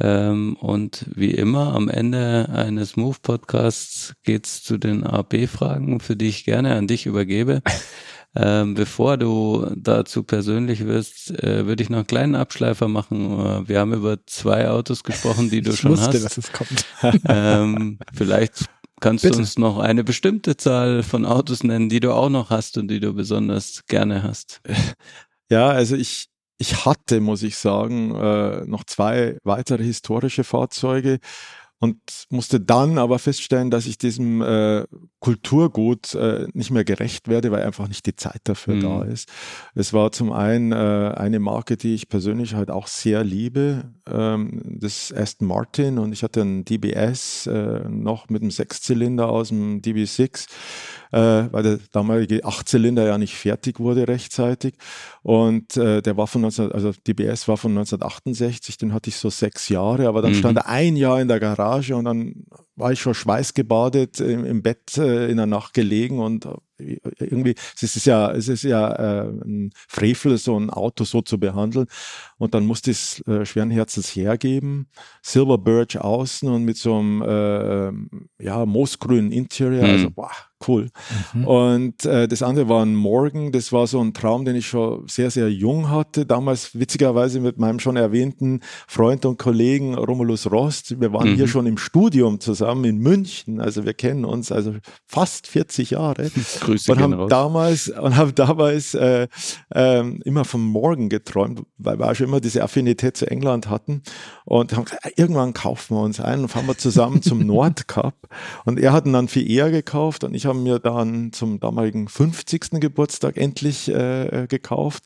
Ähm, und wie immer, am Ende eines Move-Podcasts geht's zu den AB-Fragen, für die ich gerne an dich übergebe. Ähm, bevor du dazu persönlich wirst, äh, würde ich noch einen kleinen Abschleifer machen. Äh, wir haben über zwei Autos gesprochen, die du ich schon wusste, hast. dass es kommt. Ähm, vielleicht kannst Bitte. du uns noch eine bestimmte Zahl von Autos nennen, die du auch noch hast und die du besonders gerne hast. Ja, also ich, ich hatte, muss ich sagen, äh, noch zwei weitere historische Fahrzeuge und musste dann aber feststellen, dass ich diesem äh, Kulturgut äh, nicht mehr gerecht werde, weil einfach nicht die Zeit dafür Mhm. da ist. Es war zum einen äh, eine Marke, die ich persönlich halt auch sehr liebe, ähm, das Aston Martin und ich hatte einen DBS äh, noch mit einem Sechszylinder aus dem DB6, äh, weil der damalige Achtzylinder ja nicht fertig wurde rechtzeitig und äh, der war von 19, also DBS war von 1968, den hatte ich so sechs Jahre, aber dann Mhm. stand er ein Jahr in der Garage und dann war ich schon schweißgebadet im, im Bett äh, in der Nacht gelegen und irgendwie, es ist ja, es ist ja äh, ein Frevel, so ein Auto so zu behandeln. Und dann musste ich es äh, schweren Herzens hergeben. Silver Birch außen und mit so einem äh, ja, moosgrünen Interior. Mhm. Also, boah, cool. Mhm. Und äh, das andere war ein Morgan. Das war so ein Traum, den ich schon sehr, sehr jung hatte. Damals witzigerweise mit meinem schon erwähnten Freund und Kollegen Romulus Rost. Wir waren Mhm. hier schon im Studium zusammen in München. Also wir kennen uns also fast 40 Jahre. Grüße Und haben raus. damals, und haben damals äh, ähm, immer vom Morgen geträumt, weil wir auch schon immer diese Affinität zu England hatten. Und haben gesagt, irgendwann kaufen wir uns einen und fahren wir zusammen zum Nordcup. Und er hat ihn dann viel eher gekauft und ich habe mir dann zum damaligen 50. Geburtstag endlich äh, gekauft.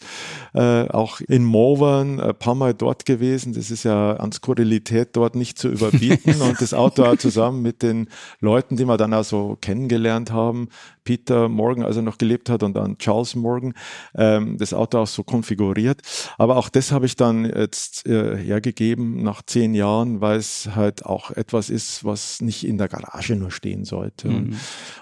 Äh, auch in Malvern, ein paar Mal dort gewesen. Das ist ja an Skurrilität dort nicht zu überbieten. und das Auto zusammen mit den Leuten, die wir dann auch so kennengelernt haben, Peter Morgan, als er noch gelebt hat, und dann Charles Morgan, ähm, das Auto auch so konfiguriert. Aber auch das habe ich dann jetzt äh, hergegeben nach zehn Jahren, weil es halt auch etwas ist, was nicht in der Garage nur stehen sollte. Mhm.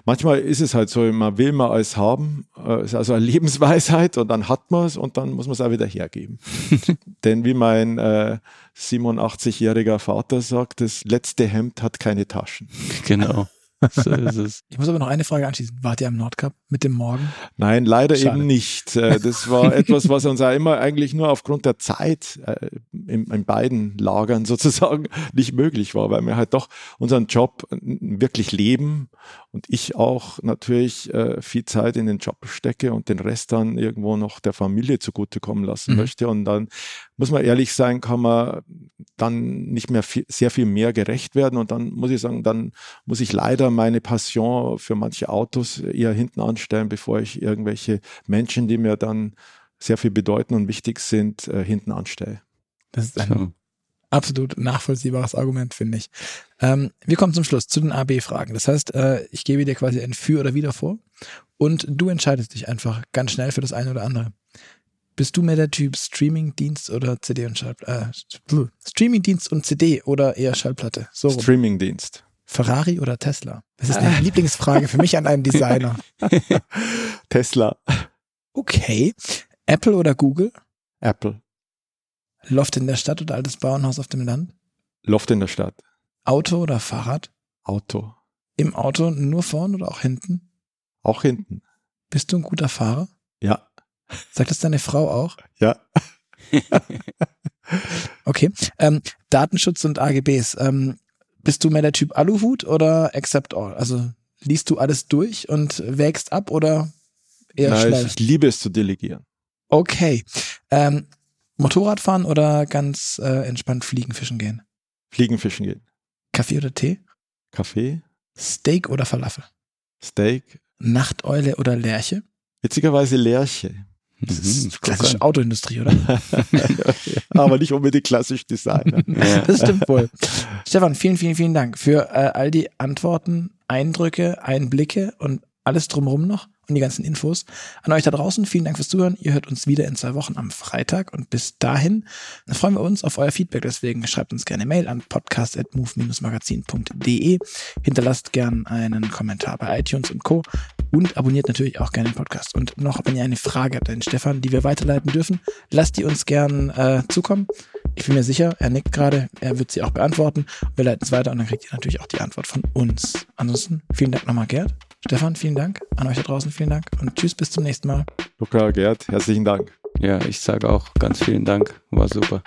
manchmal ist es halt so, man will mal alles haben, äh, ist also eine Lebensweisheit und dann hat man es und dann muss man es auch wieder hergeben. Denn wie mein äh, 87-jähriger Vater sagt, das letzte Hemd hat keine Taschen. Genau. So ist es. Ich muss aber noch eine Frage anschließen. Wart ihr am Nordcup mit dem Morgen? Nein, leider Schade. eben nicht. Äh, Das war etwas, was uns auch immer eigentlich nur aufgrund der Zeit äh, in, in beiden Lagern sozusagen nicht möglich war, weil wir halt doch unseren Job wirklich leben und ich auch natürlich äh, viel Zeit in den Job stecke und den Rest dann irgendwo noch der Familie zugutekommen lassen Mhm. möchte. Und dann muss man ehrlich sein, kann man dann nicht mehr viel, sehr viel mehr gerecht werden. Und dann muss ich sagen, dann muss ich leider meine Passion für manche Autos eher hinten anstellen, bevor ich irgendwelche Menschen, die mir dann sehr viel bedeuten und wichtig sind, äh, hinten anstelle. Das ist ein. Absolut nachvollziehbares Argument, finde ich. Ähm, wir kommen zum Schluss zu den AB-Fragen. Das heißt, äh, ich gebe dir quasi ein Für oder Wider vor und du entscheidest dich einfach ganz schnell für das eine oder andere. Bist du mehr der Typ Streamingdienst oder CD und Schallplatte? Äh, Streamingdienst und CD oder eher Schallplatte? So. Streamingdienst. Ferrari oder Tesla? Das ist eine Lieblingsfrage für mich an einen Designer. Tesla, Okay. Apple oder Google? Apple, Loft in der Stadt oder altes Bauernhaus auf dem Land? Loft in der Stadt, Auto oder Fahrrad? Auto, Im Auto nur vorn oder auch hinten? auch hinten. Bist du ein guter Fahrer? Ja, Sagt das deine Frau auch? ja. Okay. Ähm, Datenschutz und AGBs. Ähm, bist du mehr der Typ Aluhut oder Accept All? Also liest du alles durch und wägst ab oder eher Nein, schnell? ich, ich liebe es zu delegieren. Okay. Ähm, Motorradfahren oder ganz äh, entspannt fliegen, fischen gehen? Fliegen, fischen gehen. Kaffee oder Tee? Kaffee, Steak oder Falafel? Steak, Nachteule oder Lerche? witzigerweise Lerche. Das Mhm, ist klassische Autoindustrie, oder? Aber nicht unbedingt klassisch Designer. Ja. Das stimmt wohl. Stefan, vielen, vielen, vielen Dank für äh, all die Antworten, Eindrücke, Einblicke und alles drumherum noch und die ganzen Infos. An euch da draußen, vielen Dank fürs Zuhören. Ihr hört uns wieder in zwei Wochen am Freitag und bis dahin freuen wir uns auf euer Feedback. Deswegen schreibt uns gerne Mail an podcast.move-magazin.de. Hinterlasst gern einen Kommentar bei iTunes und Co. und abonniert natürlich auch gerne den Podcast. Und noch, wenn ihr eine Frage habt an Stefan, die wir weiterleiten dürfen, lasst die uns gern äh, zukommen. Ich bin mir sicher, er nickt gerade, er wird sie auch beantworten. Wir leiten es weiter und dann kriegt ihr natürlich auch die Antwort von uns. Ansonsten vielen Dank nochmal, Gerd. Stefan, vielen Dank. An euch da draußen vielen Dank und tschüss, bis zum nächsten Mal. Luca, Gerd, herzlichen Dank. Ja, ich sage auch ganz vielen Dank. War super.